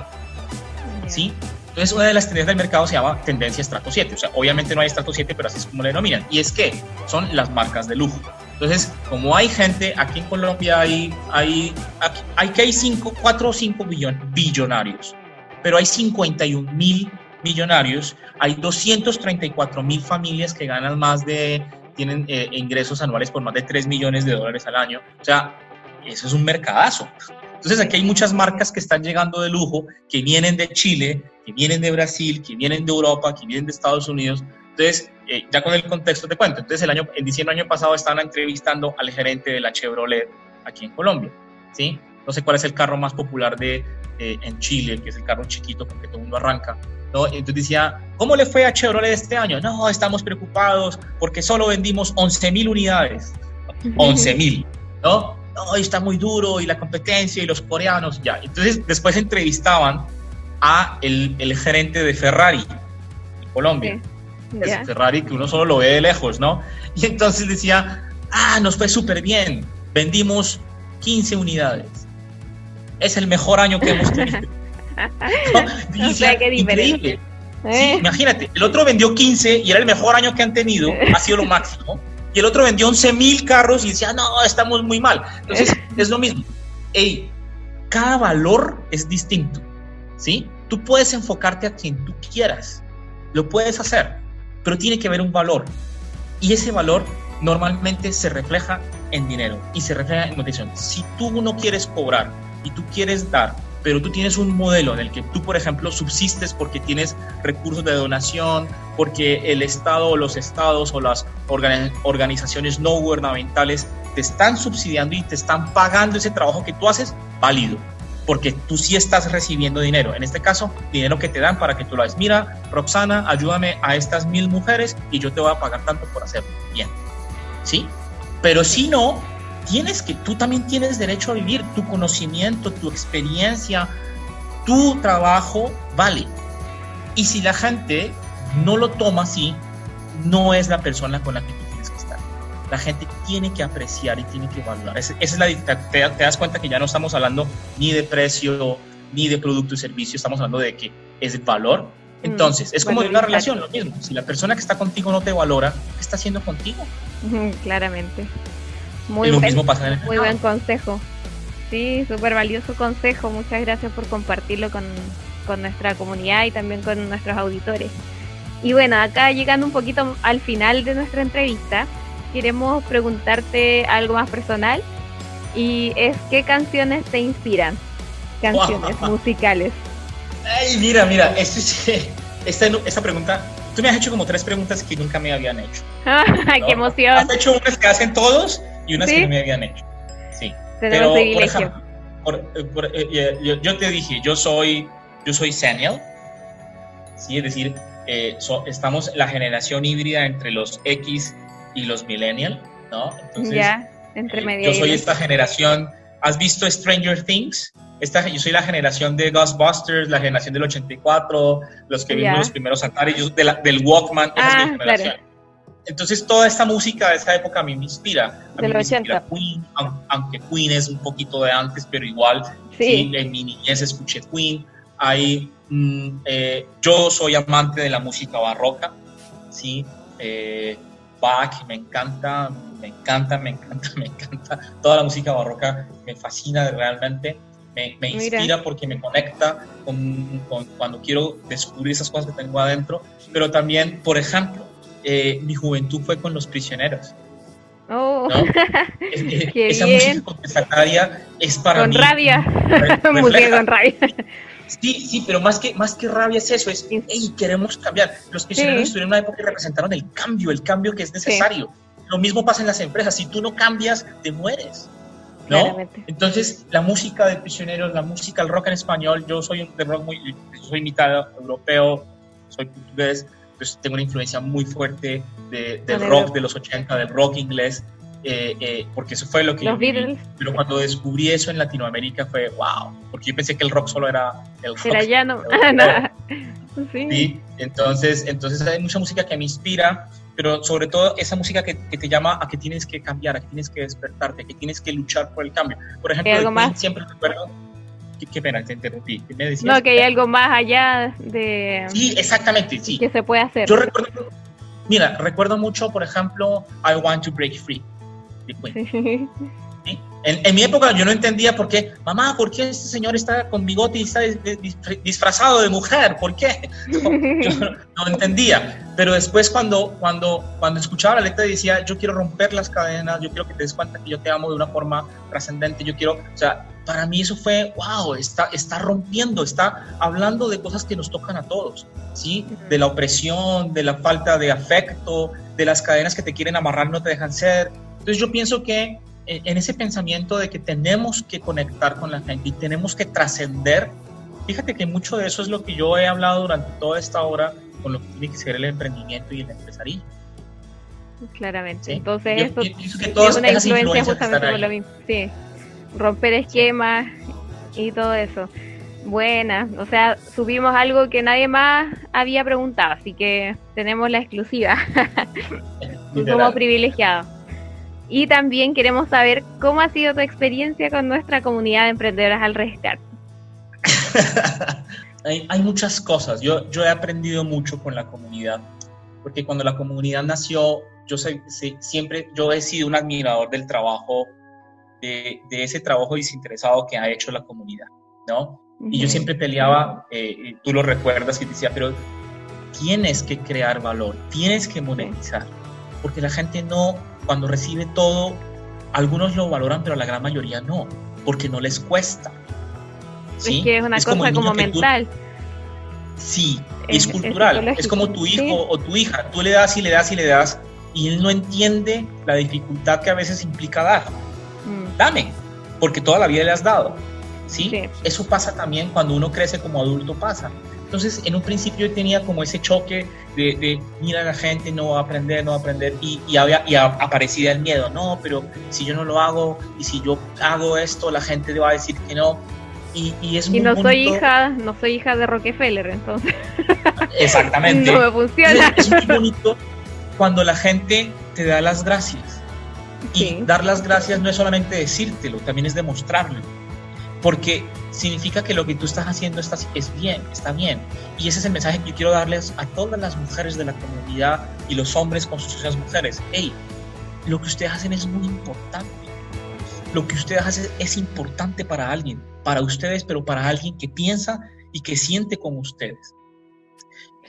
¿Sí? Entonces una de las tendencias del mercado se llama tendencia estrato 7. O sea, obviamente no hay estrato 7, pero así es como le denominan. Y es que son las marcas de lujo. Entonces, como hay gente, aquí en Colombia hay, hay, aquí- hay que hay cinco, cuatro o cinco billon- billonarios, pero hay 51 mil millonarios, hay 234 mil familias que ganan más de, tienen eh, ingresos anuales por más de 3 millones de dólares al año. O sea, eso es un mercadazo. Entonces aquí hay muchas marcas que están llegando de lujo, que vienen de Chile, que vienen de Brasil, que vienen de Europa, que vienen de Estados Unidos. Entonces, eh, ya con el contexto te cuento. Entonces, el año, en diciembre del año pasado estaban entrevistando al gerente de la Chevrolet aquí en Colombia. ¿sí? No sé cuál es el carro más popular de, eh, en Chile, que es el carro chiquito porque todo el mundo arranca. ¿no? Entonces decía, ¿cómo le fue a Chevrolet este año? No, estamos preocupados porque solo vendimos 11 mil unidades. 11 mil, ¿no? No, está muy duro y la competencia y los coreanos, ya. Entonces después entrevistaban a el, el gerente de Ferrari en Colombia. Es Ya. Ferrari que uno solo lo ve de lejos, ¿no? Y entonces decía, ah, nos fue súper bien, vendimos 15 unidades. Es el mejor año que hemos tenido. Y O sea, qué increíble. Sí, Eh. imagínate, el otro vendió 15 y era el mejor año que han tenido, ha sido lo máximo. Y el otro vendió 11 mil carros y decía, no, estamos muy mal. Entonces, es lo mismo. Ey, cada valor es distinto, ¿sí? Tú puedes enfocarte a quien tú quieras, lo puedes hacer, pero tiene que haber un valor. Y ese valor normalmente se refleja en dinero y se refleja en nutrición. Si tú no quieres cobrar y tú quieres dar, pero tú tienes un modelo en el que tú, por ejemplo, subsistes porque tienes recursos de donación, porque el Estado o los estados o las organi- organizaciones no gubernamentales te están subsidiando y te están pagando ese trabajo que tú haces, válido. Porque tú sí estás recibiendo dinero. En este caso, dinero que te dan para que tú lo hagas. Mira, Roxana, ayúdame a estas mil mujeres y yo te voy a pagar tanto por hacerlo. Bien. ¿Sí? Pero si no, tienes que, tú también tienes derecho a vivir. Tu conocimiento, tu experiencia, tu trabajo vale. Y si la gente no lo toma así, no es la persona con la que tú. La gente tiene que apreciar y tiene que valorar. Esa es la, te, te das cuenta que ya no estamos hablando ni de precio, ni de producto y servicio, estamos hablando de que es valor. Entonces, es como en una relación, lo mismo. Si la persona que está contigo no te valora, ¿qué está haciendo contigo? Claramente. Muy Y lo buen, mismo pasa en el muy buen consejo. Sí, súper valioso consejo. Muchas gracias por compartirlo con, con nuestra comunidad y también con nuestros auditores. Y bueno, acá llegando un poquito al final de nuestra entrevista, queremos preguntarte algo más personal y es qué canciones te inspiran, canciones musicales. Ay, mira, mira, esto es- esta, esta pregunta, tú me has hecho como tres preguntas que nunca me habían hecho. ¡Ay, qué emoción! Has hecho unas que hacen todos y unas ¿Sí? que no me habían hecho. Sí. Tenemos Pero, por ejemplo, por- eh, por- eh, eh, yo, yo te dije, yo soy yo soy Senial, ¿sí? es decir, eh, so- estamos la generación híbrida entre los X y los Millennial, ¿no? Entonces, ya, entre medio. yo soy esta generación. ¿Has visto Stranger Things? Esta, yo soy la generación de Ghostbusters, la generación del 84, los que vimos Ya. los primeros Atari, yo de la- del Walkman, esa es Ah, mi generación. claro. Entonces, toda esta música de esa época a mí me inspira. A mí Del me inspira 80. Queen, aun- aunque Queen es un poquito de antes, pero igual, Sí. sí, en mi niñez escuché Queen. Hay, mm, eh, yo soy amante de la música barroca, ¿sí? Eh, Bach me encanta, me encanta, me encanta, me encanta. Toda la música barroca me fascina realmente. Me, me Mira. inspira porque me conecta con, con- cuando quiero descubrir esas cosas que tengo adentro. Pero también, por ejemplo, eh, mi juventud fue con Los Prisioneros. Oh, ¿no? Es- es- Qué esa bien. música contestataria es para con mí. rabia. re- con rabia. Sí, sí, pero más que, más que rabia es eso, es, hey, queremos cambiar. Los prisioneros Sí. estuvieron en una época que representaron el cambio, el cambio que es necesario. Lo mismo pasa en las empresas, si tú no cambias, te mueres. ¿no? Claramente. Entonces, la música de prisioneros, la música, el rock en español, yo soy un- de rock muy, soy mitad europeo, soy portugués, entonces tengo una influencia muy fuerte de, del rock. de los 80, del rock inglés, eh, eh, porque eso fue lo que Los yo viví. Pero cuando descubrí eso en Latinoamérica fue wow, porque yo pensé que el rock solo era el rock. Era llano. Sí. Sí, entonces, entonces hay mucha música que me inspira, pero sobre todo esa música que, que te llama a que tienes que cambiar, a que tienes que despertarte, a que tienes que luchar por el cambio. Por ejemplo, ¿Hay de algo Queen más? siempre recuerdo. Qué, qué pena, te interrumpí. ¿Qué me decías? No, que hay algo más allá de Sí, exactamente, sí. que se puede hacer. Yo recuerdo, mira, recuerdo mucho, por ejemplo, I Want to Break Free. Sí. ¿sí? En, en mi época yo no entendía por qué, mamá, ¿por qué este señor está con bigote y está dis- dis- disfrazado de mujer? ¿Por qué? No, yo no, no entendía. Pero después cuando, cuando, cuando escuchaba la letra decía, yo quiero romper las cadenas, yo quiero que te des cuenta que yo te amo de una forma trascendente, yo quiero, o sea, para mí eso fue, wow, está, está rompiendo, está hablando de cosas que nos tocan a todos, ¿sí? De la opresión, de la falta de afecto, de las cadenas que te quieren amarrar, no te dejan ser. Entonces yo pienso que en en ese pensamiento de que tenemos que conectar con la gente y tenemos que trascender, fíjate que mucho de eso es lo que yo he hablado durante toda esta hora con lo que tiene que ser el emprendimiento y el empresarismo. Claramente. Sí. Entonces, Yo- esto yo es una influencia justamente por lo mismo. Sí. Romper esquemas y todo eso. Buena. O sea, subimos algo que nadie más había preguntado, así que tenemos la exclusiva. Somos privilegiados. Y también queremos saber cómo ha sido tu experiencia con nuestra comunidad de emprendedoras al rescate. hay, hay muchas cosas. Yo, yo he aprendido mucho con la comunidad, porque cuando la comunidad nació, yo sé- sé- siempre, yo he sido un admirador del trabajo, de, de ese trabajo desinteresado que ha hecho la comunidad, ¿no? Y yo siempre peleaba, eh, y tú lo recuerdas, que decía, pero tienes que crear valor, tienes que monetizar, porque la gente no, cuando recibe todo, algunos lo valoran, pero la gran mayoría no, porque no les cuesta. ¿sí? Es que es una cosa como tú- mental. Sí, Es- cultural. Es, como tu hijo sí. o tu hija. Tú le das y le das y le das y él no entiende la dificultad que a veces implica dar. Mm. Dame, porque toda la vida le has dado. ¿sí? Sí. Eso pasa también cuando uno crece como adulto, pasa. Entonces, en un principio yo tenía como ese choque de, de mira, la gente no va a aprender, no va a aprender, y, y, había, y a- aparecía el miedo, no, pero si yo no lo hago, y si yo hago esto, la gente va a decir que no. Y, y es Y muy no soy bonito. hija, no soy hija de Rockefeller, entonces Exactamente. no me funciona. Es muy bonito cuando la gente te da las gracias. Y Sí. dar las gracias no es solamente decírtelo, también es demostrarlo. Porque significa que lo que tú estás haciendo está, es bien, está bien. Y ese es el mensaje que yo quiero darles a todas las mujeres de la comunidad y los hombres con sus socias mujeres. Hey, lo que ustedes hacen es muy importante. Lo que ustedes hacen es importante para alguien, para ustedes, pero para alguien que piensa y que siente como ustedes.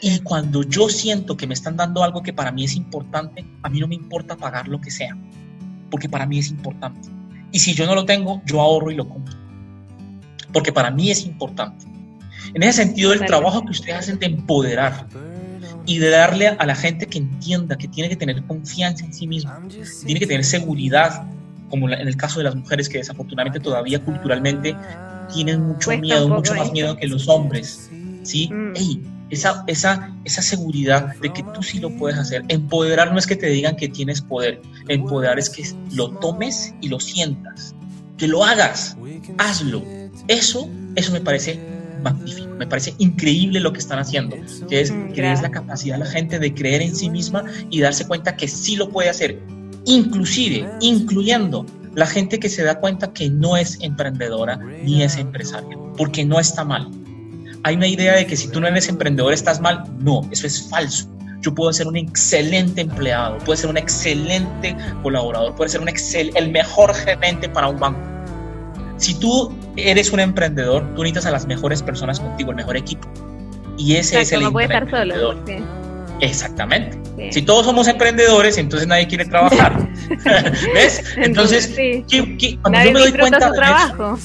Y cuando yo siento que me están dando algo que para mí es importante, a mí no me importa pagar lo que sea, porque para mí es importante. Y si yo no lo tengo, yo ahorro y lo compro, porque para mí es importante. En ese sentido, el trabajo que ustedes hacen de empoderar y de darle a la gente que entienda que tiene que tener confianza en sí mismo, tiene que tener seguridad, como en el caso de las mujeres que desafortunadamente todavía culturalmente tienen mucho miedo, mucho más miedo que los hombres. ¿Sí? Mm. esa, esa, esa seguridad de que tú sí lo puedes hacer. Empoderar no es que te digan que tienes poder. Empoderar es que lo tomes y lo sientas. Que lo hagas. Hazlo. Eso, eso me parece magnífico. Me parece increíble lo que están haciendo, que es mm, creer la capacidad de la gente de creer en sí misma y darse cuenta que sí lo puede hacer, inclusive, incluyendo la gente que se da cuenta que no es emprendedora ni es empresaria, porque no está mal. Hay una idea de que si tú no eres emprendedor estás mal. No, eso es falso. Yo puedo ser un excelente empleado, puedo ser un excelente colaborador, puedo ser un excel, el mejor gerente para un banco. Si tú eres un emprendedor, tú necesitas a las mejores personas contigo, el mejor equipo. Y ese es el no puede estar solo. Exactamente. Si todos somos emprendedores, entonces nadie quiere trabajar. ¿Ves? Entonces, cuando yo me doy cuenta. Su trabajo.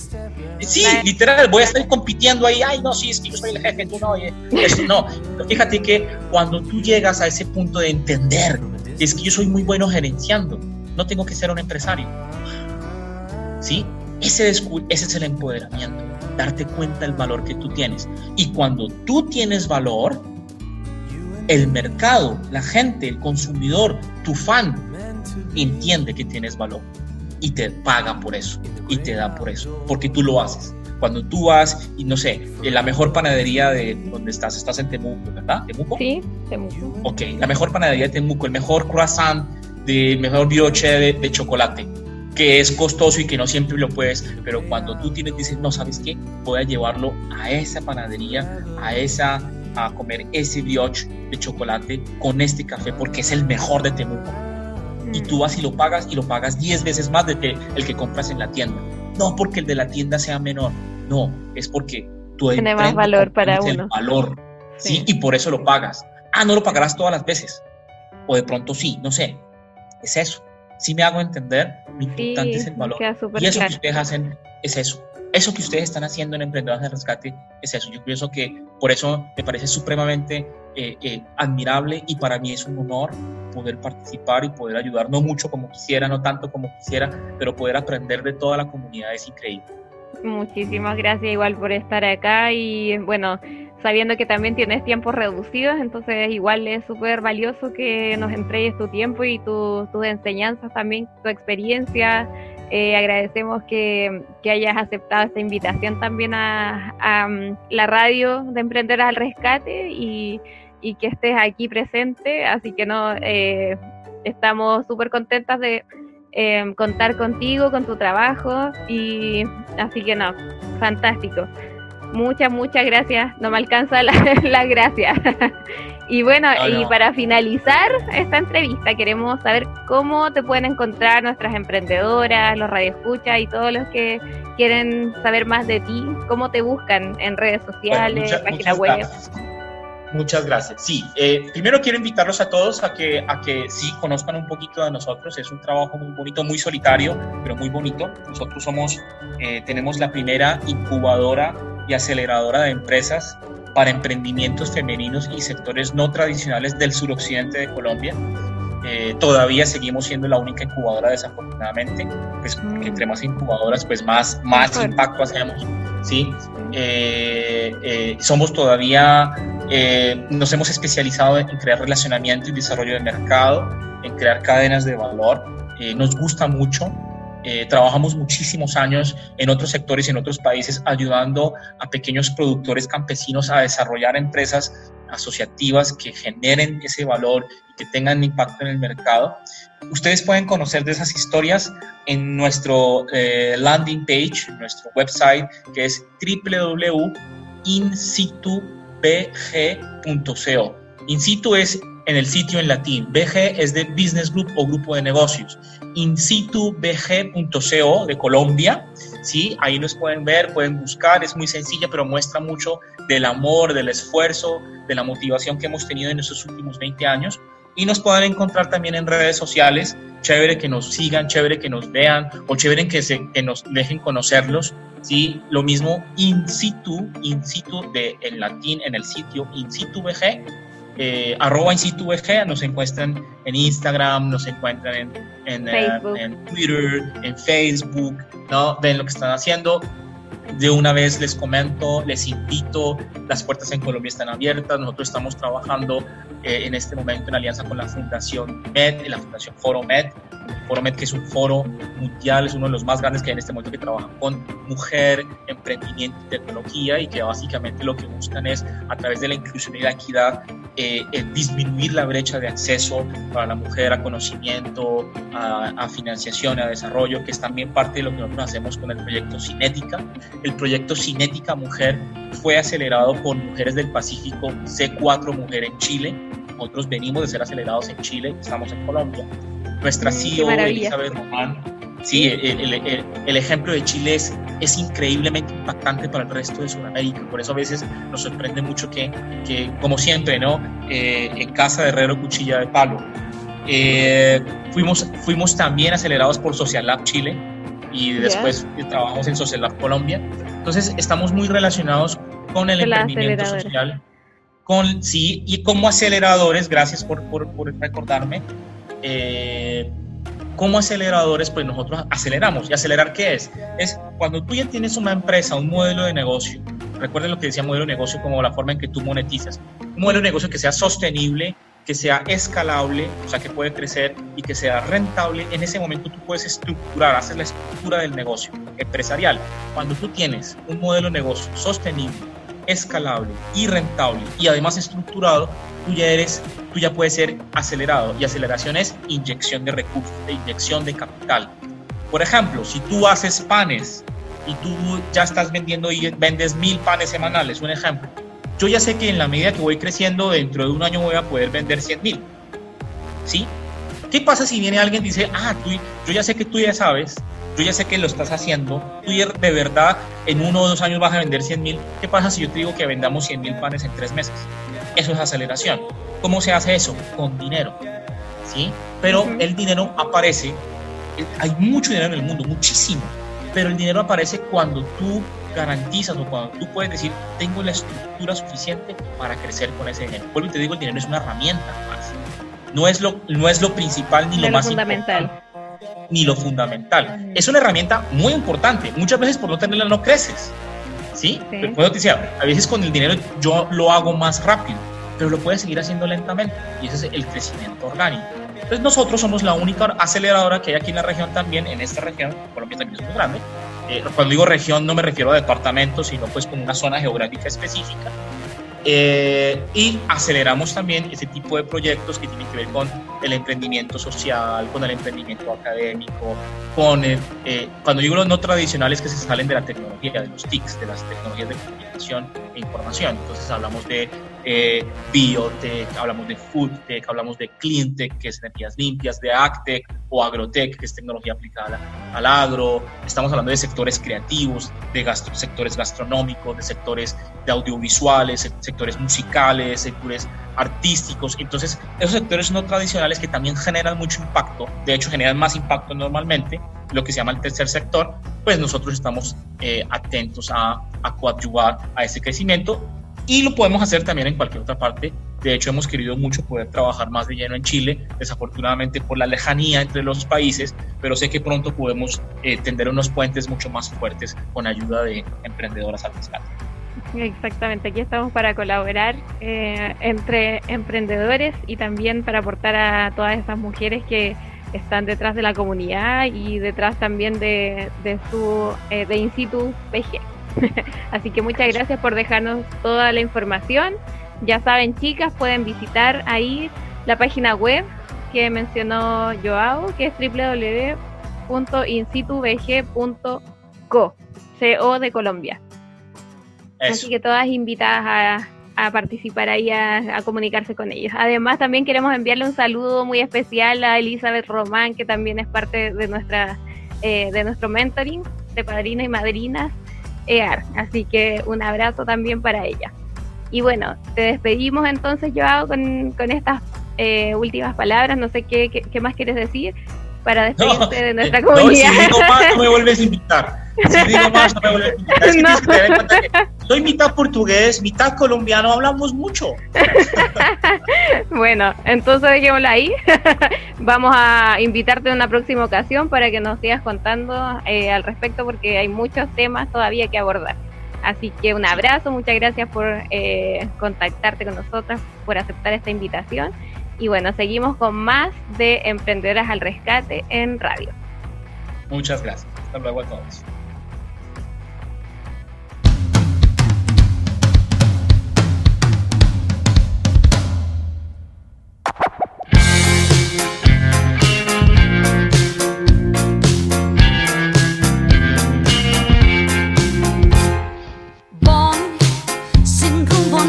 sí, literal, voy a estar compitiendo ahí. Ay, no, sí, es que yo soy el jefe, tú no, oye. Eso no. fíjate que cuando tú llegas a ese punto de entender es que yo soy muy bueno gerenciando, no tengo que ser un empresario. ¿Sí? Ese, ese es el empoderamiento, darte cuenta del valor que tú tienes. Y cuando tú tienes valor, el mercado, la gente, el consumidor, tu fan, entiende que tienes valor y te paga por eso y te da por eso, porque tú lo haces. Cuando tú vas, y no sé, en la mejor panadería de donde estás, estás en Temuco, ¿verdad? ¿Temuco? Sí, Temuco. Ok, la mejor panadería de Temuco, el mejor croissant, de mejor brioche de chocolate que es costoso y que no siempre lo puedes, pero cuando tú tienes, dices, no, ¿sabes qué? Voy a llevarlo a esa panadería, a esa, a comer ese brioche de chocolate con este café porque es el mejor de Temuco. Y tú vas y lo pagas y lo pagas 10 veces más de que el que compras en la tienda. No porque el de la tienda sea menor, no, es porque tú tiene más valor para uno. valor, ¿sí? Y por eso lo pagas. Ah, no lo pagarás todas las veces. O de pronto sí, no sé. Es eso si me hago entender, lo importante es el valor. Y eso que ustedes hacen es eso. Eso que ustedes están haciendo en Emprendedores de Rescate es eso. Yo pienso que por eso me parece supremamente eh, eh, admirable y para mí es un honor poder participar y poder ayudar, no mucho como quisiera, no tanto como quisiera, pero poder aprender de toda la comunidad es increíble. Muchísimas gracias igual por estar acá y bueno, sabiendo que también tienes tiempos reducidos, entonces igual es súper valioso que nos entregues tu tiempo y tus enseñanzas también, tu experiencia. Eh, agradecemos que, hayas aceptado esta invitación también a, mm, la radio de Emprenderas al Rescate y, que estés aquí presente, así que no eh, estamos súper contentas de eh, contar contigo, con tu trabajo y así que no, fantástico. Muchas, muchas gracias. No me alcanza la, la gracia. y bueno, y para finalizar esta entrevista, queremos saber cómo te pueden encontrar nuestras emprendedoras, los radioescuchas y todos los que quieren saber más de ti. ¿Cómo te buscan en redes sociales, página web? Muchas gracias. Sí, eh, primero quiero invitarlos a todos a que, a que sí conozcan un poquito de nosotros. Es un trabajo muy bonito, muy solitario, pero muy bonito. Nosotros somos, eh, tenemos la primera incubadora y aceleradora de empresas para emprendimientos femeninos y sectores no tradicionales del suroccidente de Colombia. Eh, todavía seguimos siendo la única incubadora desafortunadamente, pues porque entre más incubadoras pues más, más impacto hacemos, ¿sí? Eh, eh, somos todavía, nos hemos especializado en crear relacionamiento y desarrollo de mercado, en crear cadenas de valor, nos gusta mucho, eh, trabajamos muchísimos años en otros sectores y en otros países ayudando a pequeños productores campesinos a desarrollar empresas asociativas que generen ese valor y que tengan impacto en el mercado. Ustedes pueden conocer de esas historias en nuestro eh, landing page, en nuestro website, que es www.insitubg.co. In situ es en el sitio en latín. BG es de Business Group o grupo de negocios. insitubg.co de Colombia. ¿sí? Ahí nos pueden ver, pueden buscar. Es muy sencilla, pero muestra mucho del amor, del esfuerzo, de la motivación que hemos tenido en estos últimos 20 años. Y nos pueden encontrar también en redes sociales. Chévere que nos sigan, chévere que nos vean o chévere que, se, que nos dejen conocerlos. ¿sí? Lo mismo in situ, in situ de, en latín, en el sitio in situ BG eh, arroba nos encuentran en Instagram, nos encuentran en, en, eh, Twitter, en Facebook, ¿no? Ven lo que están haciendo. De una vez les comento, les invito, las puertas en Colombia están abiertas, nosotros estamos trabajando eh, en este momento en alianza con la Fundación MED, la Fundación Foro MED, Foro MED que es un foro mundial, es uno de los más grandes que hay en este momento que trabaja con mujer, emprendimiento y tecnología y que básicamente lo que buscan es a través de la inclusión y la equidad eh, disminuir la brecha de acceso para la mujer a conocimiento, a, a, financiación, a desarrollo, que es también parte de lo que nosotros hacemos con el proyecto Cinética. El proyecto Cinética Mujer fue acelerado por Mujeres del Pacífico C4 Mujer en Chile. Nosotros venimos de ser acelerados en Chile, estamos en Colombia. Nuestra CEO, Elizabeth Román, Sí, el, el, el, ejemplo de Chile es, es, increíblemente impactante para el resto de Sudamérica. Por eso a veces nos sorprende mucho que, que como siempre, ¿no? Eh, en casa de herrero, cuchilla de palo. Eh, fuimos, fuimos también acelerados por Social Lab Chile y después yeah. trabajamos en Social Lab Colombia. Entonces estamos muy relacionados con el emprendimiento social. Con, sí, y como aceleradores, gracias por, por, por recordarme. Eh, como aceleradores, pues nosotros aceleramos. ¿Y acelerar qué es? Es cuando tú ya tienes una empresa, un modelo de negocio, recuerden lo que decía modelo de negocio como la forma en que tú monetizas, un modelo de negocio que sea sostenible, que sea escalable, o sea, que puede crecer y que sea rentable, en ese momento tú puedes estructurar, hacer la estructura del negocio empresarial. Cuando tú tienes un modelo de negocio sostenible, escalable y rentable y además estructurado, tú ya eres, tú ya puedes ser acelerado y aceleración es inyección de recursos, de inyección de capital. Por ejemplo, si tú haces panes y tú ya estás vendiendo y vendes mil panes semanales, un ejemplo, yo ya sé que en la medida que voy creciendo, dentro de un año voy a poder vender 100 mil. ¿Sí? ¿Qué pasa si viene alguien y dice, ah, tú, yo ya sé que tú ya sabes, yo ya sé que lo estás haciendo, tú de verdad en uno o dos años vas a vender 100 mil, ¿qué pasa si yo te digo que vendamos 100 mil panes en tres meses? Eso es aceleración. ¿Cómo se hace eso? Con dinero. ¿Sí? Pero uh -huh. el dinero aparece, hay mucho dinero en el mundo, muchísimo, pero el dinero aparece cuando tú garantizas o cuando tú puedes decir, tengo la estructura suficiente para crecer con ese dinero. Vuelvo y te digo, el dinero es una herramienta más. No es lo, no es lo principal ni lo, lo más fundamental. Importante ni lo fundamental. Es una herramienta muy importante. Muchas veces por no tenerla no creces. ¿Sí? sí. Pero te decía, a veces con el dinero yo lo hago más rápido, pero lo puedes seguir haciendo lentamente. Y ese es el crecimiento orgánico. Entonces nosotros somos la única aceleradora que hay aquí en la región también, en esta región, Colombia también es muy grande. Eh, cuando digo región no me refiero a departamentos, sino pues con una zona geográfica específica. Eh, y aceleramos también ese tipo de proyectos que tienen que ver con el emprendimiento social, con el emprendimiento académico, con el, eh, cuando digo los no tradicionales que se salen de la tecnología, de los TICs, de las tecnologías de comunicación e información. Entonces hablamos de eh, biotech, hablamos de foodtech, hablamos de cleantech, que es energías limpias, de agtech o agrotech, que es tecnología aplicada al agro. Estamos hablando de sectores creativos, de gastro, sectores gastronómicos, de sectores de audiovisuales, sectores musicales, sectores artísticos. Entonces, esos sectores no tradicionales que también generan mucho impacto, de hecho generan más impacto normalmente, lo que se llama el tercer sector, pues nosotros estamos eh, atentos a, a coadyuvar a ese crecimiento y lo podemos hacer también en cualquier otra parte. De hecho, hemos querido mucho poder trabajar más de lleno en Chile, desafortunadamente por la lejanía entre los países, pero sé que pronto podemos eh, tender unos puentes mucho más fuertes con ayuda de emprendedoras al rescate. Exactamente, aquí estamos para colaborar eh, entre emprendedores y también para aportar a todas esas mujeres que están detrás de la comunidad y detrás también de, de su eh, de Institu PG. Así que muchas gracias por dejarnos toda la información. Ya saben, chicas, pueden visitar ahí la página web que mencionó Joao, que es www.institubg.co, CO de Colombia. Eso. Así que todas invitadas a, a participar ahí, a, a, comunicarse con ellos. Además, también queremos enviarle un saludo muy especial a Elizabeth Román, que también es parte de, nuestra, eh, de nuestro mentoring de padrinos y madrinas EAR. Así que un abrazo también para ella. Y bueno, te despedimos entonces, Joao, con, con estas eh, últimas palabras. No sé qué, qué, qué, más quieres decir para despedirte no, de nuestra comunidad. No, si digo más, no me vuelves a invitar. Si digo más, no me vuelven a invitar. Es que tienes que tener en cuenta que soy mitad portugués, mitad colombiano, hablamos mucho. Bueno, entonces dejémoslo ahí. Vamos a invitarte en una próxima ocasión para que nos sigas contando eh, al respecto porque hay muchos temas todavía que abordar. Así que un abrazo, muchas gracias por eh, contactarte con nosotras, por aceptar esta invitación. Y bueno, seguimos con más de Emprendedoras al Rescate en radio. Muchas gracias. Hasta luego a todos. Sin rumbo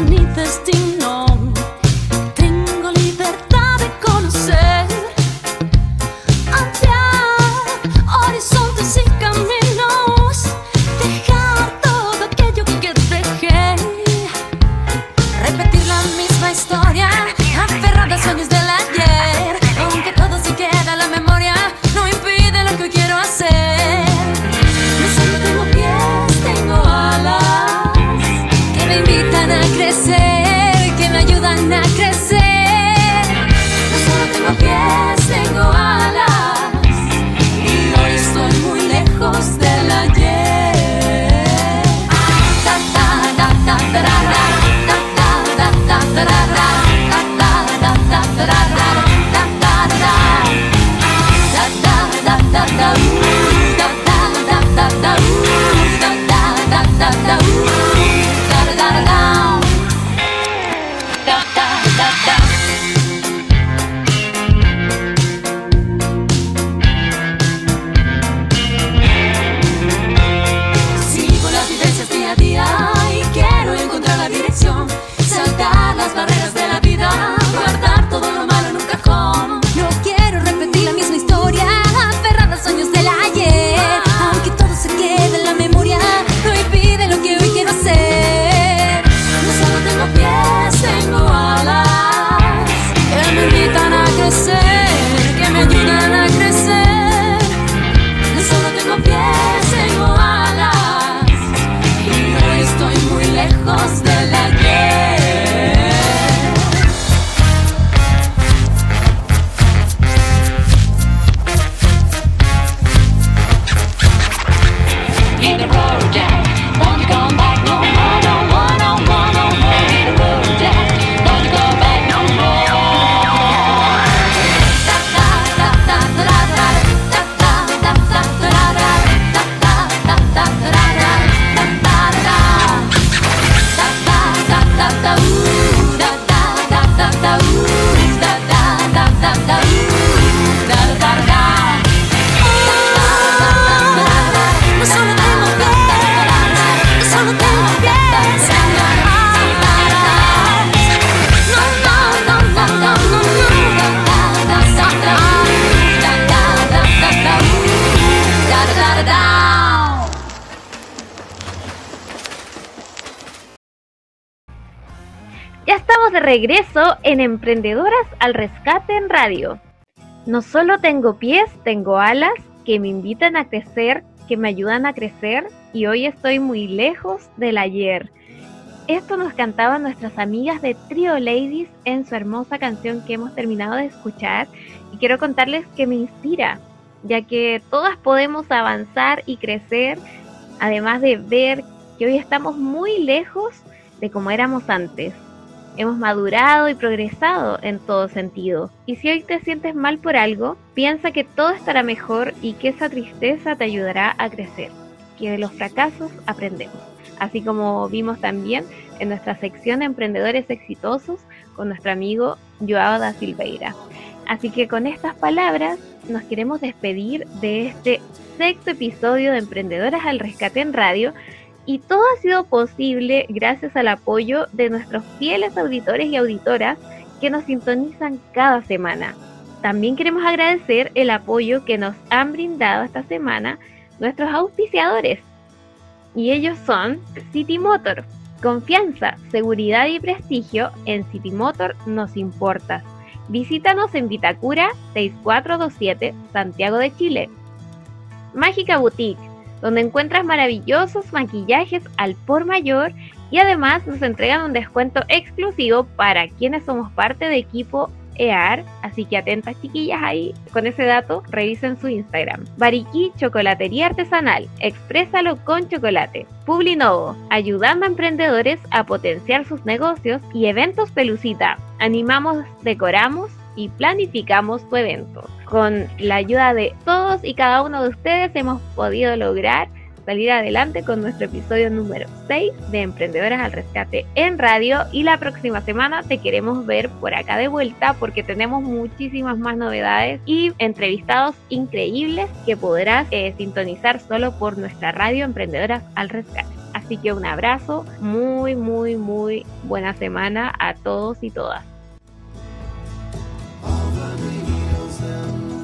a crecer, que me ayudan a crecer. En Emprendedoras al Rescate en Radio. No solo tengo pies, tengo alas que me invitan a crecer, que me ayudan a crecer y hoy estoy muy lejos del ayer. Esto nos cantaban nuestras amigas de Trio Ladies en su hermosa canción que hemos terminado de escuchar y quiero contarles que me inspira, ya que todas podemos avanzar y crecer, además de ver que hoy estamos muy lejos de como éramos antes. Hemos madurado y progresado en todo sentido. Y si hoy te sientes mal por algo, piensa que todo estará mejor y que esa tristeza te ayudará a crecer. Que de los fracasos aprendemos. Así como vimos también en nuestra sección de Emprendedores Exitosos con nuestro amigo Joao da Silveira. Así que con estas palabras nos queremos despedir de este sexto episodio de Emprendedoras al Rescate en Radio y todo ha sido posible gracias al apoyo de nuestros fieles auditores y auditoras que nos sintonizan cada semana. También queremos agradecer el apoyo que nos han brindado esta semana nuestros auspiciadores. Y ellos son City Motor. Confianza, seguridad y prestigio en City Motor nos importa. Visítanos en Vitacura 6427, Santiago de Chile. Mágica Boutique donde encuentras maravillosos maquillajes al por mayor y además nos entregan un descuento exclusivo para quienes somos parte de equipo EAR, así que atentas chiquillas ahí con ese dato, revisen su Instagram. Bariquí Chocolatería Artesanal, exprésalo con chocolate. Publinovo, ayudando a emprendedores a potenciar sus negocios y eventos Pelucita. Animamos, decoramos y planificamos tu evento. Con la ayuda de todos y cada uno de ustedes hemos podido lograr salir adelante con nuestro episodio número 6 de Emprendedoras al Rescate en radio y la próxima semana te queremos ver por acá de vuelta porque tenemos muchísimas más novedades y entrevistados increíbles que podrás eh, sintonizar solo por nuestra radio Emprendedoras al Rescate. Así que un abrazo, muy, muy, muy buena semana a todos y todas.